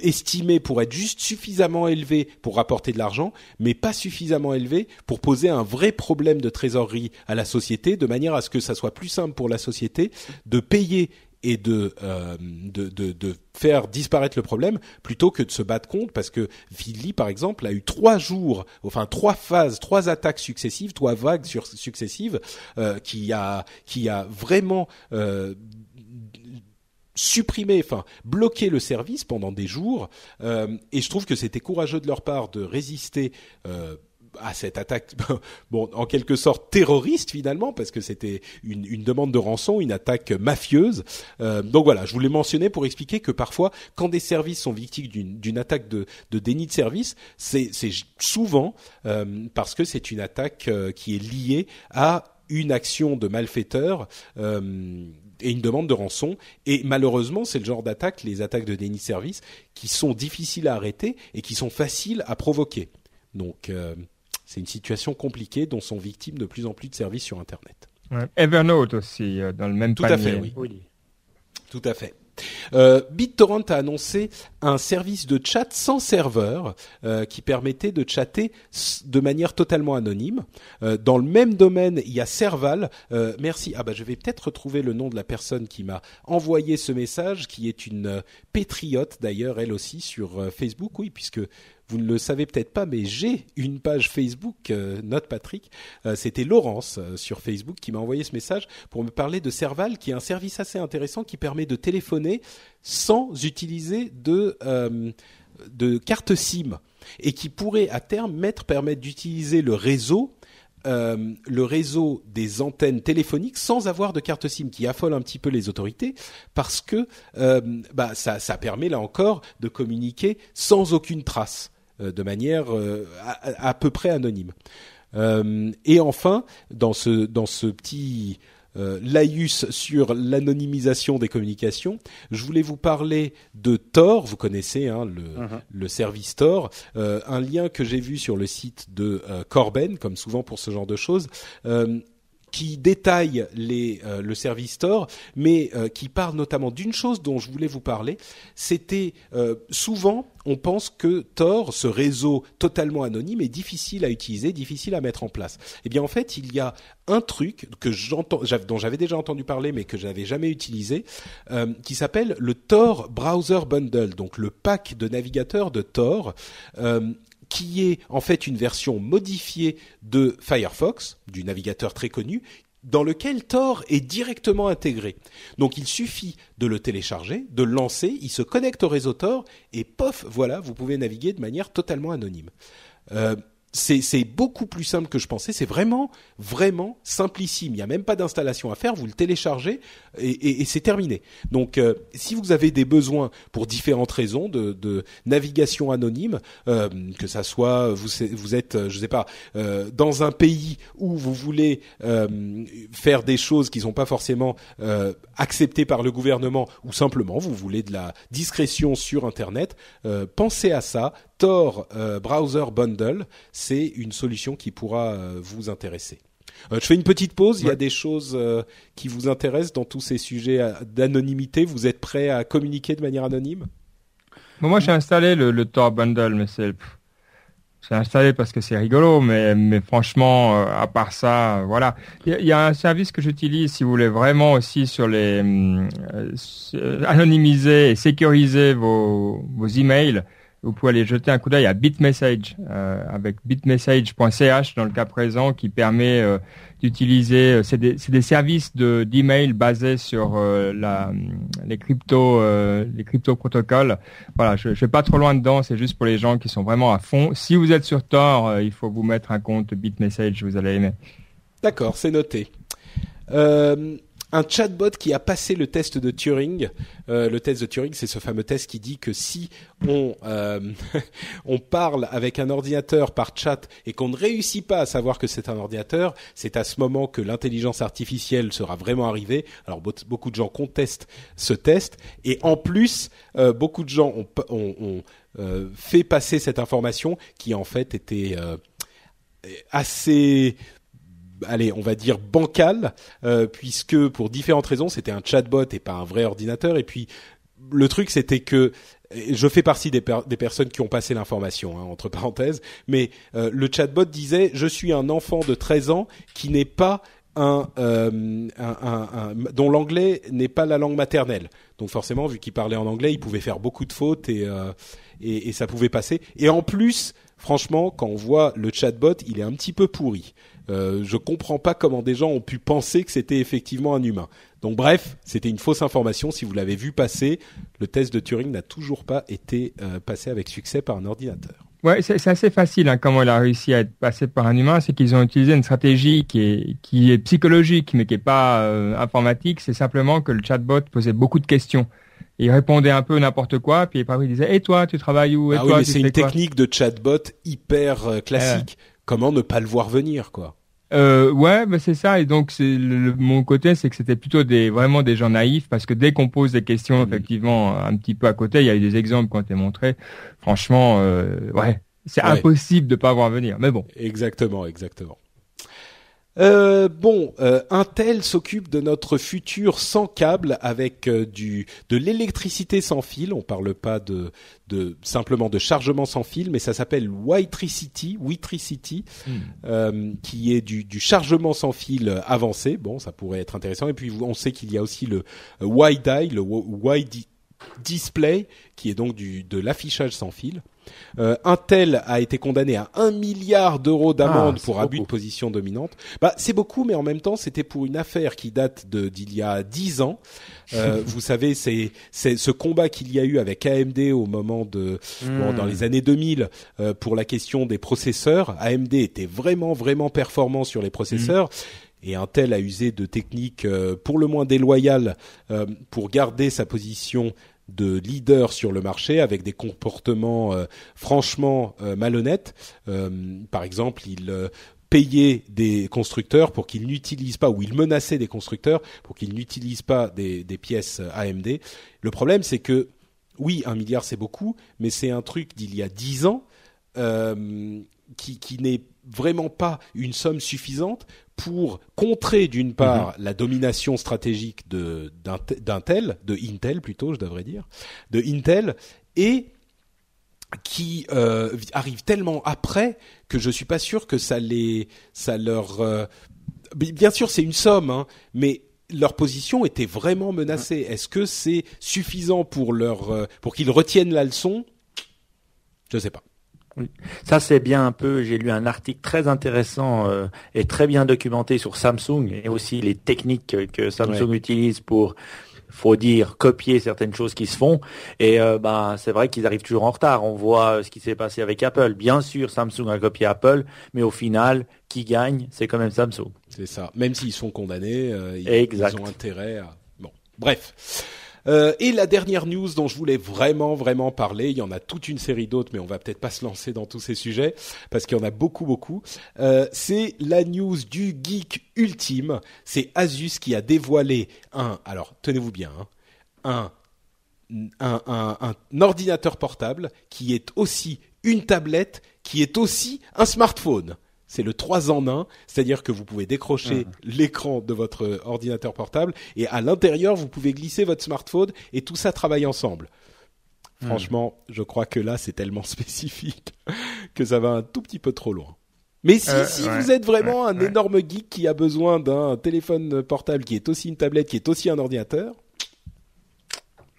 estimé pour être juste suffisamment élevé pour rapporter de l'argent, mais pas suffisamment élevé pour poser un vrai problème de trésorerie à la société, de manière à ce que ça soit plus simple pour la société de payer et de, euh, de, de, faire disparaître le problème plutôt que de se battre contre. Parce que Philly par exemple a eu trois jours enfin trois phases trois attaques successives trois vagues successives euh, qui a qui a vraiment euh, supprimer, enfin bloquer le service pendant des jours. Euh, et je trouve que c'était courageux de leur part de résister. Euh, à cette attaque, *laughs* bon, en quelque sorte terroriste finalement, parce que c'était une, une, demande de rançon, une attaque mafieuse. Euh, donc voilà, je voulais mentionner pour expliquer que parfois, quand des services sont victimes d'une attaque de, de, déni de service, c'est souvent euh, parce que c'est une attaque euh, qui est liée à une action de malfaiteur euh, et une demande de rançon. Et malheureusement, c'est le genre d'attaque, les attaques de déni de service, qui sont difficiles à arrêter et qui sont faciles à provoquer. Donc, euh, c'est une situation compliquée dont sont victimes de plus en plus de services sur Internet. Evernote aussi, euh, dans le même Tout panier. à fait, oui. Tout à fait. Euh, BitTorrent a annoncé un service de chat sans serveur euh, qui permettait de chatter de manière totalement anonyme. Euh, dans le même domaine, il y a Serval. merci. Ah bah je vais peut-être retrouver le nom de la personne qui m'a envoyé ce message, qui est une pétriote d'ailleurs, elle aussi sur Facebook. Oui, puisque vous ne le savez peut-être pas, mais j'ai une page Facebook, euh, Note Patrick. Euh, C'était Laurence euh, sur Facebook qui m'a envoyé ce message pour me parler de Serval, qui est un service assez intéressant qui permet de téléphoner sans utiliser de de carte SIM et qui pourrait à terme mettre permettre d'utiliser le réseau le réseau des antennes téléphoniques sans avoir de carte SIM, qui affole un petit peu les autorités, parce que bah, ça, ça, permet là encore de communiquer sans aucune trace. Euh, de manière euh, à, peu près anonyme. Euh, et enfin, dans ce dans ce petit laïus sur l'anonymisation des communications. Je voulais vous parler de Tor, vous connaissez hein, le, uh-huh. le, service Tor, un lien que j'ai vu sur le site de Corben, comme souvent pour ce genre de choses qui détaille euh, le service Tor, mais euh, qui parle notamment d'une chose dont je voulais vous parler. C'était euh, souvent on pense que Tor, ce réseau totalement anonyme, est difficile à utiliser, difficile à mettre en place. Eh bien, en fait, il y a un truc que j'entends, dont j'avais déjà entendu parler, mais que j'avais jamais utilisé, qui s'appelle le Tor Browser Bundle, donc le pack de navigateurs de Tor qui est en fait une version modifiée de Firefox, du navigateur très connu, dans lequel Tor est directement intégré. Donc il suffit de le télécharger, de le lancer, il se connecte au réseau Tor et pof, voilà, vous pouvez naviguer de manière totalement anonyme. Euh, c'est beaucoup plus simple que je pensais. C'est vraiment, vraiment simplissime. Il n'y a même pas d'installation à faire. Vous le téléchargez et, c'est terminé. Donc, euh, si vous avez des besoins pour différentes raisons de, navigation anonyme, euh, que ça soit vous, êtes, je sais pas, euh, dans un pays où vous voulez euh, faire des choses qui sont pas forcément euh, acceptées par le gouvernement, ou simplement vous voulez de la discrétion sur Internet, pensez à ça Tor euh, Browser Bundle, c'est une solution qui pourra euh, vous intéresser. Euh, je fais une petite pause. Il y a des choses qui vous intéressent dans tous ces sujets d'anonymité. Vous êtes prêt à communiquer de manière anonyme? Moi, j'ai installé le, Tor Bundle, mais c'est j'ai installé parce que c'est rigolo, mais, mais franchement, à part ça, voilà. Il y, a un service que j'utilise si vous voulez vraiment aussi sur les anonymiser et sécuriser vos, vos emails vous pouvez aller jeter un coup d'œil à BitMessage euh, avec bitmessage.ch dans le cas présent qui permet euh, d'utiliser euh, c'est des, des, services de d'email basés sur la, les crypto les crypto protocoles. Voilà, je, je vais pas trop loin dedans, c'est juste pour les gens qui sont vraiment à fond. Si vous êtes sur Tor, il faut vous mettre un compte BitMessage, vous allez aimer. D'accord, c'est noté. Un chatbot qui a passé le test de Turing. Euh, le test de Turing, c'est ce fameux test qui dit que si on euh, *laughs* on parle avec un ordinateur par chat et qu'on ne réussit pas à savoir que c'est un ordinateur, c'est à ce moment que l'intelligence artificielle sera vraiment arrivée. Alors beaucoup de gens contestent ce test et en plus euh, beaucoup de gens ont fait passer cette information qui en fait était assez allez, on va dire bancal, euh, puisque pour différentes raisons, c'était un chatbot et pas un vrai ordinateur. Et puis le truc, c'était que je fais partie des, personnes qui ont passé l'information, hein, entre parenthèses, mais euh, le chatbot disait je suis un enfant de 13 ans qui n'est pas un, euh, un, dont l'anglais n'est pas la langue maternelle. Donc forcément, vu qu'il parlait en anglais, il pouvait faire beaucoup de fautes et, ça pouvait passer. Et en plus, franchement, quand on voit le chatbot, il est un petit peu pourri. Euh, je comprends pas comment des gens ont pu penser que c'était effectivement un humain. Donc bref, c'était une fausse information. Si vous l'avez vu passer, le test de Turing n'a toujours pas été euh, passé avec succès par un ordinateur. Ouais, c'est assez facile hein, comment il a réussi à être passé par un humain. C'est qu'ils ont utilisé une stratégie qui est, qui est psychologique, mais qui est pas euh, informatique. C'est simplement que le chatbot posait beaucoup de questions. il répondait un peu n'importe quoi, puis après il disait "Et toi, tu travailles où? Et ah toi, oui, mais c'est une technique de chatbot hyper euh, classique comment ne pas le voir venir, quoi. Euh, ouais, bah c'est ça. Et donc, c'est mon côté, c'est que c'était plutôt des vraiment des gens naïfs, parce que dès qu'on pose des questions, mmh. effectivement, un petit peu à côté, il y a eu des exemples qui ont été montrés. Franchement, euh, ouais, c'est impossible de pas voir venir. Mais bon. Exactement, exactement. Euh, bon, euh, Intel s'occupe de notre futur sans câble avec euh, du de l'électricité sans fil. On parle pas de de simplement de chargement sans fil, mais ça s'appelle Witricity, Witricity, Hmm. euh, qui est du, du chargement sans fil avancé. Bon, ça pourrait être intéressant. Et puis on sait qu'il y a aussi le euh, WiDi, le Wi- Wide Display, qui est donc du de l'affichage sans fil. Euh, Intel a été condamné à un milliard d'euros d'amende Ah, c'est pour abus de position dominante. Bah, c'est beaucoup, mais en même temps, c'était pour une affaire qui date de d'il y a dix ans. Euh, *laughs* vous savez, c'est c'est ce combat qu'il y a eu avec AMD au moment de bon, Hmm. dans les années 2000 euh, pour la question des processeurs. AMD était vraiment vraiment performant sur les processeurs. Et Intel a usé de techniques euh, pour le moins déloyales euh, pour garder sa position de leader sur le marché avec des comportements euh, franchement euh, malhonnêtes. Euh, par exemple, il payait des constructeurs pour qu'ils n'utilisent pas, ou il menaçait des constructeurs pour qu'ils n'utilisent pas des, pièces AMD. Le problème, c'est que oui, un milliard c'est beaucoup, mais c'est un truc d'il y a dix ans qui, qui n'est vraiment pas une somme suffisante pour contrer d'une part la domination stratégique de d'Int- d'Intel, de Intel plutôt, je devrais dire, de Intel, et qui euh, arrive tellement après que je suis pas sûr que ça les, ça leur, euh, bi- bien sûr c'est une somme, hein, mais leur position était vraiment menacée. Est-ce que c'est suffisant pour leur, euh, pour qu'ils retiennent la leçon? Je sais pas. Ça c'est bien un peu. J'ai lu un article très intéressant euh, et très bien documenté sur Samsung et aussi les techniques que, Samsung utilise pour, faut dire, copier certaines choses qui se font. Et euh, bah c'est vrai qu'ils arrivent toujours en retard. On voit euh, ce qui s'est passé avec Apple. Bien sûr, Samsung a copié Apple, mais au final, qui gagne, c'est quand même Samsung. C'est ça. Même s'ils sont condamnés, euh, ils ont intérêt à. Bon, bref. Euh, et la dernière news dont je voulais vraiment vraiment parler, il y en a toute une série d'autres, mais on va peut-être pas se lancer dans tous ces sujets parce qu'il y en a beaucoup beaucoup. Euh, c'est la news du geek ultime. C'est Asus qui a dévoilé un. Alors tenez-vous bien, hein, un ordinateur portable qui est aussi une tablette, qui est aussi un smartphone. C'est le 3 en 1, c'est-à-dire que vous pouvez décrocher l'écran de votre ordinateur portable et à l'intérieur, vous pouvez glisser votre smartphone et tout ça travaille ensemble. Franchement, je crois que là, c'est tellement *laughs* spécifique que ça va un tout petit peu trop loin. Mais si, Euh, si ouais, vous êtes vraiment ouais, un ouais. énorme geek qui a besoin d'un téléphone portable qui est aussi une tablette, qui est aussi un ordinateur,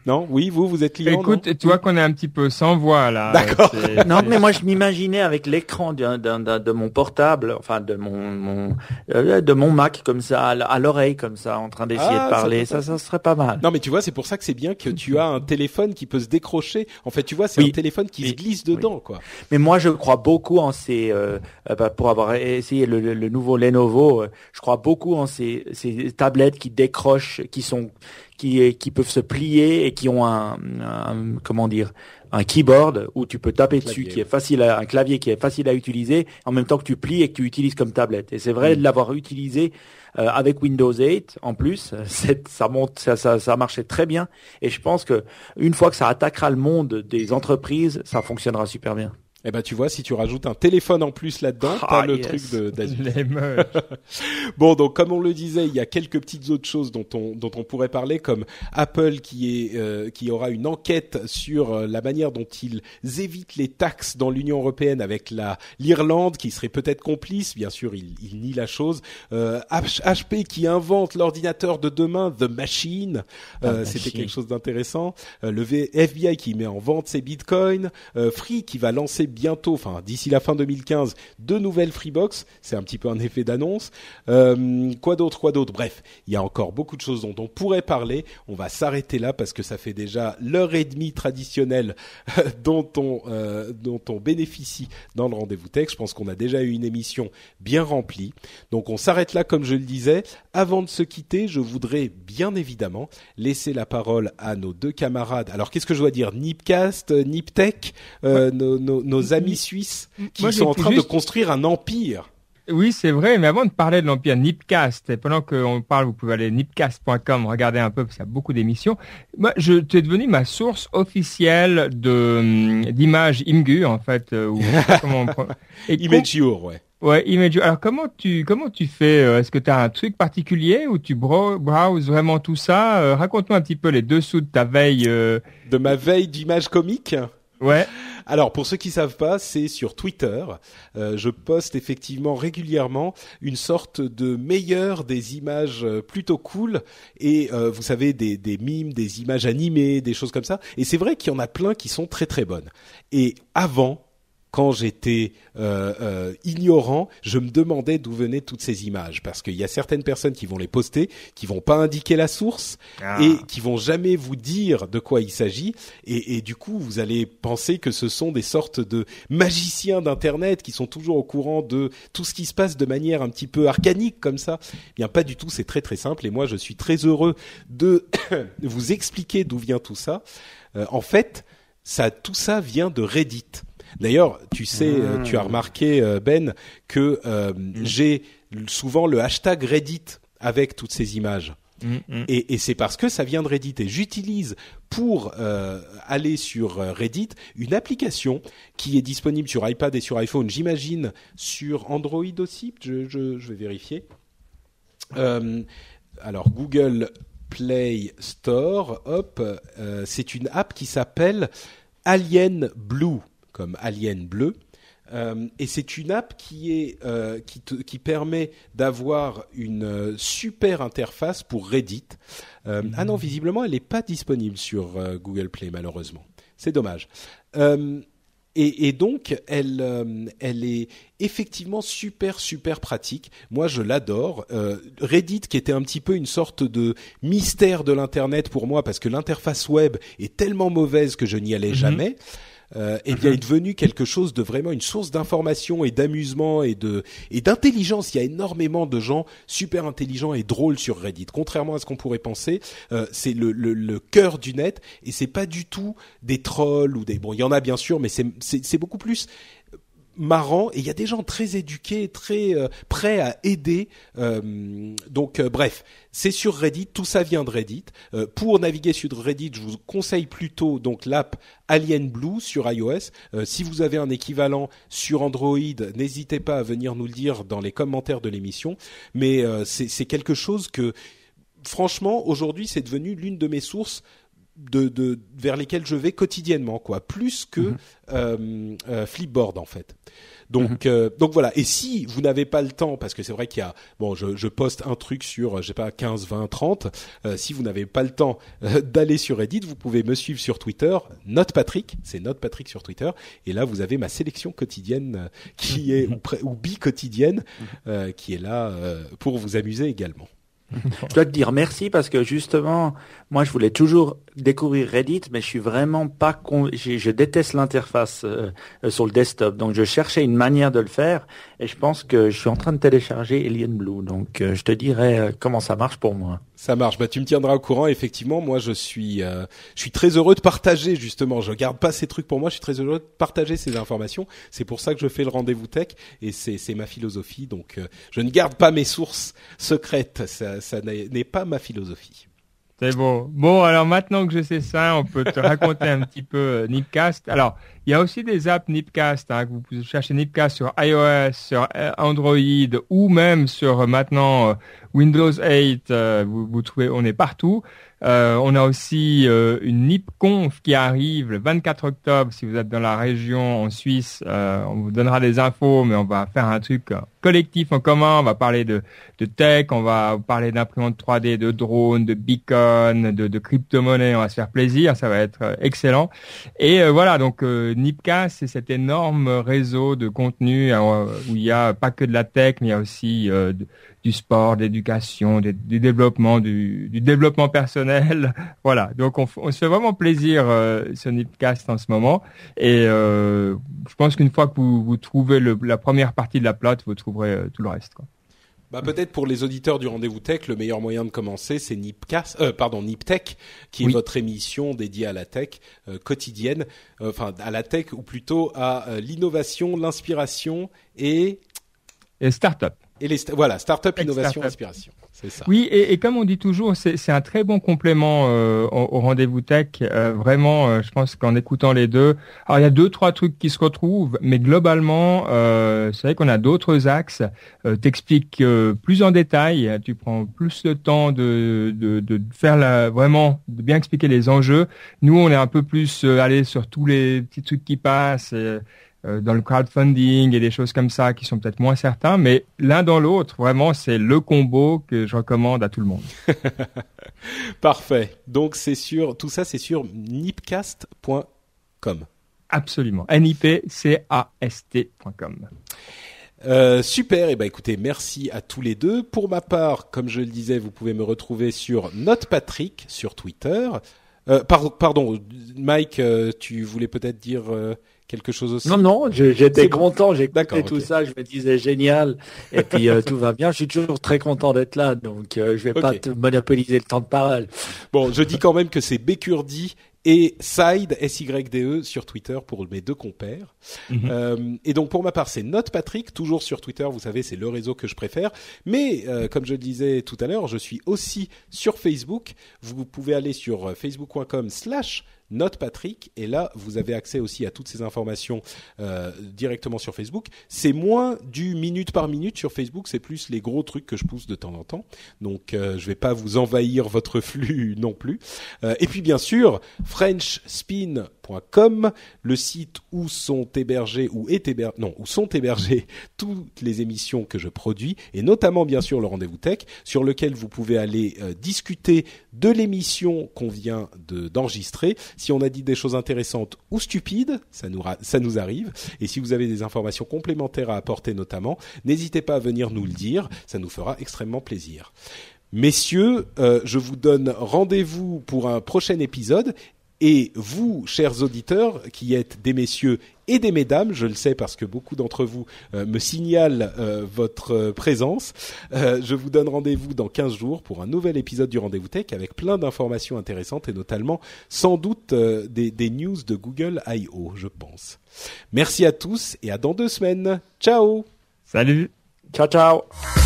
non Oui, vous, vous êtes client Écoute, non tu vois qu'on est un petit peu sans voix là. D'accord. Non, mais moi je m'imaginais avec l'écran d'un- d'un- d'un- de mon portable, enfin de mon, mon euh, de mon Mac comme ça, à l'oreille comme ça, en train d'essayer Ah, de parler. ça Ça, serait pas mal. Non, mais tu vois, c'est pour ça que c'est bien que tu as un téléphone qui peut se décrocher. En fait, tu vois, c'est Oui. un téléphone qui Oui. se glisse dedans, quoi. Mais moi je crois beaucoup en ces, euh, euh, bah, pour avoir essayé le, le- le nouveau Lenovo, euh, je crois beaucoup en ces, ces tablettes qui décrochent, qui sont, qui, qui peuvent se plier et qui ont un, un- comment dire, un keyboard où tu peux taper Clavier, dessus, qui est facile, à, un clavier qui est facile à utiliser, en même temps que tu plies et que tu utilises comme tablette. Et c'est vrai de l'avoir utilisé euh, avec Windows 8 en plus, *laughs* ça monte, ça, ça, ça marchait très bien. Et je pense que une fois que ça attaquera le monde des entreprises, ça fonctionnera super bien. Eh ben, tu vois, si tu rajoutes un téléphone en plus là-dedans, t'as Ah, le yes. truc de-. *laughs* Bon, donc comme on le disait, il y a quelques petites autres choses dont on dont on pourrait parler, comme Apple qui est euh, qui aura une enquête sur euh, la manière dont ils évitent les taxes dans l'Union européenne avec la l'Irlande qui serait peut-être complice. Bien sûr, il, il nie la chose. Euh, H- HP qui invente l'ordinateur de demain, The Machine. Euh, The C'était quelque chose d'intéressant. Euh, le V- FBI qui met en vente ses bitcoins. Euh, Free qui va lancer bientôt, enfin d'ici la fin 2015, deux nouvelles Freebox. C'est un petit peu un effet d'annonce. Euh, quoi d'autre, quoi d'autre? Bref, il y a encore beaucoup de choses dont on pourrait parler. On va s'arrêter là parce que ça fait déjà l'heure et demie traditionnelle dont on euh, dont on bénéficie dans le rendez-vous tech. Je pense qu'on a déjà eu une émission bien remplie. Donc on s'arrête là, comme je le disais. Avant de se quitter, je voudrais bien évidemment laisser la parole à nos deux camarades. Alors qu'est-ce que je dois dire? Nipcast, euh, Niptech, euh, nos, nos, nos amis suisses qui Moi, sont en train de construire un empire. Oui, c'est vrai, mais avant de parler de l'Empire Nipcast, et pendant qu'on parle, vous pouvez aller nipcast.com, regarder un peu, parce qu'il y a beaucoup d'émissions. Moi, je, tu es devenu ma source officielle de hum, d'images IMGU, en fait, euh, ou comment on *laughs* et com- Imagure, ouais. Ouais, Image. Alors comment tu comment tu fais euh, Est-ce que tu as un truc particulier ou tu browses vraiment tout ça euh, Raconte-moi un petit peu les dessous de ta veille. Euh. De ma veille d'images comiques Ouais. Alors pour ceux qui savent pas, c'est sur Twitter. je poste effectivement régulièrement une sorte de meilleur des images plutôt cool et vous savez des, des mimes, des images animées, des choses comme ça. Et c'est vrai qu'il y en a plein qui sont très très bonnes. Et avant, quand j'étais euh, euh, ignorant, je me demandais d'où venaient toutes ces images parce qu'il y a certaines personnes qui vont les poster, qui vont pas indiquer la source Ah. et qui vont jamais vous dire de quoi il s'agit et, et du coup vous allez penser que ce sont des sortes de magiciens d'internet qui sont toujours au courant de tout ce qui se passe de manière un petit peu arcanique comme ça. Eh bien pas du tout, c'est très très simple et moi je suis très heureux de *coughs* vous expliquer d'où vient tout ça. Euh, en fait, ça tout ça vient de Reddit. D'ailleurs, tu sais, euh, tu as remarqué euh, Ben que euh, j'ai souvent le hashtag Reddit avec toutes ces images. Mm, mm. Et, et c'est parce que ça vient de Reddit. Et j'utilise pour euh, aller sur Reddit une application qui est disponible sur iPad et sur iPhone. J'imagine sur Android aussi. Je, je, je vais vérifier. Euh, alors Google Play Store, hop, euh, c'est une app qui s'appelle Alien Blue, comme Alien bleu. Euh, et c'est une app qui est euh, qui, te- qui permet d'avoir une euh, super interface pour Reddit. Euh, Ah non, visiblement, elle n'est pas disponible sur Google Play malheureusement. C'est dommage. Et, et donc, elle, elle est effectivement super, super pratique. Moi, je l'adore. Reddit, qui était un petit peu une sorte de mystère de l'Internet pour moi, parce que l'interface web est tellement mauvaise que je n'y allais jamais. Euh, eh bien, est devenu quelque chose de vraiment une source d'information et d'amusement et de et d'intelligence. Il y a énormément de gens super intelligents et drôles sur Reddit. Contrairement à ce qu'on pourrait penser, euh, c'est le, le, le cœur du net et c'est pas du tout des trolls ou des bon. Il y en a bien sûr, mais c'est c'est c'est beaucoup plus marrant et il y a des gens très éduqués, très euh, prêts à aider. Euh, donc euh, bref, c'est sur Reddit, tout ça vient de Reddit. Pour naviguer sur Reddit, je vous conseille plutôt donc l'app Alien Blue sur iOS. Si vous avez un équivalent sur Android, n'hésitez pas à venir nous le dire dans les commentaires de l'émission. Mais c'est quelque chose que franchement aujourd'hui c'est devenu l'une de mes sources de, de vers lesquelles je vais quotidiennement quoi. Plus que euh, euh, Flipboard en fait. Donc euh, donc voilà. Et si vous n'avez pas le temps parce que c'est vrai qu'il y a bon je, je poste un truc sur je sais pas 15 20 30 euh, si vous n'avez pas le temps euh, *laughs* d'aller sur Reddit vous pouvez me suivre sur Twitter Note Patrick c'est Note Patrick sur Twitter. Et là vous avez ma sélection quotidienne euh, qui est ou, ou bi quotidienne euh, qui est là euh, pour vous amuser également. *laughs* Je dois te dire merci parce que justement, moi je voulais toujours découvrir Reddit, mais je suis vraiment pas con... je, déteste l'interface euh, euh, sur le desktop, donc je cherchais une manière de le faire et je pense que je suis en train de télécharger Alien Blue, donc euh, je te dirai euh, comment ça marche pour moi. Ça marche. Bah, tu me tiendras au courant. Effectivement, moi, je suis, euh, je suis très heureux de partager justement. Je garde pas ces trucs pour moi. Je suis très heureux de partager ces informations. C'est pour ça que je fais le rendez-vous tech et c'est, c'est ma philosophie. Donc, je ne garde pas mes sources secrètes. Ça, ça n'est pas ma philosophie. C'est bon. Bon, alors maintenant que je sais ça, on peut te raconter un petit peu euh, Nipcast. Alors, il y a aussi des apps Nipcast. Hein, que vous pouvez chercher Nipcast sur iOS, sur euh, Android ou même sur euh, maintenant Windows 8. euh, vous, vous trouvez, on est partout. On a aussi une NipConf qui arrive le 24 octobre. Si vous êtes dans la région en Suisse, on vous donnera des infos, mais on va faire un truc collectif en commun. On va parler de, de tech, on va parler d'imprimantes 3D, de drones, de beacons, de, de crypto-monnaies. On va se faire plaisir, ça va être euh, excellent. Et euh, voilà, donc euh, Nipcast, c'est cet énorme réseau de contenu euh, où il y a pas que de la tech, mais il y a aussi du sport, de l'éducation, du développement, du, du développement personnel. *laughs* Voilà, donc on, se fait vraiment plaisir sur Nipcast en ce moment. Et je pense qu'une fois que vous, vous trouvez le- la première partie de la plate, vous trouverez euh, tout le reste. Quoi. Bah, peut-être pour les auditeurs du rendez-vous tech, le meilleur moyen de commencer, c'est Nipcast, euh, pardon, Niptech, qui est votre émission dédiée à la tech euh, quotidienne, euh, enfin à la tech ou plutôt à l'innovation, l'inspiration et Et start-up. Et les sta- voilà, startup, innovation, inspiration. Oui, et, et, comme on dit toujours, c'est un très bon complément euh, au, au rendez-vous tech. Euh, vraiment, euh, je pense qu'en écoutant les deux, alors il y a deux trois trucs qui se retrouvent, mais globalement, euh, c'est vrai qu'on a d'autres axes. Euh, T'expliques plus en détail, tu prends plus le temps de, de, de faire la, vraiment de bien expliquer les enjeux. Nous, on est un peu plus allé sur tous les petits trucs qui passent. Euh, dans le crowdfunding et des choses comme ça qui sont peut-être moins certains, mais l'un dans l'autre, vraiment, c'est le combo que je recommande à tout le monde. *laughs* Parfait. Donc c'est sur tout ça, c'est sur nipcast.com. Absolument. N-I-P-C-A-S-T.com. Euh, super, et eh ben écoutez, merci à tous les deux. Pour ma part, comme je le disais, vous pouvez me retrouver sur NotePatrick sur Twitter. Euh, pardon, Mike, euh, tu voulais peut-être dire euh, quelque chose aussi? Non, non, j'étais content, j'ai écouté tout ça, je me disais génial, et puis euh, tout va bien. Je suis toujours très content d'être là, donc euh, je vais pas te monopoliser le temps de parole. Bon, je dis quand même que c'est Bécurdi et Side, S-Y-D-E, sur Twitter pour mes deux compères. Mhm. euh, et donc pour ma part, c'est Note Patrick, toujours sur Twitter, vous savez, c'est le réseau que je préfère. Mais euh, comme je le disais tout à l'heure, je suis aussi sur Facebook. Vous pouvez aller sur euh, facebook.com slash Note Patrick et là vous avez accès aussi à toutes ces informations euh, directement sur Facebook. C'est moins du minute par minute sur Facebook, c'est plus les gros trucs que je pousse de temps en temps. Donc euh, je vais pas vous envahir votre *laughs* flux non plus. Euh, et puis bien sûr FrenchSpin.com, le site où sont ou sont hébergées *laughs* toutes les émissions que je produis et notamment bien sûr le rendez-vous tech sur lequel vous pouvez aller euh, discuter de l'émission qu'on vient de d'enregistrer si on a dit des choses intéressantes ou stupides, ça nous, arrive. Et si vous avez des informations complémentaires à apporter notamment, n'hésitez pas à venir nous le dire, ça nous fera extrêmement plaisir. Messieurs, euh, je vous donne rendez-vous pour un prochain épisode et vous, chers auditeurs, qui êtes des messieurs et des mesdames, je le sais parce que beaucoup d'entre vous euh, me signalent euh, votre euh, présence, je vous donne rendez-vous dans 15 jours pour un nouvel épisode du Rendez-vous Tech avec plein d'informations intéressantes et notamment sans doute des, des news de Google I.O., je pense. Merci à tous et à dans deux semaines. Ciao Salut Ciao, ciao